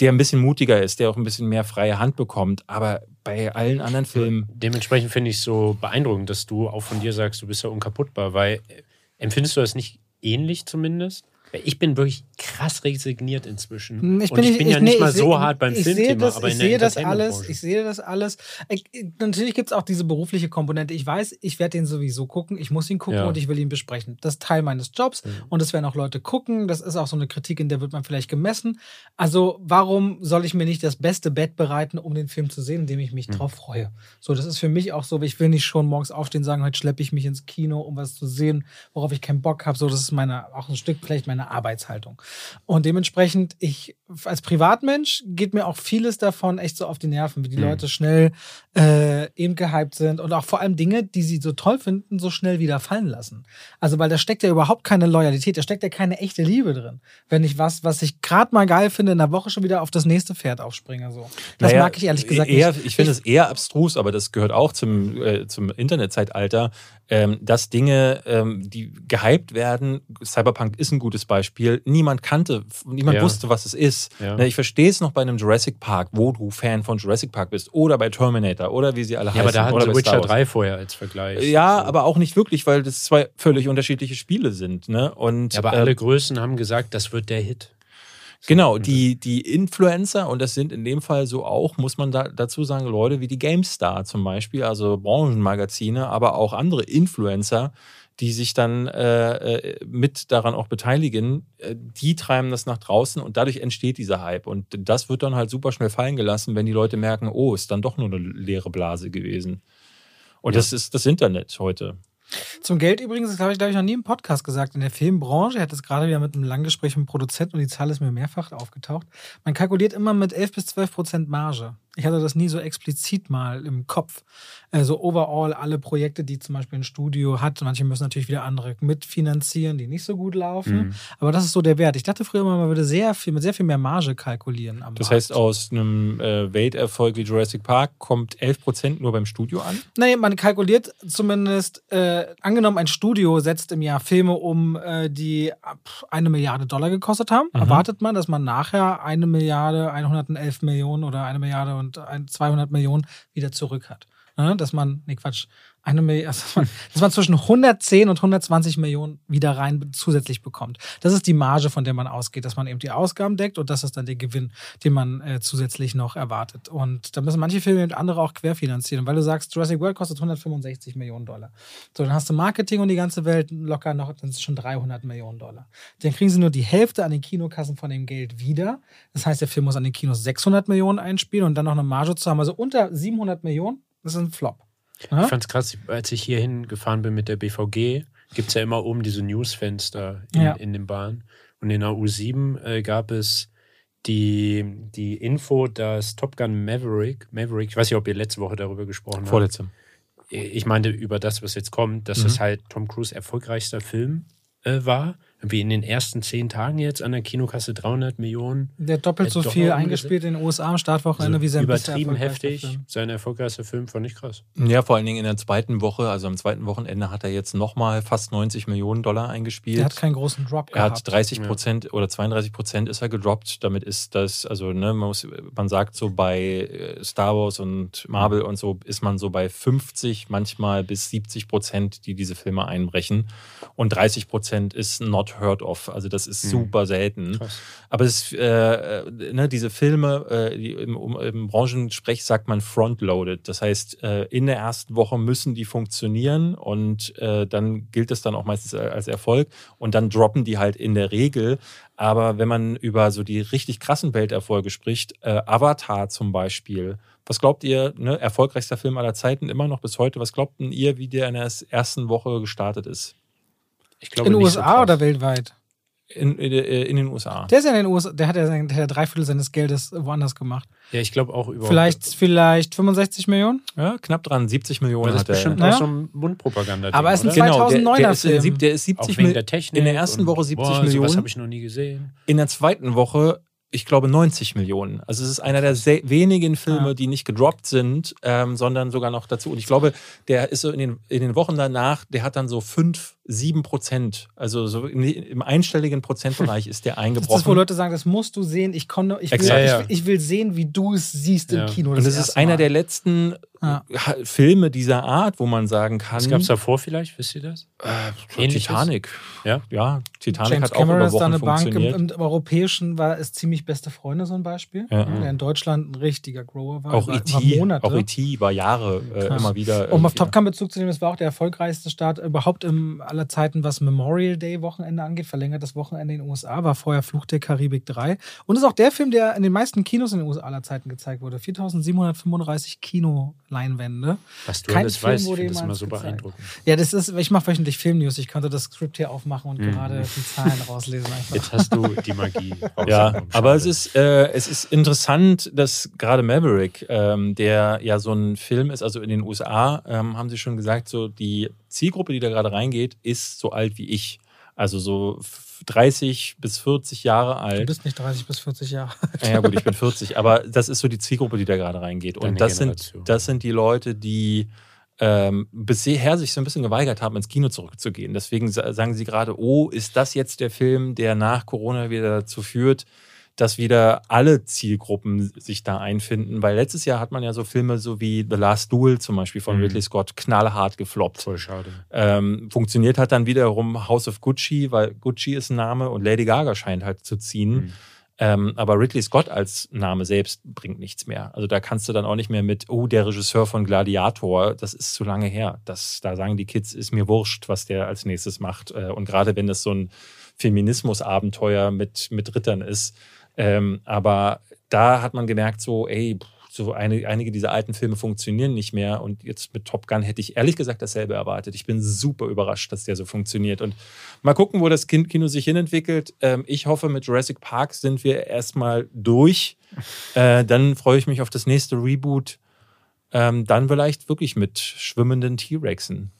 der ein bisschen mutiger ist, der auch ein bisschen mehr freie Hand bekommt. Aber bei allen anderen Filmen. Dementsprechend finde ich es so beeindruckend, dass du auch von dir sagst, du bist ja unkaputtbar, weil äh, empfindest du das nicht ähnlich zumindest? Ich bin wirklich krass resigniert inzwischen. Hm, ich bin, und ich bin nee, ja nicht mal so hart beim Filmthema, das, aber ich sehe das alles. Ich sehe das alles. Ich, natürlich gibt es auch diese berufliche Komponente. Ich weiß, ich werde den sowieso gucken. Ich muss ihn gucken ja. und ich will ihn besprechen. Das ist Teil meines Jobs mhm. und es werden auch Leute gucken. Das ist auch so eine Kritik, in der wird man vielleicht gemessen. Also warum soll ich mir nicht das beste Bett bereiten, um den Film zu sehen, indem ich mich mhm. drauf freue? So, das ist für mich auch so. Ich will nicht schon morgens aufstehen und sagen, heute schleppe ich mich ins Kino, um was zu sehen, worauf ich keinen Bock habe. So, das ist meine auch ein Stück vielleicht meine Arbeitshaltung. Und dementsprechend, ich als Privatmensch geht mir auch vieles davon echt so auf die Nerven, wie die mhm. Leute schnell äh, eben gehypt sind und auch vor allem Dinge, die sie so toll finden, so schnell wieder fallen lassen. Also, weil da steckt ja überhaupt keine Loyalität, da steckt ja keine echte Liebe drin. Wenn ich was, was ich gerade mal geil finde, in der Woche schon wieder auf das nächste Pferd aufspringe. So. Das naja, mag ich ehrlich gesagt eher, nicht. Ich finde es eher abstrus, aber das gehört auch zum, äh, zum Internetzeitalter, ähm, dass Dinge, ähm, die gehypt werden, Cyberpunk ist ein gutes Beispiel, niemand kannte, niemand ja. wusste, was es ist. Ja. Ne, ich verstehe es noch bei einem Jurassic Park, wo du Fan von Jurassic Park bist, oder bei Terminator, oder wie sie alle ja, heißen. Aber da hatten sie Witcher 3 vorher als Vergleich. Ja, so. aber auch nicht wirklich, weil das zwei völlig unterschiedliche Spiele sind. Ne? Und, ja, aber äh, alle Größen haben gesagt, das wird der Hit. Genau, die, die Influencer, und das sind in dem Fall so auch, muss man da, dazu sagen, Leute wie die GameStar zum Beispiel, also Branchenmagazine, aber auch andere Influencer, die sich dann äh, äh, mit daran auch beteiligen, äh, die treiben das nach draußen und dadurch entsteht dieser Hype. Und das wird dann halt super schnell fallen gelassen, wenn die Leute merken, oh, ist dann doch nur eine leere Blase gewesen. Und ja. das ist das Internet heute. Zum Geld übrigens, das habe ich, glaube ich, noch nie im Podcast gesagt. In der Filmbranche, ich hatte es gerade wieder mit einem Langgespräch mit dem Produzenten und die Zahl ist mir mehrfach aufgetaucht. Man kalkuliert immer mit 11 bis 12 Prozent Marge. Ich hatte das nie so explizit mal im Kopf. Also overall alle Projekte, die zum Beispiel ein Studio hat. Manche müssen natürlich wieder andere mitfinanzieren, die nicht so gut laufen. Mhm. Aber das ist so der Wert. Ich dachte früher immer, man würde sehr viel, mit sehr viel mehr Marge kalkulieren. das Markt. heißt, aus einem äh, Welterfolg wie Jurassic Park kommt 11 Prozent nur beim Studio an? Nein, man kalkuliert zumindest, äh, angenommen, ein Studio setzt im Jahr Filme um, äh, die eine Milliarde Dollar gekostet haben. Mhm. Erwartet man, dass man nachher eine Milliarde, 111 Millionen oder eine Milliarde und 200 Millionen wieder zurück hat. Ne? Dass man, nee, Quatsch, eine Million, also dass man zwischen 110 und 120 Millionen wieder rein zusätzlich bekommt. Das ist die Marge, von der man ausgeht, dass man eben die Ausgaben deckt und das ist dann der Gewinn, den man äh, zusätzlich noch erwartet. Und da müssen manche Filme und andere auch querfinanzieren. Weil du sagst, Jurassic World kostet 165 Millionen Dollar. So, dann hast du Marketing und die ganze Welt locker noch, dann es schon 300 Millionen Dollar. Dann kriegen sie nur die Hälfte an den Kinokassen von dem Geld wieder. Das heißt, der Film muss an den Kinos 600 Millionen einspielen und dann noch eine Marge zu haben. Also unter 700 Millionen, das ist ein Flop. Aha. Ich fand es krass, als ich hierhin gefahren bin mit der BVG, gibt es ja immer oben diese Newsfenster in, ja. in den Bahnen. Und in der U7 äh, gab es die, die Info, dass Top Gun Maverick, Maverick, ich weiß nicht, ob ihr letzte Woche darüber gesprochen habt. Vorletzte. Ich meinte über das, was jetzt kommt, dass mhm. es halt Tom Cruise erfolgreichster Film äh, war wie in den ersten zehn Tagen jetzt an der Kinokasse 300 Millionen. Der doppelt so viel eingespielt in den USA am Startwochenende also wie sein Übertrieben heftig. Film. Sein erfolgreichster Film fand ich krass. Ja, vor allen Dingen in der zweiten Woche, also am zweiten Wochenende hat er jetzt nochmal fast 90 Millionen Dollar eingespielt. Er hat keinen großen Drop gehabt. Er hat 30 Prozent ja. oder 32 Prozent ist er gedroppt. Damit ist das, also ne, man, muss, man sagt so bei äh, Star Wars und Marvel und so ist man so bei 50, manchmal bis 70 Prozent, die diese Filme einbrechen. Und 30 Prozent ist not heard of. Also das ist mhm. super selten. Krass. Aber es, äh, äh, ne, diese Filme, äh, die im, um, im, Branchensprech sagt man frontloaded. Das heißt, äh, in der ersten Woche müssen die funktionieren und äh, dann gilt es dann auch meistens als Erfolg und dann droppen die halt in der Regel. Aber wenn man über so die richtig krassen Welterfolge spricht, äh, Avatar zum Beispiel, was glaubt ihr, ne, erfolgreichster Film aller Zeiten immer noch bis heute, was glaubt ihr, wie der in der ersten Woche gestartet ist? Ich glaube, in den USA so oder weltweit? In, in, in den USA. Der ist ja in den USA, der hat ja, sein, der hat ja drei Viertel seines Geldes woanders gemacht. Ja, ich glaube auch über. Vielleicht, vielleicht 65 Millionen? Ja, knapp dran. 70 Millionen das ist hat er. bestimmt Ja. auch so ein Mundpropaganda. Aber es ist ein Genau, der, 2009er der, ist, Film. sieb- der ist auch 70 wegen Mil- der Technik. In der ersten Woche 70 boah, Millionen. Sowas habe ich noch nie gesehen. in der zweiten Woche, ich glaube, 90 Millionen. Also es ist einer der sehr wenigen Filme, Ja. die nicht gedroppt sind, ähm, sondern sogar noch dazu. Und ich glaube, der ist so in den, in den Wochen danach, der hat dann so 5, 7 Prozent. Also so in, im einstelligen Prozentbereich ist der Das eingebrochen. ist, wo Leute sagen, das musst du sehen. Ich, komme, ich, will, Exakt. Ja, ja. Ich, will, ich will sehen, wie du es siehst Ja. im Kino. und das ist einer Mal. der letzten Ja. Filme dieser Art, wo man sagen kann, Was gab es davor vielleicht? Wisst ihr das? äh? Titanic. Ja? Ja, Titanic James hat auch Cameron über ist da Wochen eine Bank. Im, funktioniert. Im, Im Europäischen war es ziemlich beste Freunde, so ein Beispiel. Ja. Der in Deutschland ein richtiger Grower war. auch war, E.T. war Monate. auch E.T. war Jahre äh, immer wieder. Um auf Top Gun Bezug zu nehmen, es war auch der erfolgreichste Start überhaupt im aller Zeiten, was Memorial Day Wochenende angeht, verlängertes Wochenende in den USA, war vorher Fluch der Karibik 3 und ist auch der Film, der in den meisten Kinos in den USA aller Zeiten gezeigt wurde. 4735 Kinoleinwände. Was du Kein alles Film weißt, ich wurde finde das immer so gezeigt. beeindruckend. Ja, das ist, ich mache wöchentlich Filmnews, ich konnte das Skript hier aufmachen und Mhm. gerade die Zahlen rauslesen einfach. Jetzt hast du die Magie. Ja, aber es ist, äh, es ist interessant, dass gerade Maverick, ähm, der ja so ein Film ist, also in den USA, ähm, haben sie schon gesagt, so die Zielgruppe, die da gerade reingeht, ist so alt wie ich. Also so f- 30 bis 40 Jahre Du alt. bist nicht 30 bis 40 Jahre. Ja gut, ich bin 40, aber das ist so die Zielgruppe, die da gerade reingeht. Und Deine das sind, das sind die Leute, die ähm, bisher sich so ein bisschen geweigert haben, ins Kino zurückzugehen. Deswegen sa- sagen sie gerade, oh, ist das jetzt der Film, der nach Corona wieder dazu führt, dass wieder alle Zielgruppen sich da einfinden? Weil letztes Jahr hat man ja so Filme so wie The Last Duel zum Beispiel von Mhm. Ridley Scott knallhart gefloppt. voll schade. Ähm, funktioniert hat dann wiederum House of Gucci, weil Gucci ist ein Name und Lady Gaga scheint halt zu ziehen. Mhm. Ähm, aber Ridley Scott als Name selbst bringt nichts mehr. Also da kannst du dann auch nicht mehr mit, oh, der Regisseur von Gladiator, das ist zu lange her. Das, da sagen die Kids, ist mir wurscht, was der als nächstes macht. Äh, Und gerade wenn das so ein Feminismus-Abenteuer mit, mit Rittern ist. Ähm, aber da hat man gemerkt, so, ey, so eine, einige dieser alten Filme funktionieren nicht mehr. Und jetzt mit Top Gun hätte ich ehrlich gesagt dasselbe erwartet. Ich bin super überrascht, dass der so funktioniert. Und mal gucken, wo das Kin- Kino sich hinentwickelt. Ähm, ich hoffe, mit Jurassic Park sind wir erstmal durch. Äh, dann freue ich mich auf das nächste Reboot. Ähm, dann vielleicht wirklich mit schwimmenden T-Rexen.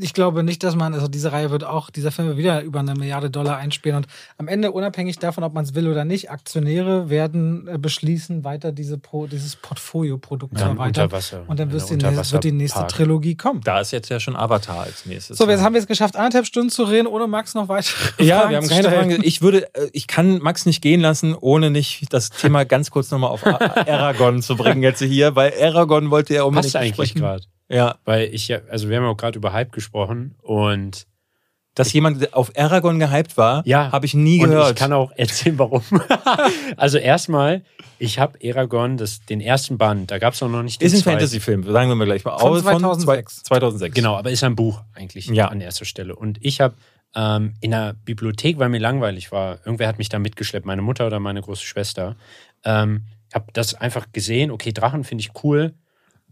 Ich glaube nicht, dass man, also diese Reihe wird auch, dieser Film wird wieder über eine Milliarde Dollar einspielen und am Ende, unabhängig davon, ob man es will oder nicht, Aktionäre werden äh, beschließen, weiter diese Pro, dieses Portfolio-Produkt zu Dann erweitern. unter Wasser. Und dann die, nächste- wird die nächste. Trilogie kommen. Da ist jetzt ja schon Avatar als nächstes. So, jetzt haben wir es geschafft, anderthalb Stunden zu reden, ohne Max noch weiter. Ja, wir haben keine Fragen. Ich würde, äh, ich kann Max nicht gehen lassen, ohne nicht das Thema ganz kurz nochmal auf Aragon zu bringen jetzt hier, weil Aragon wollte er unbedingt Passt eigentlich sprechen. gerade. Ja, Weil ich ja, also wir haben ja auch gerade über Hype gesprochen und dass jemand auf Aragon gehypt war, Ja. habe ich nie Und gehört. ich kann auch erzählen, warum. also erstmal, ich habe Eragon, das, den ersten Band, da gab es noch nicht den ist ein. Fantasy-Film, sagen wir mal gleich mal. Von Aus- 2006. 2006. Genau, aber ist ein Buch eigentlich Ja. an erster Stelle. Und ich habe ähm, in der Bibliothek, weil mir langweilig war, irgendwer hat mich da mitgeschleppt, meine Mutter oder meine große Schwester, ähm, habe das einfach gesehen, okay, Drachen finde ich cool,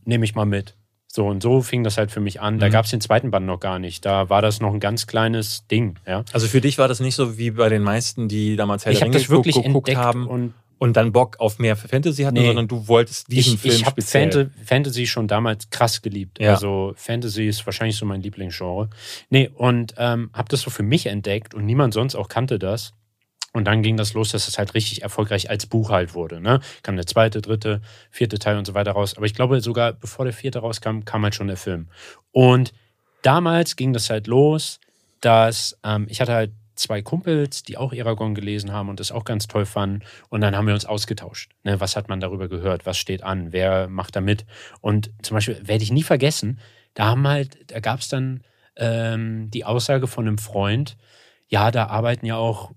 nehme ich mal mit. So und so fing das halt für mich an. Da Mhm. gab es den zweiten Band noch gar nicht. Da war das noch ein ganz kleines Ding. Ja. Also für dich war das nicht so wie bei den meisten, die damals Herr Ich der das wirklich geguckt entdeckt haben und und dann Bock auf mehr Fantasy hatten, Nee. sondern du wolltest diesen ich, Film ich habe. Fanta Fantasy schon damals krass geliebt. Ja. Also Fantasy ist wahrscheinlich so mein Lieblingsgenre. Nee, und ähm, habe das so für mich entdeckt und niemand sonst auch kannte das. Und dann ging das los, dass es halt richtig erfolgreich als Buch halt wurde. Ne? Kam der zweite, dritte, vierte Teil und so weiter raus. Aber ich glaube, sogar bevor der vierte rauskam, kam halt schon der Film. Und damals ging das halt los, dass ähm, ich hatte halt zwei Kumpels, die auch Eragon gelesen haben und das auch ganz toll fanden. Und dann haben wir uns ausgetauscht. Ne? Was hat man darüber gehört? Was steht an? Wer macht da mit? Und zum Beispiel werde ich nie vergessen, da haben halt, da gab es dann ähm, die Aussage von einem Freund, ja, da arbeiten ja auch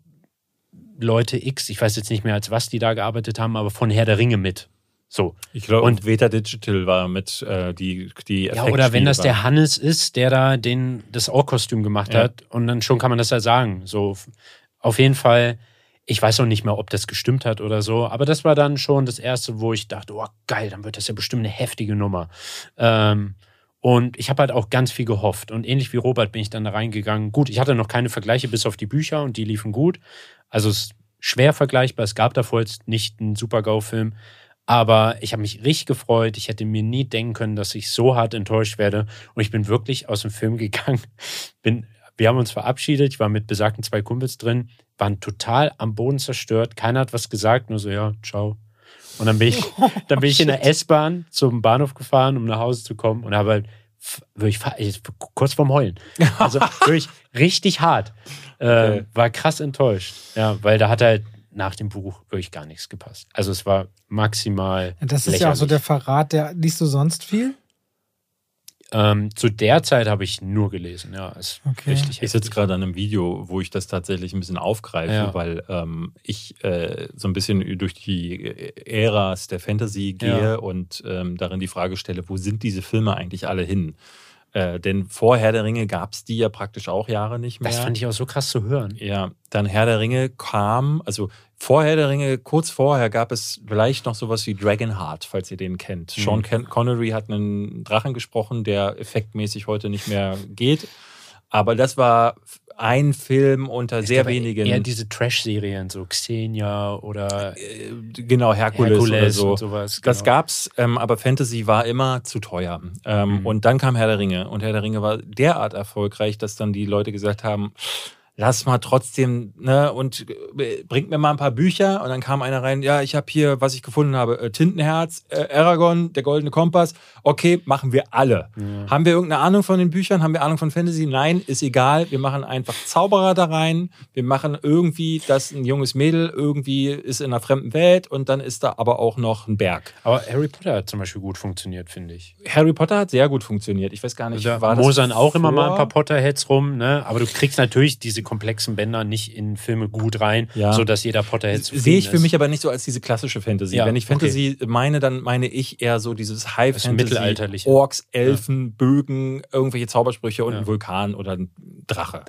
Leute X, ich weiß jetzt nicht mehr als was die da gearbeitet haben, aber von Herr der Ringe mit. So. Ich glaube, Und- Veta Digital war mit äh, die, die Ja, oder wenn das der Hannes ist, der da den, das Ork-Kostüm gemacht Ja. hat, und dann schon kann man das ja sagen. So, auf jeden Fall, ich weiß auch nicht mehr, ob das gestimmt hat oder so, aber das war dann schon das erste, wo ich dachte, oh geil, dann wird das ja bestimmt eine heftige Nummer. Ähm, Und ich habe halt auch ganz viel gehofft. Und ähnlich wie Robert bin ich dann da reingegangen. Gut, ich hatte noch keine Vergleiche bis auf die Bücher und die liefen gut. Also es ist schwer vergleichbar. Es gab davor jetzt nicht einen Super-GAU-Film. Aber ich habe mich richtig gefreut. Ich hätte mir nie denken können, dass ich so hart enttäuscht werde. Und ich bin wirklich aus dem Film gegangen. Bin, wir haben uns verabschiedet. Ich war mit besagten zwei Kumpels drin, waren total am Boden zerstört. Keiner hat was gesagt, nur so, ja, ciao. Und dann bin ich, dann bin ich in der S-Bahn zum Bahnhof gefahren, um nach Hause zu kommen und habe halt wirklich kurz vorm Heulen. Also wirklich richtig hart. Äh, war krass enttäuscht. Ja, weil da hat halt nach dem Buch wirklich gar nichts gepasst. Also es war maximal. Das ist lächerlich. ja auch so der Verrat, der liest du sonst viel? Ähm, zu der Zeit habe ich nur gelesen, ja. Ist okay. richtig ich sitze gerade an einem Video, wo ich das tatsächlich ein bisschen aufgreife, ja. weil ähm, ich äh, so ein bisschen durch die Äras der Fantasy gehe ja. und ähm, darin die Frage stelle, wo sind diese Filme eigentlich alle hin? Äh, denn vor Herr der Ringe gab es die ja praktisch auch Jahre nicht mehr. Das fand ich auch so krass zu hören. Ja, dann Herr der Ringe kam, also vor Herr der Ringe, kurz vorher gab es vielleicht noch sowas wie Dragonheart, falls ihr den kennt. Mhm. Sean Connery hat einen Drachen gesprochen, der effektmäßig heute nicht mehr geht. Aber das war ein Film unter es sehr wenigen. Eher diese Trash-Serien, so Xenia oder. Äh, genau, Herkules, Herkules oder so. Und sowas, genau. Das gab's, ähm, aber Fantasy war immer zu teuer. Ähm, mhm. Und dann kam Herr der Ringe. Und Herr der Ringe war derart erfolgreich, dass dann die Leute gesagt haben, lass mal trotzdem, ne, und äh, bringt mir mal ein paar Bücher. Und dann kam einer rein, ja, ich habe hier, was ich gefunden habe, äh, Tintenherz, äh, Aragon, der goldene Kompass. Okay, machen wir alle. Ja. Haben wir irgendeine Ahnung von den Büchern? Haben wir Ahnung von Fantasy? Nein, ist egal. Wir machen einfach Zauberer da rein. Wir machen irgendwie, dass ein junges Mädel irgendwie ist in einer fremden Welt und dann ist da aber auch noch ein Berg. Aber Harry Potter hat zum Beispiel gut funktioniert, finde ich. Harry Potter hat sehr gut funktioniert. Ich weiß gar nicht, also, war Mosern das auch vor? immer mal ein paar Potterheads rum, ne? Aber du kriegst natürlich diese komplexen Bänder nicht in Filme gut rein, ja. sodass jeder Potterhead zufrieden Sehe ich für mich aber nicht so als diese klassische Fantasy. Ja, Wenn ich Fantasy okay. meine, dann meine ich eher so dieses High das Fantasy, mittelalterliche. Orks, Elfen, ja. Bögen, irgendwelche Zaubersprüche und ein Vulkan oder ein Drache.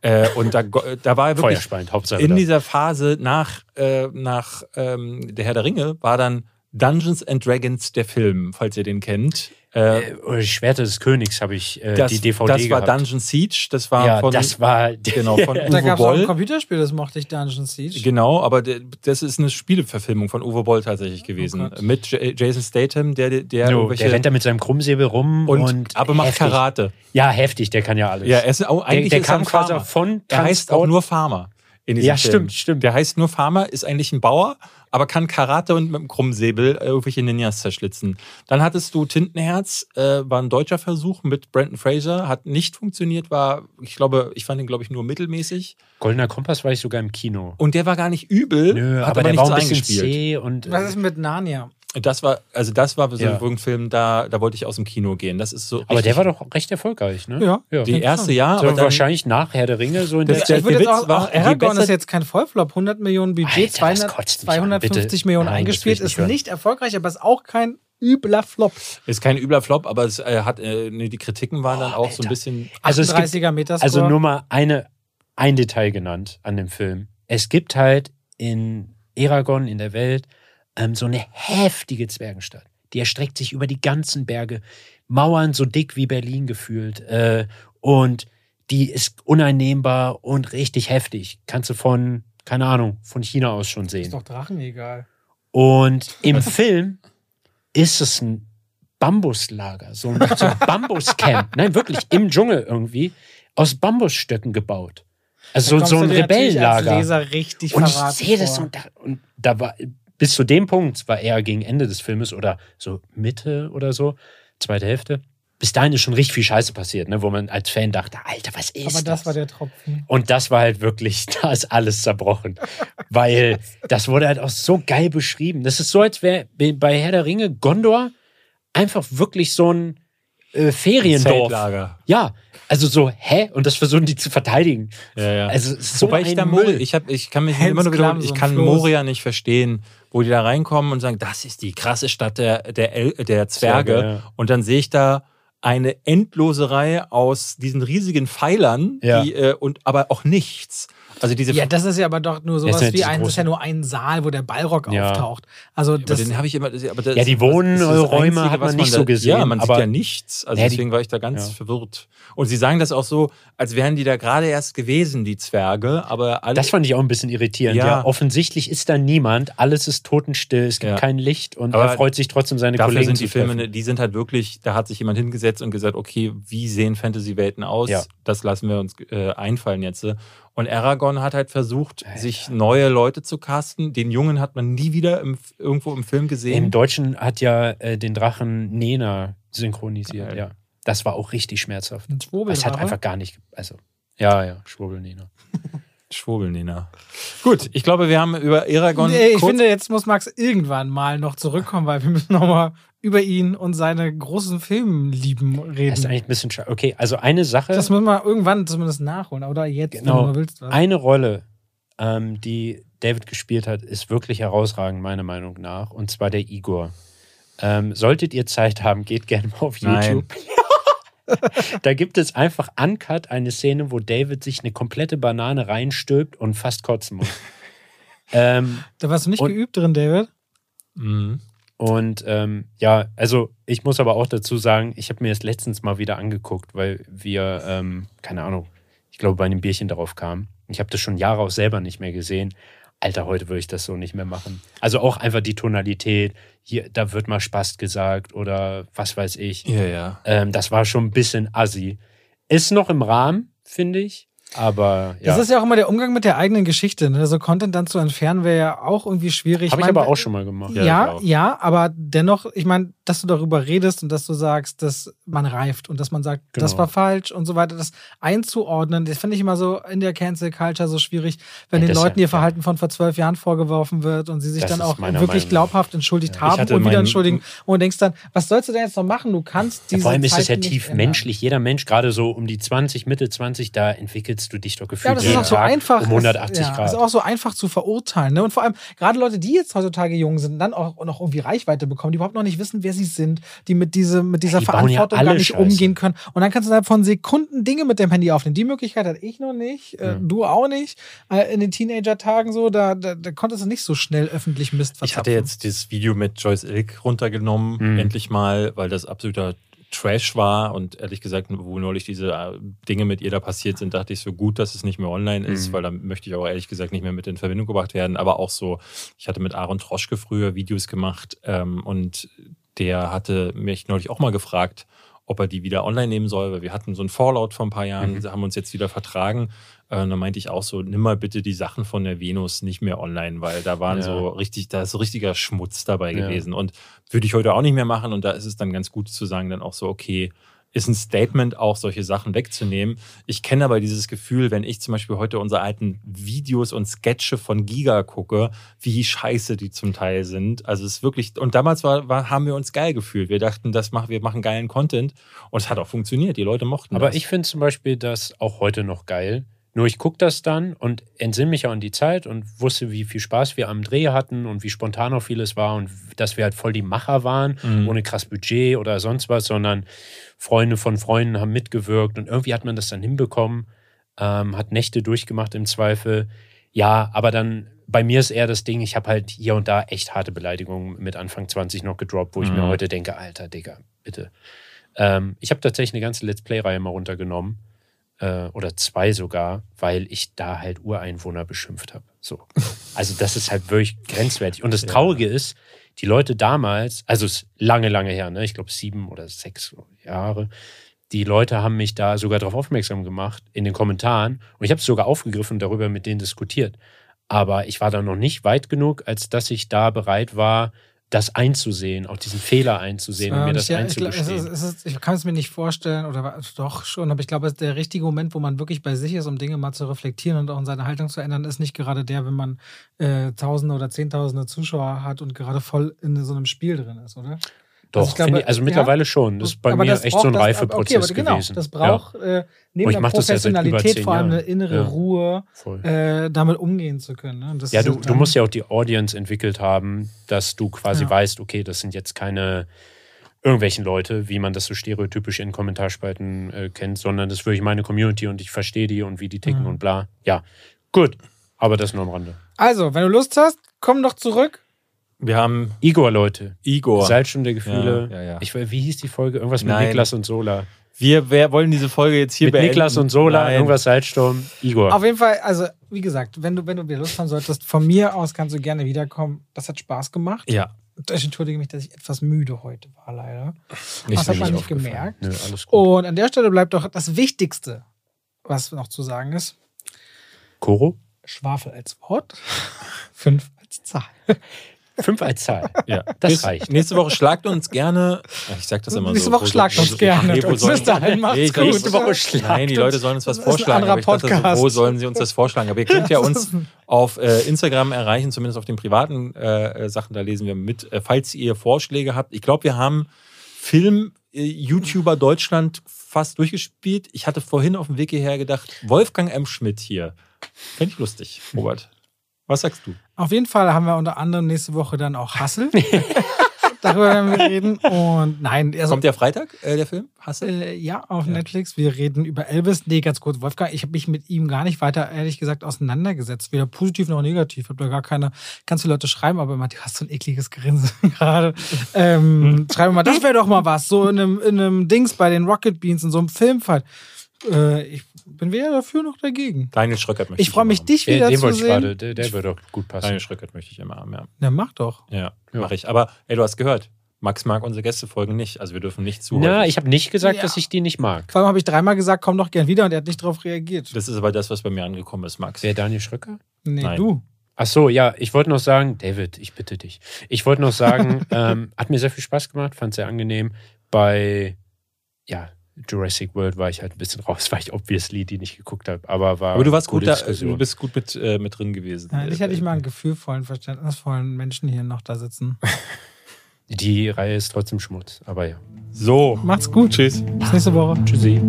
Äh, und da, da war wirklich Hauptsache in dieser Phase nach, äh, nach ähm, der Herr der Ringe war dann Dungeons and Dragons der Film, falls ihr den kennt. Äh, äh, oder die Schwerte des Königs habe ich äh, das, die DVD Das war gehabt. Dungeon Siege, das war ja, von das war genau von Uwe Da gab es auch ein Computerspiel, das mochte ich Dungeon Siege. Genau, aber das ist eine Spieleverfilmung von Uwe Boll tatsächlich gewesen oh mit Jason Statham, der der no, der rennt da mit seinem Krummsäbel rum und, und aber macht heftig. Karate. Ja, heftig, der kann ja alles. Ja, er ist auch, eigentlich der, der kam quasi von er heißt auch nur Farmer. ja, Film. stimmt, stimmt. Der heißt nur Farmer, ist eigentlich ein Bauer, aber kann Karate und mit dem Krummsäbel irgendwelche Ninjas zerschlitzen. Dann hattest du Tintenherz, äh, war ein deutscher Versuch mit Brandon Fraser, hat nicht funktioniert, war, ich glaube, ich fand ihn, glaube ich, nur mittelmäßig. Goldener Kompass war ich sogar im Kino. Und der war gar nicht übel, Nö, hat aber, aber der war ein bisschen zäh und. Was ist mit Narnia? Das war, also das war so ja. ein Film, da, da wollte ich aus dem Kino gehen. Das ist so. Aber der war doch recht erfolgreich, ne? Ja. ja. Die erste Jahr. So aber dann, wahrscheinlich nach Herr der Ringe so in das, der. Der, der Witz war, Aragorn ist jetzt kein Vollflop. 100 Millionen Budget, Alter, 200, 250 Millionen Nein, eingespielt, ist hören. nicht erfolgreich, aber ist auch kein übler Flop. Ist kein übler Flop, aber es äh, hat, äh, nee, die Kritiken waren oh, dann auch Alter. so ein bisschen. Also 38er Meterscore. Also nur mal eine, ein Detail genannt an dem Film. Es gibt halt in Eragon in der Welt ähm, so eine heftige Zwergenstadt. Die erstreckt sich über die ganzen Berge, Mauern so dick wie Berlin gefühlt. Äh, und die ist uneinnehmbar und richtig heftig. Kannst du von, keine Ahnung, von China aus schon sehen. Ist doch Drachen egal. Und im Film ist es ein Bambuslager, so ein, so ein Bambuscamp. Nein, wirklich, im Dschungel irgendwie, aus Bambusstöcken gebaut. Also so, so ein Rebellenlager. und ich sehe das und da, und da war bis zu dem Punkt war eher gegen Ende des Filmes oder so Mitte oder so, zweite Hälfte. Bis dahin ist schon richtig viel Scheiße passiert, ne, wo man als Fan dachte, Alter, was ist das? Aber das, das? war der Tropfen. Und das war halt wirklich, da ist alles zerbrochen. Weil das wurde halt auch so geil beschrieben. Das ist so, als wäre bei Herr der Ringe Gondor einfach wirklich so ein äh, Feriendorf. Zeltlager. Ja, also so, hä? Und das versuchen die zu verteidigen. Ja, ja. Also so Wobei ich da Müll. Ich, hab, ich kann mich immer nur wiederholen, ich kann Moria nicht verstehen, wo die da reinkommen und sagen, das ist die krasse Stadt der, der, El der Zwerge. Zwerge ja. Und dann sehe ich da eine endlose Reihe aus diesen riesigen Pfeilern, ja. die, äh, und aber auch nichts. Also diese Ja, das ist ja aber doch nur sowas ja wie ein, das ist ja nur ein Saal, wo der Ballrock Ja. auftaucht. Also aber das, den habe ich immer. Aber das, Ja, die Wohnräume Einzige, hat man was nicht da, so gesehen, Ja, man sieht aber- ja nichts. Also Ja, deswegen war ich da ganz Ja. verwirrt. Und sie sagen das auch so, als wären die da gerade erst gewesen, die Zwerge. Aber alle. Das fand ich auch ein bisschen irritierend. Ja. Ja. offensichtlich ist da niemand, alles ist totenstill, es gibt Ja. kein Licht und Aber er freut sich trotzdem, seine Dafür Kollegen sind die zu treffen. Filme, die sind halt wirklich, da hat sich jemand hingesetzt und gesagt, okay, wie sehen Fantasy-Welten aus? Ja. Das lassen wir uns äh, einfallen jetzt. Und Aragorn hat halt versucht, Alter. sich neue Leute zu casten. Den Jungen hat man nie wieder im, irgendwo im Film gesehen. Im Deutschen hat ja äh, den Drachen Nena synchronisiert, Geil. ja. Das war auch richtig schmerzhaft. ein. Das hat einfach gar nicht, also, ja, ja, Schwurbel Nena. Schwurbelnena. Gut, ich glaube, wir haben über Aragorn. Nee, ich kurz- finde, jetzt muss Max irgendwann mal noch zurückkommen, weil wir müssen nochmal über ihn und seine großen Filmlieben Das ist reden. eigentlich ein bisschen schade. Okay, also eine Sache, Das müssen wir irgendwann zumindest nachholen. Oder jetzt, Genau. wenn du willst. Was. eine Rolle, ähm, die David gespielt hat, ist wirklich herausragend, meiner Meinung nach. Und zwar der Igor. Ähm, solltet ihr Zeit haben, geht gerne mal auf Nein. YouTube. da gibt es einfach uncut eine Szene, wo David sich eine komplette Banane reinstülpt und fast kotzen muss. ähm, Da warst du nicht geübt drin, David. Mhm. Und ähm, ja, also ich muss aber auch dazu sagen, ich habe mir das letztens mal wieder angeguckt, weil wir, ähm, keine Ahnung, ich glaube, bei einem Bierchen darauf kamen. Ich habe das schon Jahre auch selber nicht mehr gesehen. Alter, heute würde ich das so nicht mehr machen. Also auch einfach die Tonalität, hier, da wird mal Spaß gesagt oder was weiß ich. Ja, ja. Ähm, das war schon ein bisschen assi. Ist noch im Rahmen, finde ich. Aber ja, Das ist ja auch immer der Umgang mit der eigenen Geschichte. Ne? So Content dann zu entfernen wäre ja auch irgendwie schwierig. habe ich mein, aber auch schon mal gemacht. Ja, Ja, ich ja, aber dennoch, ich meine, dass du darüber redest und dass du sagst, dass man reift und dass man sagt, das Genau. war falsch und so weiter, das einzuordnen, das finde ich immer so in der Cancel Culture so schwierig, wenn Ja, den das- Leuten ihr. Verhalten von vor zwölf Jahren vorgeworfen wird und sie sich Das dann auch wirklich Meinung glaubhaft entschuldigt ich haben und wieder entschuldigen und denkst dann, was sollst du denn jetzt noch machen? Du kannst diese vor allem ist es ja tief menschlich. Jeder Mensch, gerade so um die 20, Mitte 20, da entwickelst du dich doch gefühlt Ja, das ist auch so Tag einfach. um 180 ist, ja, Grad. ist auch so einfach zu verurteilen. Ne? Und vor allem, gerade Leute, die jetzt heutzutage jung sind, dann auch noch irgendwie Reichweite bekommen, die überhaupt noch nicht wissen, wer sie sind, die mit, diese, mit dieser die ja Verantwortung alle gar nicht Scheiße. umgehen können. Und dann kannst du innerhalb von Sekunden Dinge mit dem Handy aufnehmen. Die Möglichkeit hatte ich noch nicht, äh, Ja. du auch nicht. Äh, in den Teenager-Tagen so, da, da, da konntest du nicht so schnell öffentlich Mist Ich hatte verzapfen. jetzt dieses Video mit Joyce Ilk runtergenommen, Mhm. endlich mal, weil das absoluter Trash war und ehrlich gesagt, wo neulich diese äh, Dinge mit ihr da passiert sind, dachte ich so gut, dass es nicht mehr online ist, Mhm. weil da möchte ich auch ehrlich gesagt nicht mehr mit in Verbindung gebracht werden. Aber auch so, ich hatte mit Aaron Troschke früher Videos gemacht ähm, und der hatte mich neulich auch mal gefragt, ob er die wieder online nehmen soll, weil wir hatten so einen Fallout vor ein paar Jahren, Mhm. haben uns jetzt wieder vertragen. Äh, und dann meinte ich auch so, nimm mal bitte die Sachen von der Venus nicht mehr online, weil da waren Ja. so richtig, da ist so richtiger Schmutz dabei Ja. gewesen. Und würde ich heute auch nicht mehr machen. Und da ist es dann ganz gut zu sagen, dann auch so, okay, ist ein Statement, auch solche Sachen wegzunehmen. Ich kenne aber dieses Gefühl, wenn ich zum Beispiel heute unsere alten Videos und Sketche von Giga gucke, wie scheiße die zum Teil sind. Also es ist wirklich, und damals war, war, haben wir uns geil gefühlt. Wir dachten, das machen, wir machen geilen Content. Und es hat auch funktioniert. Die Leute mochten Aber das. ich finde zum Beispiel das auch heute noch geil. Nur ich gucke das dann und entsinne mich auch an die Zeit und wusste, wie viel Spaß wir am Dreh hatten und wie spontan auch vieles war und dass wir halt voll die Macher waren, Mhm. ohne krass Budget oder sonst was, sondern Freunde von Freunden haben mitgewirkt und irgendwie hat man das dann hinbekommen, ähm, hat Nächte durchgemacht im Zweifel. Ja, aber dann bei mir ist eher das Ding, ich habe halt hier und da echt harte Beleidigungen mit Anfang 20 noch gedroppt, wo ich Mhm. mir heute denke, Alter, Digga, bitte. Ähm, ich habe tatsächlich eine ganze Let's Play-Reihe mal runtergenommen. Äh, oder zwei sogar, weil ich da halt Ureinwohner beschimpft habe. So. Also, das ist halt wirklich grenzwertig. Und das. Traurige ist, die Leute damals, also es ist lange, lange her, ne? ich glaube sieben oder sechs Jahre, die Leute haben mich da sogar darauf aufmerksam gemacht in den Kommentaren. Und ich habe es sogar aufgegriffen und darüber mit denen diskutiert. Aber ich war da noch nicht weit genug, als dass ich da bereit war, das einzusehen, auch diesen Fehler einzusehen und mir Ähm, das ja, ich, glaub, es einzugestehen. ist, es ist, ich kann es mir nicht vorstellen, oder doch schon, aber ich glaube, der richtige Moment, wo man wirklich bei sich ist, um Dinge mal zu reflektieren und auch in seine Haltung zu ändern, ist nicht gerade der, wenn man äh, Tausende oder Zehntausende Zuschauer hat und gerade voll in so einem Spiel drin ist, oder? Doch, Also ich glaube, ich, also ja. mittlerweile schon. Das ist bei mir echt braucht so ein Reifeprozess okay, genau, gewesen. Das braucht äh, neben der ja Professionalität vor allem eine innere Ja. Ruhe, äh, damit umgehen zu können. Ne? Ja, du, halt du musst ja auch die Audience entwickelt haben, dass du quasi Ja. weißt, okay, das sind jetzt keine irgendwelchen Leute, wie man das so stereotypisch in Kommentarspalten äh, kennt, sondern das ist wirklich meine Community und ich verstehe die und wie die ticken Mhm. und bla. Ja, Gut, aber das nur am Rande. Also, wenn du Lust hast, komm doch zurück. Wir haben Igor, Leute. Igor. Salzstunde Gefühle. Ja, ja, ja. Ich, wie hieß die Folge? Irgendwas mit Nein. Niklas und Sola. Wir wer wollen diese Folge jetzt hier Mit beenden. Niklas und Sola, Nein. irgendwas Salzsturm. Igor. Auf jeden Fall, also, wie gesagt, wenn du, wenn du wieder Lust haben solltest, von mir aus kannst du gerne wiederkommen. Das hat Spaß gemacht. Ja. Ich entschuldige mich, dass ich etwas müde heute war, leider. Nicht das hat man nicht gemerkt. Nö, alles gut. Und an der Stelle bleibt doch das Wichtigste, was noch zu sagen ist: Koro? Schwafel als Wort, fünf als Zahl. Fünf als Zahl. Ja. Das Nächste- reicht. Nächste Woche schlagt uns gerne. Ich sag das immer Nächste so. Woche schlagt uns gerne. Nee, wo sollen, dahin, macht's Nee, gut. nächste Woche schlagt Nein, die. Leute sollen uns was vorschlagen. aber ich dachte, so, Podcast. wo sollen sie uns das vorschlagen? Aber ihr könnt ja uns auf äh, Instagram erreichen, zumindest auf den privaten äh, äh, Sachen, da lesen wir mit. Äh, falls ihr Vorschläge habt. Ich glaube, wir haben Film-YouTuber Deutschland fast durchgespielt. Ich hatte vorhin auf dem Weg hierher gedacht, Wolfgang M. Schmidt hier. Fände ich lustig, Robert. Was sagst du? Auf jeden Fall haben wir unter anderem nächste Woche dann auch Hassel. Darüber werden wir reden. Und nein, also, Kommt der Freitag, äh, der Film? Hasse? äh, ja, auf Netflix. Wir reden über Elvis. Nee, ganz kurz, Wolfgang, ich habe mich mit ihm gar nicht weiter, ehrlich gesagt, auseinandergesetzt. Weder positiv noch negativ. Ich habe da gar keine, ganz viele Leute schreiben, aber immer, du hast so ein ekliges Grinsen gerade. Ähm, schreiben mal, das wäre doch mal was. So in einem, in einem Dings bei den Rocket Beans, in so einem Filmfall. Äh, ich bin weder dafür noch dagegen. Daniel Schröckert möchte Ich freue mich, dich Den, wieder den zu wollte ich sehen. gerade, der, der würde doch gut passen. Daniel Schröckert möchte ich immer haben, ja. Na, mach doch. Ja, Ja. mache ich. Aber ey, du hast gehört, Max mag unsere Gästefolgen nicht. Also wir dürfen nicht zu. Na, häufig. ich habe nicht gesagt, Ja. dass ich die nicht mag. Vor allem habe ich dreimal gesagt, komm doch gern wieder und er hat nicht darauf reagiert. das ist aber das, was bei mir angekommen ist, Max. Wer Daniel Schröcker? Nee, Nein. du. Ach so, ja, ich wollte noch sagen, David, ich bitte dich. Ich wollte noch sagen, ähm, hat mir sehr viel Spaß gemacht, fand sehr angenehm. Bei, ja, Jurassic World war ich halt ein bisschen raus, weil ich obviously die nicht geguckt habe. Aber war. Aber du warst gut da, du bist gut mit, äh, mit drin gewesen. Ja, ich hätte ich mal einen gefühlvollen, verständnisvollen Menschen hier noch da sitzen. Die Reihe ist trotzdem Schmutz, aber ja. So. Macht's gut. Tschüss. Bis nächste Woche. Tschüssi.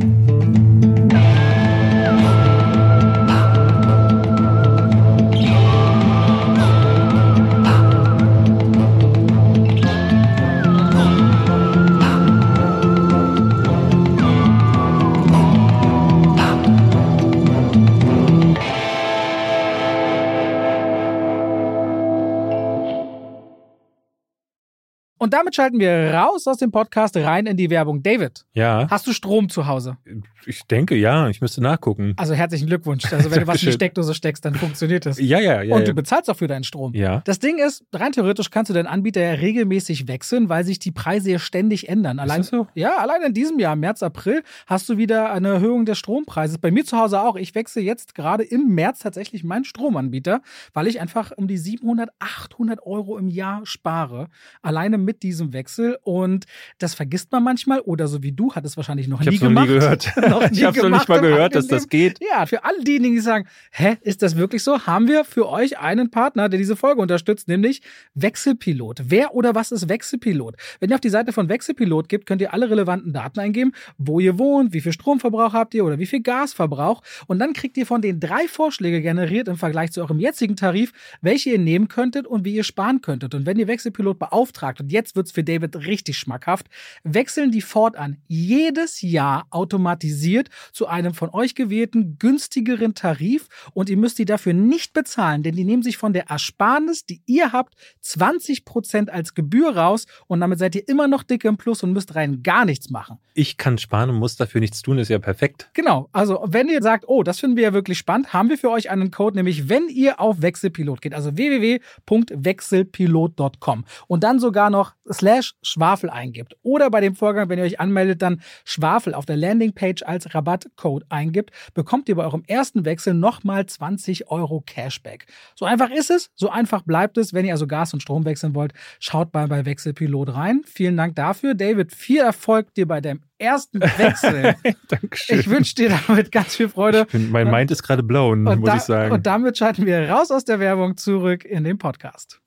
Und damit schalten wir raus aus dem Podcast rein in die Werbung. David, Ja, hast du Strom zu Hause? ich denke ja. Ich müsste nachgucken. Also herzlichen Glückwunsch. Also wenn du was in die. Steckdose steckst, dann funktioniert das. Ja, ja, ja. Und ja. du bezahlst auch für deinen Strom. ja. Das Ding ist, rein theoretisch kannst du deinen Anbieter ja regelmäßig wechseln, weil sich die Preise ja ständig ändern. Allein, das so? Ja, allein in diesem Jahr, März, April, hast du wieder eine Erhöhung des Strompreises. Bei mir zu Hause auch. Ich wechsle jetzt gerade im März tatsächlich meinen Stromanbieter, weil ich einfach um die 700, 800 Euro im Jahr spare. Alleine mit diesem Wechsel. Und das vergisst man manchmal. Oder so wie du, hat es wahrscheinlich noch Ich nie hab's noch nie gemacht. gehört. Noch nie ich hab's noch gemacht nicht mal gehört, dass das geht. Ja, für alle diejenigen, die sagen, hä, ist das wirklich so? Haben wir für euch einen Partner, der diese Folge unterstützt, nämlich Wechselpilot. Wer oder was ist Wechselpilot? Wenn ihr auf die Seite von Wechselpilot geht, könnt ihr alle relevanten Daten eingeben, wo ihr wohnt, wie viel Stromverbrauch habt ihr oder wie viel Gasverbrauch. Und dann kriegt ihr von den drei Vorschläge generiert im Vergleich zu eurem jetzigen Tarif, welche ihr nehmen könntet und wie ihr sparen könntet. Und wenn ihr Wechselpilot beauftragt, und jetzt wird's für David richtig schmackhaft, wechseln die fortan jedes Jahr automatisiert zu einem von euch gewählten günstigeren Tarif und ihr müsst die dafür nicht bezahlen, denn die nehmen sich von der Ersparnis, die ihr habt, 20% als Gebühr raus und damit seid ihr immer noch dick im Plus und müsst rein gar nichts machen. Ich kann sparen und muss dafür nichts tun, ist ja perfekt. Genau, also wenn ihr sagt, oh, das finden wir ja wirklich spannend, haben wir für euch einen Code, nämlich wenn ihr auf Wechselpilot geht, also www.wechselpilot.com und dann sogar noch slash Schwafel eingibt oder bei dem Vorgang, wenn ihr euch anmeldet, dann Schwafel auf der Landingpage als Rabattcode eingibt, bekommt ihr bei eurem ersten Wechsel nochmal 20 Euro Cashback. So einfach ist es, so einfach bleibt es. Wenn ihr also Gas und Strom wechseln wollt, schaut mal bei Wechselpilot rein. Vielen Dank dafür. David, viel Erfolg dir bei deinem ersten Wechsel. Dankeschön. Ich wünsche dir damit ganz viel Freude. Bin, mein Mind ist gerade blown, Und, muss da, ich sagen. und damit schalten wir raus aus der Werbung zurück in den Podcast.